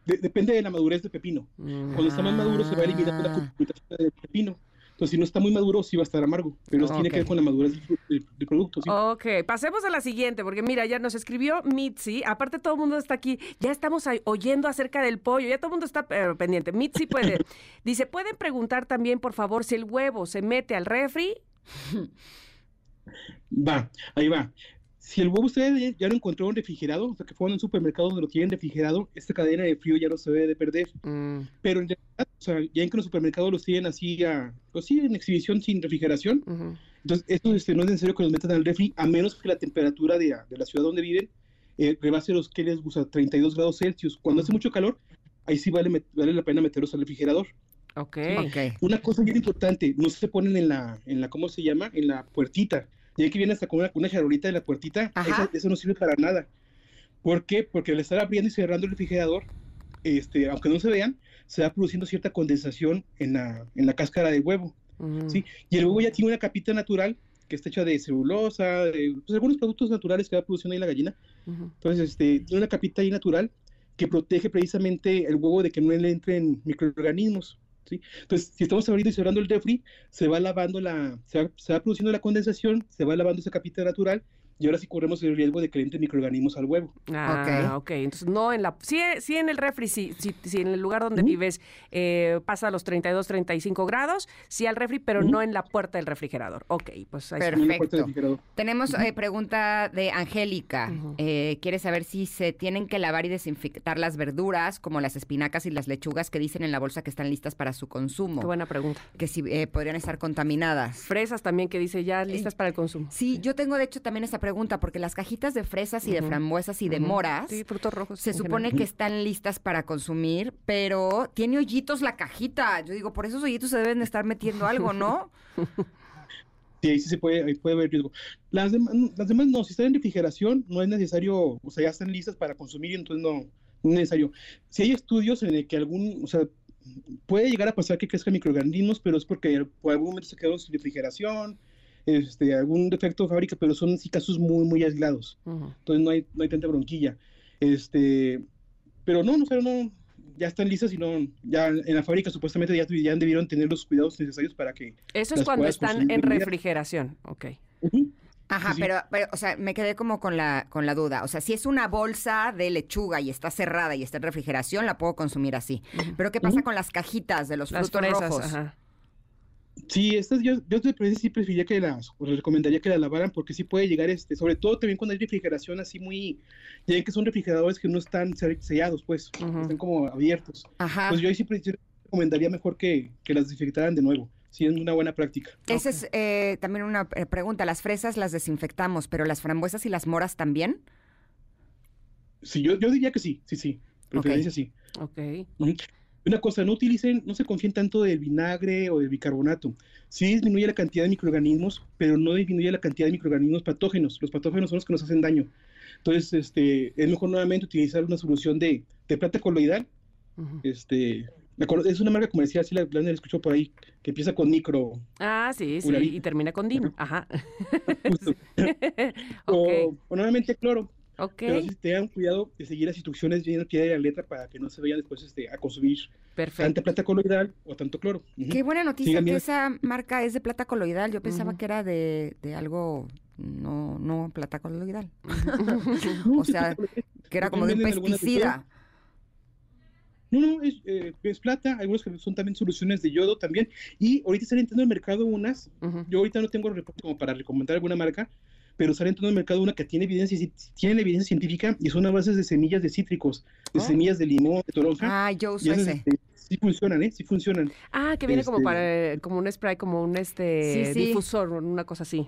De- depende de la madurez del pepino. Cuando está más maduro se va eliminando la Ah. curcubitacina del pepino. Entonces, si no está muy maduro, sí va a estar amargo. Pero eso tiene que ver con la madurez del, fru- del- del producto. ¿sí? Ok, pasemos a la siguiente, porque mira, ya nos escribió Mitzi. Aparte, todo el mundo está aquí. Ya estamos oyendo acerca del pollo. Ya todo el mundo está eh, pendiente. Mitzi puede. Dice: ¿pueden preguntar también, por favor, si el huevo se mete al refri? Va, ahí va. Si el huevo usted ya- lo encontró en refrigerado, o sea que fue en un supermercado donde lo tienen refrigerado, esta cadena de frío ya no se debe de perder. Mm, Pero en o sea, ya en que los supermercados los tienen así, a, pues sí, en exhibición sin refrigeración, ujú. entonces esto este, no es necesario que los metan al refri, a menos que la temperatura de, la- de la ciudad donde viven eh, rebase los que les gusta, 32 grados Celsius. Cuando hace mucho calor, ahí sí vale, vale la pena meterlos al refrigerador. Ok. Ok. Una cosa bien importante, no se ponen en la, en la, ¿cómo se llama? En la puertita. Ya que viene hasta con una, una charolita de la puertita, esa- eso no sirve para nada. ¿Por qué? Porque al estar abriendo y cerrando el refrigerador, este, aunque no se vean, se va produciendo cierta condensación en la, en la cáscara del huevo. ¿sí? Y el huevo ya tiene una capita natural que está hecha de celulosa, de pues, algunos productos naturales que va produciendo ahí la gallina. Entonces, este, tiene una capita ahí natural que protege precisamente el huevo de que no le entren microorganismos. ¿sí? Entonces, si estamos abriendo y cerrando el refri, se va lavando la, se va, se va produciendo la condensación, se va lavando esa capita natural y ahora sí corremos el riesgo de que le entren microorganismos al huevo. Ah, ok. Entonces, no en la... Sí, sí en el refri, sí, sí, sí en el lugar donde vives eh, pasa a los 32, 35 grados, sí al refri, pero no en la puerta del refrigerador. Ok, pues ahí está. Perfecto. Tenemos eh, pregunta de Angélica. Eh, quiere saber si se tienen que lavar y desinfectar las verduras, como las espinacas y las lechugas que dicen en la bolsa que están listas para su consumo. Qué buena pregunta. Que si eh, podrían estar contaminadas. Fresas también que dice ya listas para el consumo. Sí, yo tengo de hecho también esa pregunta pregunta, porque las cajitas de fresas y de frambuesas y de moras, frutos rojos, se supone que están listas para consumir, pero tiene hoyitos la cajita. Yo digo, por esos hoyitos se deben estar metiendo algo, ¿no? Sí, ahí sí se puede, ahí puede haber riesgo. Las, las demás no, si están en refrigeración, no es necesario, o sea, ya están listas para consumir, entonces no, no es necesario. Si hay estudios en el que algún, o sea, puede llegar a pasar que crezcan microorganismos, pero es porque por algún momento se quedó sin refrigeración, este, algún defecto de fábrica, pero son sí casos muy, muy aislados. Entonces no hay, no hay tanta bronquilla. Este, pero no, no, pero no, ya están listas y no, ya en la fábrica supuestamente ya, ya debieron tener los cuidados necesarios para que... Eso es cuando están en refrigeración, ok. Ajá, pero, pero, o sea, me quedé como con la, con la duda. O sea, si es una bolsa de lechuga y está cerrada y está en refrigeración, la puedo consumir así. Pero ¿qué pasa con las cajitas de los frutos rojos? Ajá. Sí, estas yo, yo sí preferiría que las, recomendaría que las lavaran porque sí puede llegar, este, sobre todo también cuando hay refrigeración así muy, ya ven que son refrigeradores que no están sellados, pues, están como abiertos. Ajá. Pues yo sí, recomendaría mejor que, que las desinfectaran de nuevo. Sí, es una buena práctica. Esa es eh, también una eh, pregunta. Las fresas las desinfectamos, pero las frambuesas y las moras también. Sí, yo, yo diría que sí, sí, sí. Preferencia sí. Ok. Una cosa, no utilicen, no se confíen tanto del vinagre o del bicarbonato. Sí disminuye la cantidad de microorganismos, pero no disminuye la cantidad de microorganismos patógenos. Los patógenos son los que nos hacen daño. Entonces, este, es mejor nuevamente utilizar una solución de, de plata coloidal. este, es una marca comercial, si la, la escuchó por ahí, que empieza con micro. Ah, sí, sí, y termina con DIN. Ajá. Justo. o, o, nuevamente cloro. Pero si tengan cuidado de seguir las instrucciones bien al pie de la letra para que no se vayan después este, a consumir tanta plata coloidal o tanto cloro. Qué buena noticia que esa marca es de plata coloidal. Yo pensaba que era de, de, algo no, no plata coloidal. o sea, que era como de un pesticida. No, no, es, eh, es, plata, algunos que son también soluciones de yodo también. Y ahorita están entrando en el mercado unas, yo ahorita no tengo como para recomendar alguna marca, pero sale en el mercado una que tiene evidencia, tiene evidencia científica y son a bases de semillas de cítricos, de oh. semillas de limón, de toronja. Ah, yo uso ese. Este, sí funcionan, ¿eh? Sí funcionan. Ah, que viene como este para, como un spray, como un este difusor, una cosa así.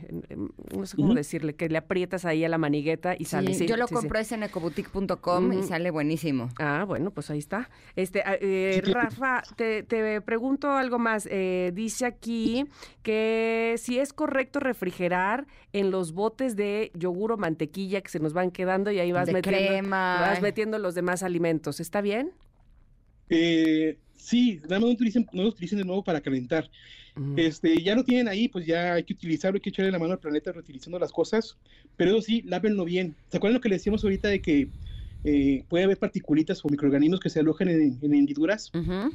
No sé cómo decirle, que le aprietas ahí a la manigueta y sale. Sí, yo lo compré en ecoboutique.com y sale buenísimo. Ah, bueno, pues ahí está. Este, ah, eh, Rafa, te, te, pregunto algo más. Eh, dice aquí que si es correcto refrigerar en los botes de yogur o mantequilla que se nos van quedando y ahí vas metiendo, vas metiendo los demás alimentos. ¿Está bien? Eh, Sí, nada más no utilicen, no lo utilicen de nuevo para calentar. Este, ya lo tienen ahí, pues ya hay que utilizarlo, hay que echarle la mano al planeta reutilizando las cosas, pero eso sí, lávenlo bien. ¿Se acuerdan lo que le decíamos ahorita de que eh, puede haber particulitas o microorganismos que se alojan en, hendiduras?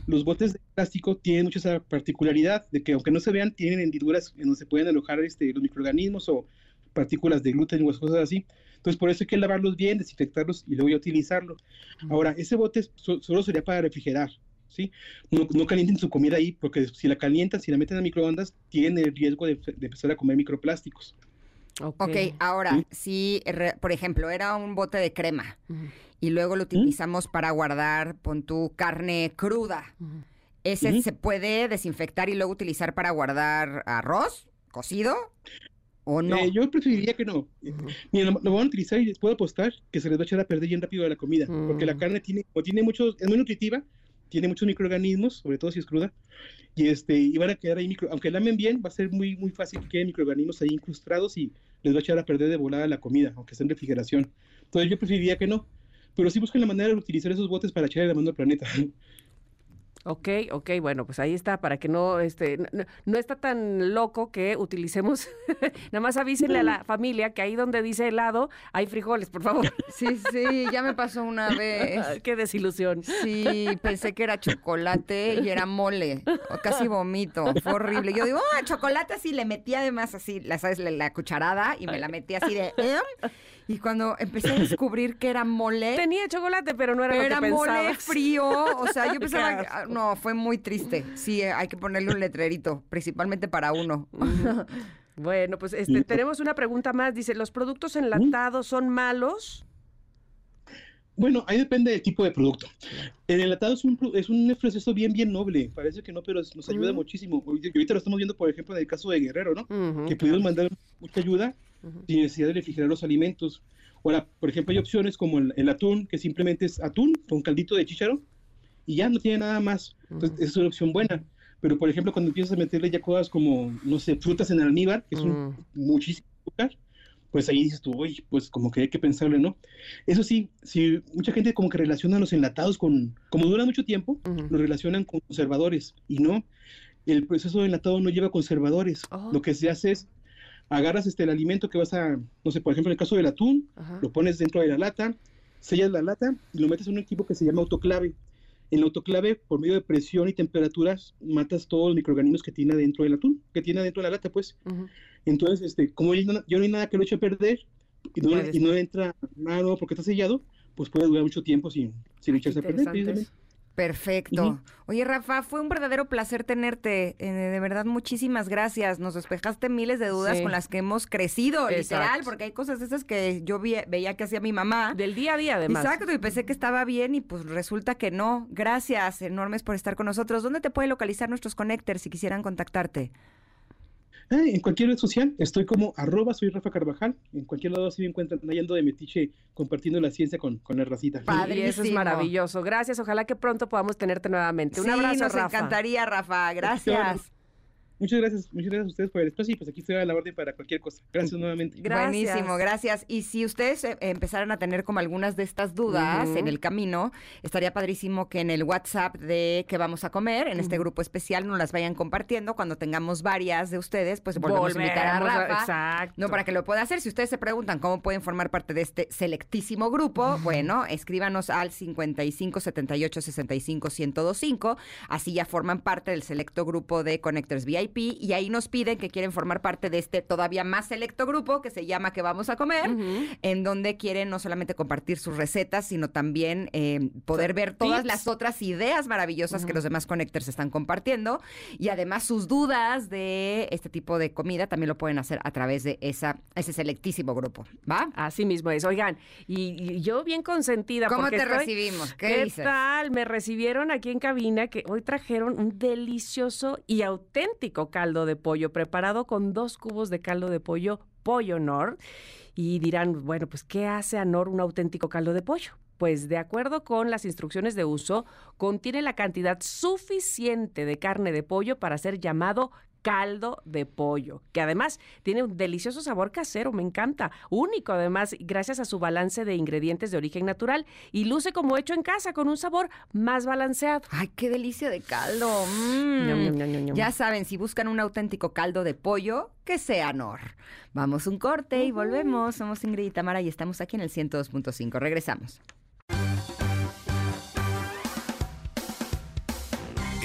Los botes de plástico tienen mucha esa particularidad de que aunque no se vean, tienen hendiduras en donde se pueden alojar este, los microorganismos o partículas de gluten o cosas así. Entonces, por eso hay que lavarlos bien, desinfectarlos y luego ya utilizarlo. Ahora, ese bote solo sería para refrigerar. ¿sí? No, no, calienten su comida ahí, porque si la calientan, si la meten a microondas, tienen el riesgo de, empezar a comer microplásticos. Ok, ahora, si, por ejemplo, era un bote de crema y luego lo utilizamos para guardar, pon tu carne cruda, ¿ese se puede desinfectar y luego utilizar para guardar arroz cocido? ¿O no? Eh, yo preferiría que no. Mira, lo, van a utilizar y les puedo apostar que se les va a echar a perder bien rápido de la comida, porque la mm. carne tiene, o tiene muchos, es muy nutritiva, tiene muchos microorganismos, sobre todo si es cruda, y, este, y van a quedar ahí, micro, aunque lamen bien, va a ser muy, muy fácil que queden microorganismos ahí incrustados y les va a echar a perder de volada la comida, aunque esté en refrigeración. Entonces yo preferiría que no, pero sí busquen la manera de utilizar esos botes para echarle la mano al planeta. Ok, ok, bueno, pues ahí está, para que no, este, no, está tan loco que utilicemos, nada más avísenle a la familia que ahí donde dice helado hay frijoles, por favor. Sí, sí, ya me pasó una vez. Qué desilusión. Sí, pensé que era chocolate y era mole. O Casi vomito. Fue horrible. Yo digo, ah, chocolate así. Le metí además así, la, ¿sabes? La, la cucharada y me la metí así de... "Em". Y cuando empecé a descubrir que era mole... Tenía chocolate, pero no era pero lo que era mole pensabas. frío. O sea, yo pensaba... que- ah, No, fue muy triste. Sí, eh, hay que ponerle un letrerito, principalmente para uno. Bueno, pues este, tenemos una pregunta más. Dice, ¿los productos enlatados son malos? Bueno, ahí depende del tipo de producto. El enlatado es un, es un proceso bien, bien noble. Parece que no, pero nos ayuda Ujú. muchísimo. Ahorita- Y ahorita lo estamos viendo, por ejemplo, en el caso de Guerrero, ¿no? Que pudimos mandar mucha ayuda sin necesidad de refrigerar los alimentos. Ahora, por ejemplo, hay opciones como el, el atún, que simplemente es atún con caldito de chícharo y ya no tiene nada más. Entonces, esa es una opción buena. Pero, por ejemplo, cuando empiezas a meterle ya cosas como, no sé, frutas en almíbar, que es un- Mm. muchísimo azúcar, pues ahí dices tú, uy, pues como que hay que pensarle, ¿no? Eso sí, si mucha gente como que relaciona los enlatados con, como duran mucho tiempo, Ujú. lo relacionan con conservadores y no, el proceso de enlatado no lleva conservadores. Oh. Lo que se hace es, agarras este, el alimento que vas a, no sé, por ejemplo, en el caso del atún, Ajá. lo pones dentro de la lata, sellas la lata y lo metes en un equipo que se llama autoclave. En el autoclave, por medio de presión y temperaturas, matas todos los microorganismos que tiene dentro del atún, que tiene dentro de la lata, pues. Entonces, este, como ya no, hay nada que lo eche a perder y no, Puedes. y no entra nada porque está sellado, pues puede durar mucho tiempo sin, sin echarse a perder. Perfecto. Oye, Rafa, fue un verdadero placer tenerte. Eh, de verdad, muchísimas gracias. Nos despejaste miles de dudas Sí. con las que hemos crecido, literal, porque hay cosas esas que yo vi- veía que hacía mi mamá. Del día a día, además. Exacto, y pensé que estaba bien y pues resulta que no. Gracias enormes por estar con nosotros. ¿Dónde te pueden localizar nuestros connectors si quisieran contactarte? Ah, en cualquier red social estoy como arroba soy Rafa Carvajal. En cualquier lado así me encuentran ahí ando de metiche compartiendo la ciencia con, con la racita. Y eso es maravilloso. Gracias. Ojalá que pronto podamos tenerte nuevamente. Un sí, abrazo, nos Rafa. encantaría, Rafa. Gracias. Muchas gracias, muchas gracias a ustedes por el espacio y pues aquí estoy a la orden para cualquier cosa. Gracias nuevamente. Gracias. Buenísimo, gracias. Y si ustedes eh, empezaran a tener como algunas de estas dudas en el camino, estaría padrísimo que en el WhatsApp de que vamos a comer, en este grupo especial, nos las vayan compartiendo. Cuando tengamos varias de ustedes, pues volvemos a invitar a Rafa. Exacto. No, para que lo pueda hacer. Si ustedes se preguntan cómo pueden formar parte de este selectísimo grupo, bueno, escríbanos al 55 78 65 1025. Así ya forman parte del selecto grupo de Connectors VIP y ahí nos piden que quieren formar parte de este todavía más selecto grupo que se llama Que Vamos a Comer, en donde quieren no solamente compartir sus recetas, sino también eh, poder ver todas tips. las otras ideas maravillosas que los demás Connectors están compartiendo y además sus dudas de este tipo de comida también lo pueden hacer a través de esa, ese selectísimo grupo, ¿va? Así mismo es. Oigan, y, y yo bien consentida. ¿Cómo porque te estoy- recibimos? ¿Qué, ¿Qué, dices? tal? Me recibieron aquí en cabina que hoy trajeron un delicioso y auténtico caldo de pollo preparado con dos cubos de caldo de pollo Pollo Nor. Y dirán, bueno, pues ¿qué hace a Nor un auténtico caldo de pollo? Pues de acuerdo con las instrucciones de uso, contiene la cantidad suficiente de carne de pollo para ser llamado caldo de pollo, que además tiene un delicioso sabor casero, me encanta, único además, gracias a su balance de ingredientes de origen natural y luce como hecho en casa con un sabor más balanceado. Ay, qué delicia de caldo. Mm. Ya saben, si buscan un auténtico caldo de pollo, que sea Nor. Vamos un corte y volvemos. Somos Ingrid y Tamara y estamos aquí en el 102.5. Regresamos.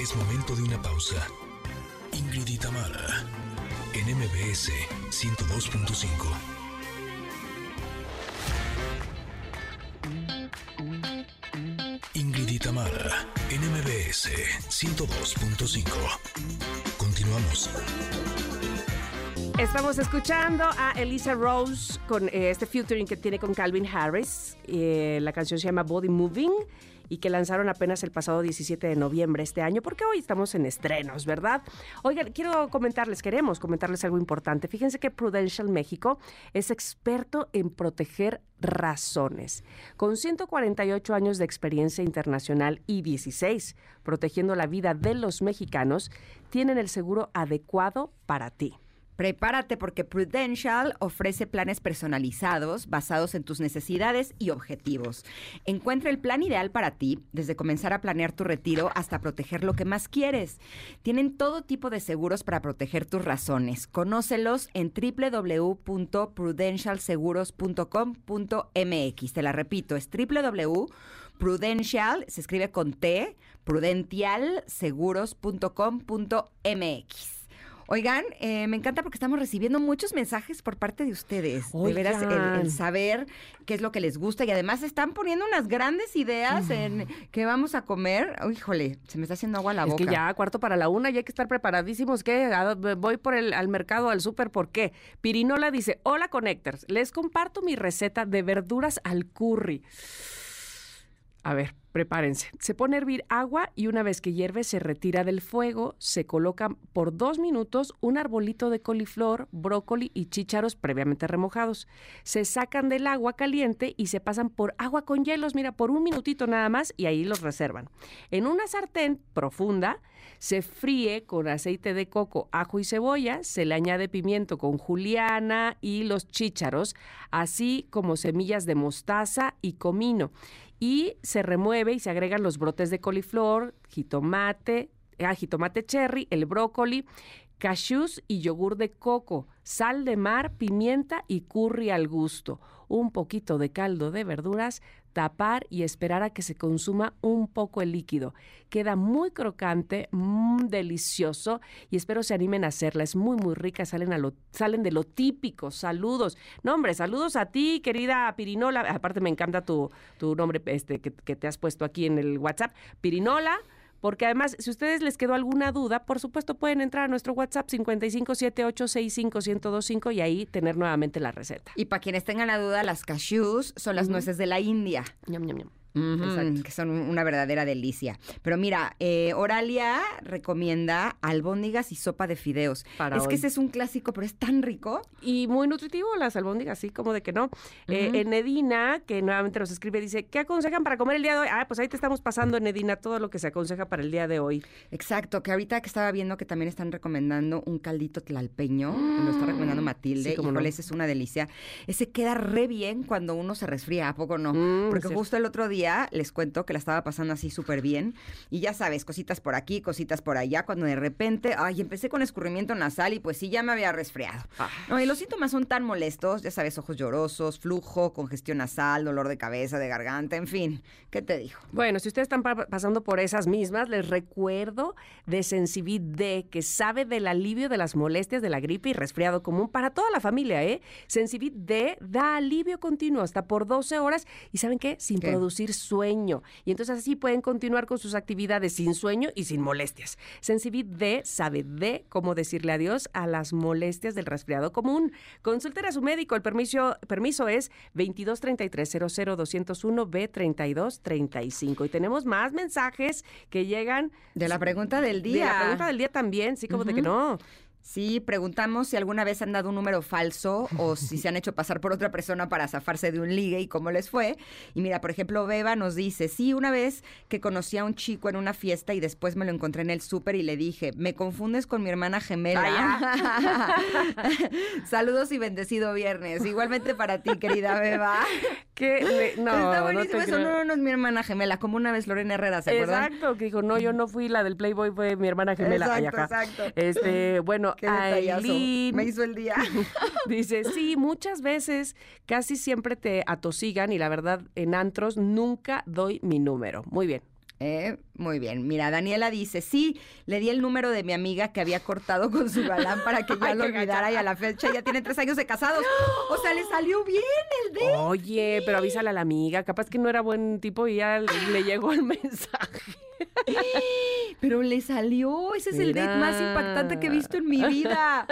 Es momento de una pausa. Ingrid y Tamara, en MBS 102.5. Ingrid y Tamara, en MBS 102.5. Continuamos. Estamos escuchando a Elisa Rose con eh, este featuring que tiene con Calvin Harris. Eh, la canción se llama Body Moving y que lanzaron apenas el pasado 17 de noviembre este año, porque hoy estamos en estrenos, ¿verdad? Oigan, quiero comentarles, queremos comentarles algo importante. Fíjense que Prudential México es experto en proteger razones. Con 148 años de experiencia internacional y 16 protegiendo la vida de los mexicanos, tienen el seguro adecuado para ti. Prepárate porque Prudential ofrece planes personalizados basados en tus necesidades y objetivos. Encuentra el plan ideal para ti, desde comenzar a planear tu retiro hasta proteger lo que más quieres. Tienen todo tipo de seguros para proteger tus razones. Conócelos en www.prudentialseguros.com.mx. Te la repito, es www.prudential, se escribe con T, prudentialseguros.com.mx. Oigan, eh, me encanta porque estamos recibiendo muchos mensajes por parte de ustedes. De veras, el, saber qué es lo que les gusta y además están poniendo unas grandes ideas en qué vamos a comer. Híjole, se me está haciendo agua la Es boca. que ya, cuarto para la una, ya hay que estar preparadísimos. ¿Qué? ¿A dónde Voy por el, al mercado, al súper, ¿por qué? Pirinola dice, hola Connectors, les comparto mi receta de verduras al curry. A ver, prepárense. Se pone a hervir agua y una vez que hierve se retira del fuego, se coloca por dos minutos un arbolito de coliflor, brócoli y chícharos previamente remojados. Se sacan del agua caliente y se pasan por agua con hielos, mira, por un minutito nada más y ahí los reservan. En una sartén profunda se fríe con aceite de coco, ajo y cebolla, se le añade pimiento con juliana y los chícharos, así como semillas de mostaza y comino. Y se remueve y se agregan los brotes de coliflor, jitomate, ah, jitomate cherry, el brócoli, cashews y yogur de coco, sal de mar, pimienta y curry al gusto, un poquito de caldo de verduras, tapar y esperar a que se consuma un poco el líquido. Queda muy crocante, mm, delicioso y espero se animen a hacerla. Es muy, muy rica, salen, a lo, salen de lo típico. Saludos. No, hombre, saludos a ti, querida Pirinola. Aparte me encanta tu, tu nombre este, que, que te has puesto aquí en el WhatsApp. Pirinola. Porque además, si a ustedes les quedó alguna duda, por supuesto pueden entrar a nuestro WhatsApp 5578651025 y ahí tener nuevamente la receta. Y para quienes tengan la duda, las cashews son las nueces de la India. Ñam, ñam, ñam. Exacto. que son una verdadera delicia. Pero mira, eh, Oralia recomienda albóndigas y sopa de fideos. Para es que ese es un clásico, pero es tan rico. Y muy nutritivo las albóndigas, así como de que no. Eh, Ujú. Enedina, que nuevamente nos escribe, dice, ¿qué aconsejan para comer el día de hoy? Ah, pues ahí te estamos pasando, Enedina, todo lo que se aconseja para el día de hoy. Exacto, que ahorita que estaba viendo que también están recomendando un caldito tlalpeño, lo está recomendando Matilde, Sí, híjole, no. es una delicia. Ese queda re bien cuando uno se resfría, ¿a poco no? Mm, Porque justo el otro día les cuento que la estaba pasando así súper bien y ya sabes, cositas por aquí, cositas por allá, cuando de repente, ay, empecé con escurrimiento nasal y pues sí, ya me había resfriado. No, y los síntomas son tan molestos, ya sabes, ojos llorosos, flujo, congestión nasal, dolor de cabeza, de garganta, en fin, ¿qué te dijo? Bueno, si ustedes están pa- pasando por esas mismas, les recuerdo de Sensibit D, que sabe del alivio de las molestias de la gripe y resfriado común para toda la familia, ¿eh? Sensibit D da alivio continuo hasta por 12 horas y ¿saben qué? Sin ¿Qué? producir sueño. Y entonces así pueden continuar con sus actividades sin sueño y sin molestias. Sensibit D sabe de cómo decirle adiós a las molestias del resfriado común. Consulten a su médico. El permiso, permiso es 2233-00201B3235. Y tenemos más mensajes que llegan De la pregunta del de día. la pregunta del día también, sí, como de que no. Sí, preguntamos si alguna vez han dado un número falso o si se han hecho pasar por otra persona para zafarse de un ligue y cómo les fue. Y mira, por ejemplo, Beba nos dice, sí, una vez que conocí a un chico en una fiesta y después me lo encontré en el súper y le dije, me confundes con mi hermana gemela. Saludos y bendecido viernes. Igualmente para ti, querida Beba. Que no, Está no buenísimo te eso, creo. no, no es mi hermana gemela, como una vez Lorena Herrera, ¿se acuerdan? Exacto, que dijo, no, yo no fui la del Playboy, fue mi hermana gemela. Exacto, exacto. Este, bueno, Qué detallazo. Aileen Me hizo el día. dice, sí, muchas veces casi siempre te atosigan y la verdad en antros nunca doy mi número. Muy bien. Eh, muy bien. Mira, Daniela dice, sí, le di el número de mi amiga que había cortado con su galán para que ya lo olvidara y a la fecha ya tiene tres años de casados. O sea, le salió bien el de... Oye, pero avísale a la amiga, capaz que no era buen tipo y ya le le llegó el mensaje. Pero le salió. Ese es el date más impactante que he visto en mi vida.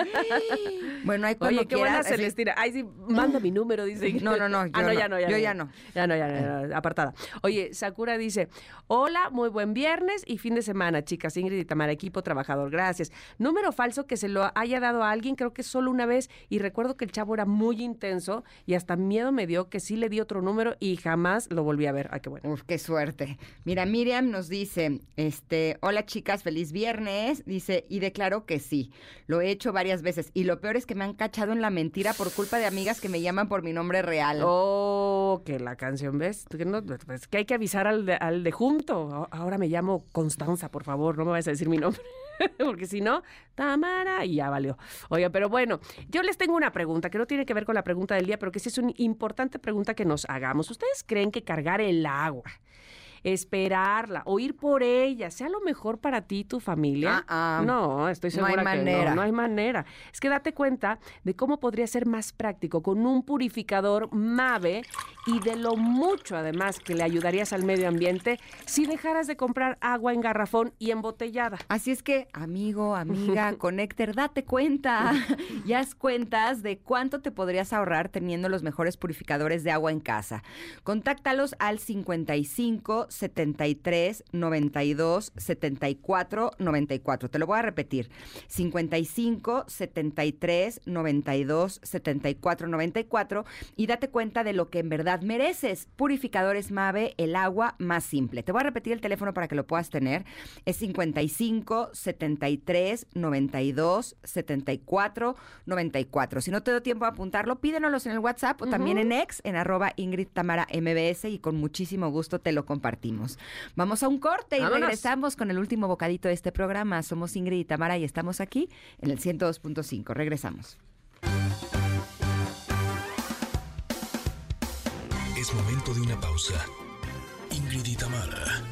bueno, ahí cuando Oye, qué buena quieras, así- Celestina. Ay, sí, manda mi número, dice. No, no, no, Ah, yo no, no, ya no, ya yo no. ya no. Ya no, ya no, ya no, apartada. Oye, Sakura dice, hola, muy buen viernes y fin de semana, chicas. Ingrid y Tamara, equipo trabajador, gracias. Número falso que se lo haya dado a alguien, creo que solo una vez. Y recuerdo que el chavo era muy intenso y hasta miedo me dio que sí le di otro número y jamás lo volví a ver. Ay, qué bueno. Uf, qué suerte. Mira, Miriam nos dice, este, hola Hola chicas, feliz viernes. Dice, y declaro que sí. Lo he hecho varias veces. Y lo peor es que me han cachado en la mentira por culpa de amigas que me llaman por mi nombre real. Oh, que la canción, ¿ves? Que, no, pues, que hay que avisar al de, al de junto. Ahora me llamo Constanza, por favor, no me vayas a decir mi nombre. Porque si no, Tamara, y ya valió. Oiga, pero bueno, yo les tengo una pregunta que no tiene que ver con la pregunta del día, pero que sí es una importante pregunta que nos hagamos. ¿Ustedes creen que cargar el agua esperarla o ir por ella sea lo mejor para ti y tu familia? Ah. No, estoy No hay segura que manera. no, no hay manera. Es que date cuenta de cómo podría ser más práctico con un purificador MAVE y de lo mucho además que le ayudarías al medio ambiente si dejaras de comprar agua en garrafón y embotellada. Así es que, amigo, amiga, Connector, date cuenta y haz cuentas de cuánto te podrías ahorrar teniendo los mejores purificadores de agua en casa. Contáctalos al 55 73 92 74 94. Te lo voy a repetir. 55 73 92 74 94 y date cuenta de lo que en verdad mereces. Purificadores Mave, el agua más simple. Te voy a repetir el teléfono para que lo puedas tener. Es 55 73 92 74 94. Si no te doy tiempo a apuntarlo, pídenoslos en el WhatsApp o también en ex en arroba Ingrid Tamara MBS y con muchísimo gusto te lo compartimos. Vamos a un corte y Vámonos. regresamos con el último bocadito de este programa. Somos Ingrid y Tamara y estamos aquí en el 102.5. Regresamos. Es momento de una pausa. Ingrid y Tamara,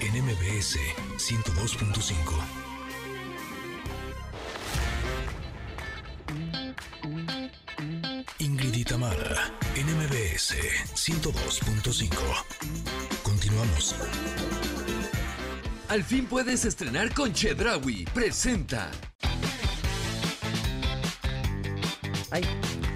en MBS 102.5. Ingrid y Tamara, en MBS 102.5. Continuamos. Al fin puedes estrenar con Chedraui. Presenta. Ay,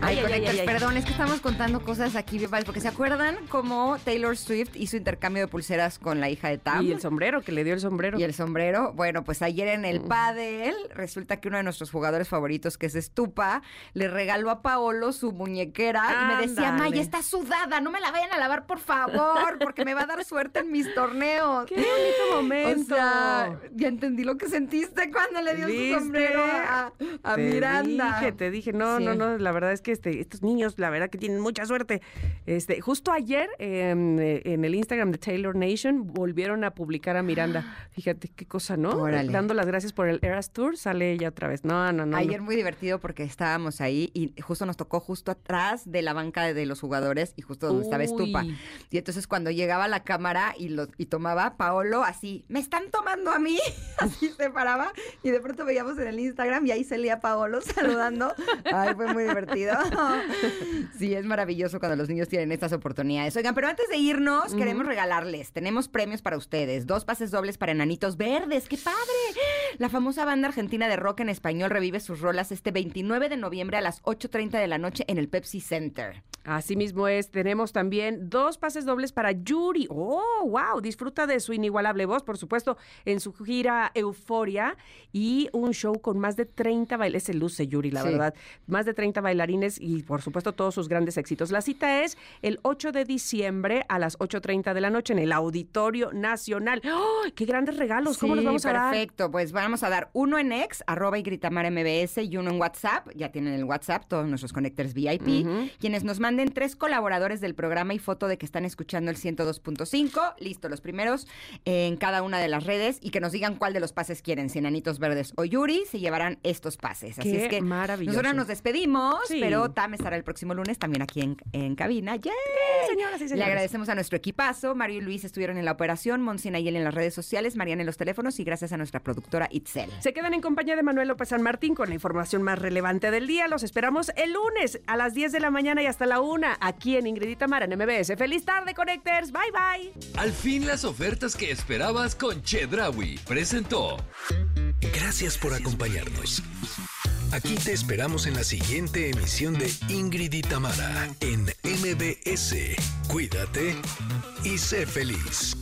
Ay, ay, perdón, es que estamos contando cosas aquí, porque se acuerdan cómo Taylor Swift hizo intercambio de pulseras con la hija de Tam. Y el sombrero, que le dio el sombrero. Y el sombrero, bueno, pues ayer en el pádel, resulta que uno de nuestros jugadores favoritos, que es Estupa, le regaló a Paolo su muñequera y me decía. Maya, está sudada, no me la vayan a lavar, por favor, porque me va a dar suerte en mis torneos. ¡Qué bonito momento! O sea, ya entendí lo que sentiste cuando le dio ¿Viste? su sombrero a, a te Miranda. Dije, te dije, no, Sí. no, no, la verdad es que este, estos niños, la verdad que tienen mucha suerte. Este, justo ayer em, eh, en el Instagram de Taylor Nation volvieron a publicar a Miranda. Fíjate qué cosa, ¿no? Órale. Dando las gracias por el Eras Tour, sale ella otra vez. No, no, no. Ayer no. muy divertido porque estábamos ahí y justo nos tocó justo atrás de la banca de los jugadores y justo donde estaba Estupa. Y entonces cuando llegaba la cámara y, lo, y tomaba, Paolo así, me están tomando a mí, así se paraba y de pronto veíamos en el Instagram y ahí salía Paolo saludando. Ay, fue muy divertido. Sí, es maravilloso cuando los niños tienen estas oportunidades. Oigan, pero antes de irnos, queremos regalarles, tenemos premios para ustedes, dos pases dobles para Enanitos Verdes, ¡qué padre! La famosa banda argentina de rock en español revive sus rolas este 29 de noviembre a las 8.30 de la noche en el Pepsi Center. Así mismo es. Tenemos también dos pases dobles para Yuri. ¡Oh, wow! Disfruta de su inigualable voz, por supuesto, en su gira Euforia y un show con más de 30 bailes. Se luce Yuri, la Sí. verdad. Más de 30 bailarines y, por supuesto, todos sus grandes éxitos. La cita es el 8 de diciembre a las 8.30 de la noche en el Auditorio Nacional. ¡Oh, ¡Qué grandes regalos! ¿Cómo los vamos a dar? perfecto. Pues vamos a dar uno en ex, arroba y gritamar MBS, y uno en WhatsApp. Ya tienen el WhatsApp, todos nuestros connectors VIP. Quienes nos manden tres colaboradores del programa y foto de que están escuchando el 102.5. Listo, los primeros en cada una de las redes y que nos digan cuál de los pases quieren, si Enanitos Verdes o Yuri, se llevarán estos pases. Así Qué es que maravilloso. nosotros nos despedimos, Sí. pero Tam estará el próximo lunes también aquí en, en cabina. ¡Yay! señoras y Le señores. agradecemos a nuestro equipazo. Mario y Luis estuvieron en la operación, Monsi y Nayeli en las redes sociales, Mariana en los teléfonos y gracias a nuestra productora Itzel. Se quedan en compañía de Manuel López San Martín con la información más relevante del día. Los esperamos el lunes a las 10 de la mañana y hasta la 1 aquí en Ingrid y Tamara en MBS. ¡Feliz tarde, Connectors! ¡Bye, bye! Al fin las ofertas que esperabas con Chedraui. Presentó. Gracias por acompañarnos. Aquí te esperamos en la siguiente emisión de Ingrid y Tamara en MBS. Cuídate y sé feliz.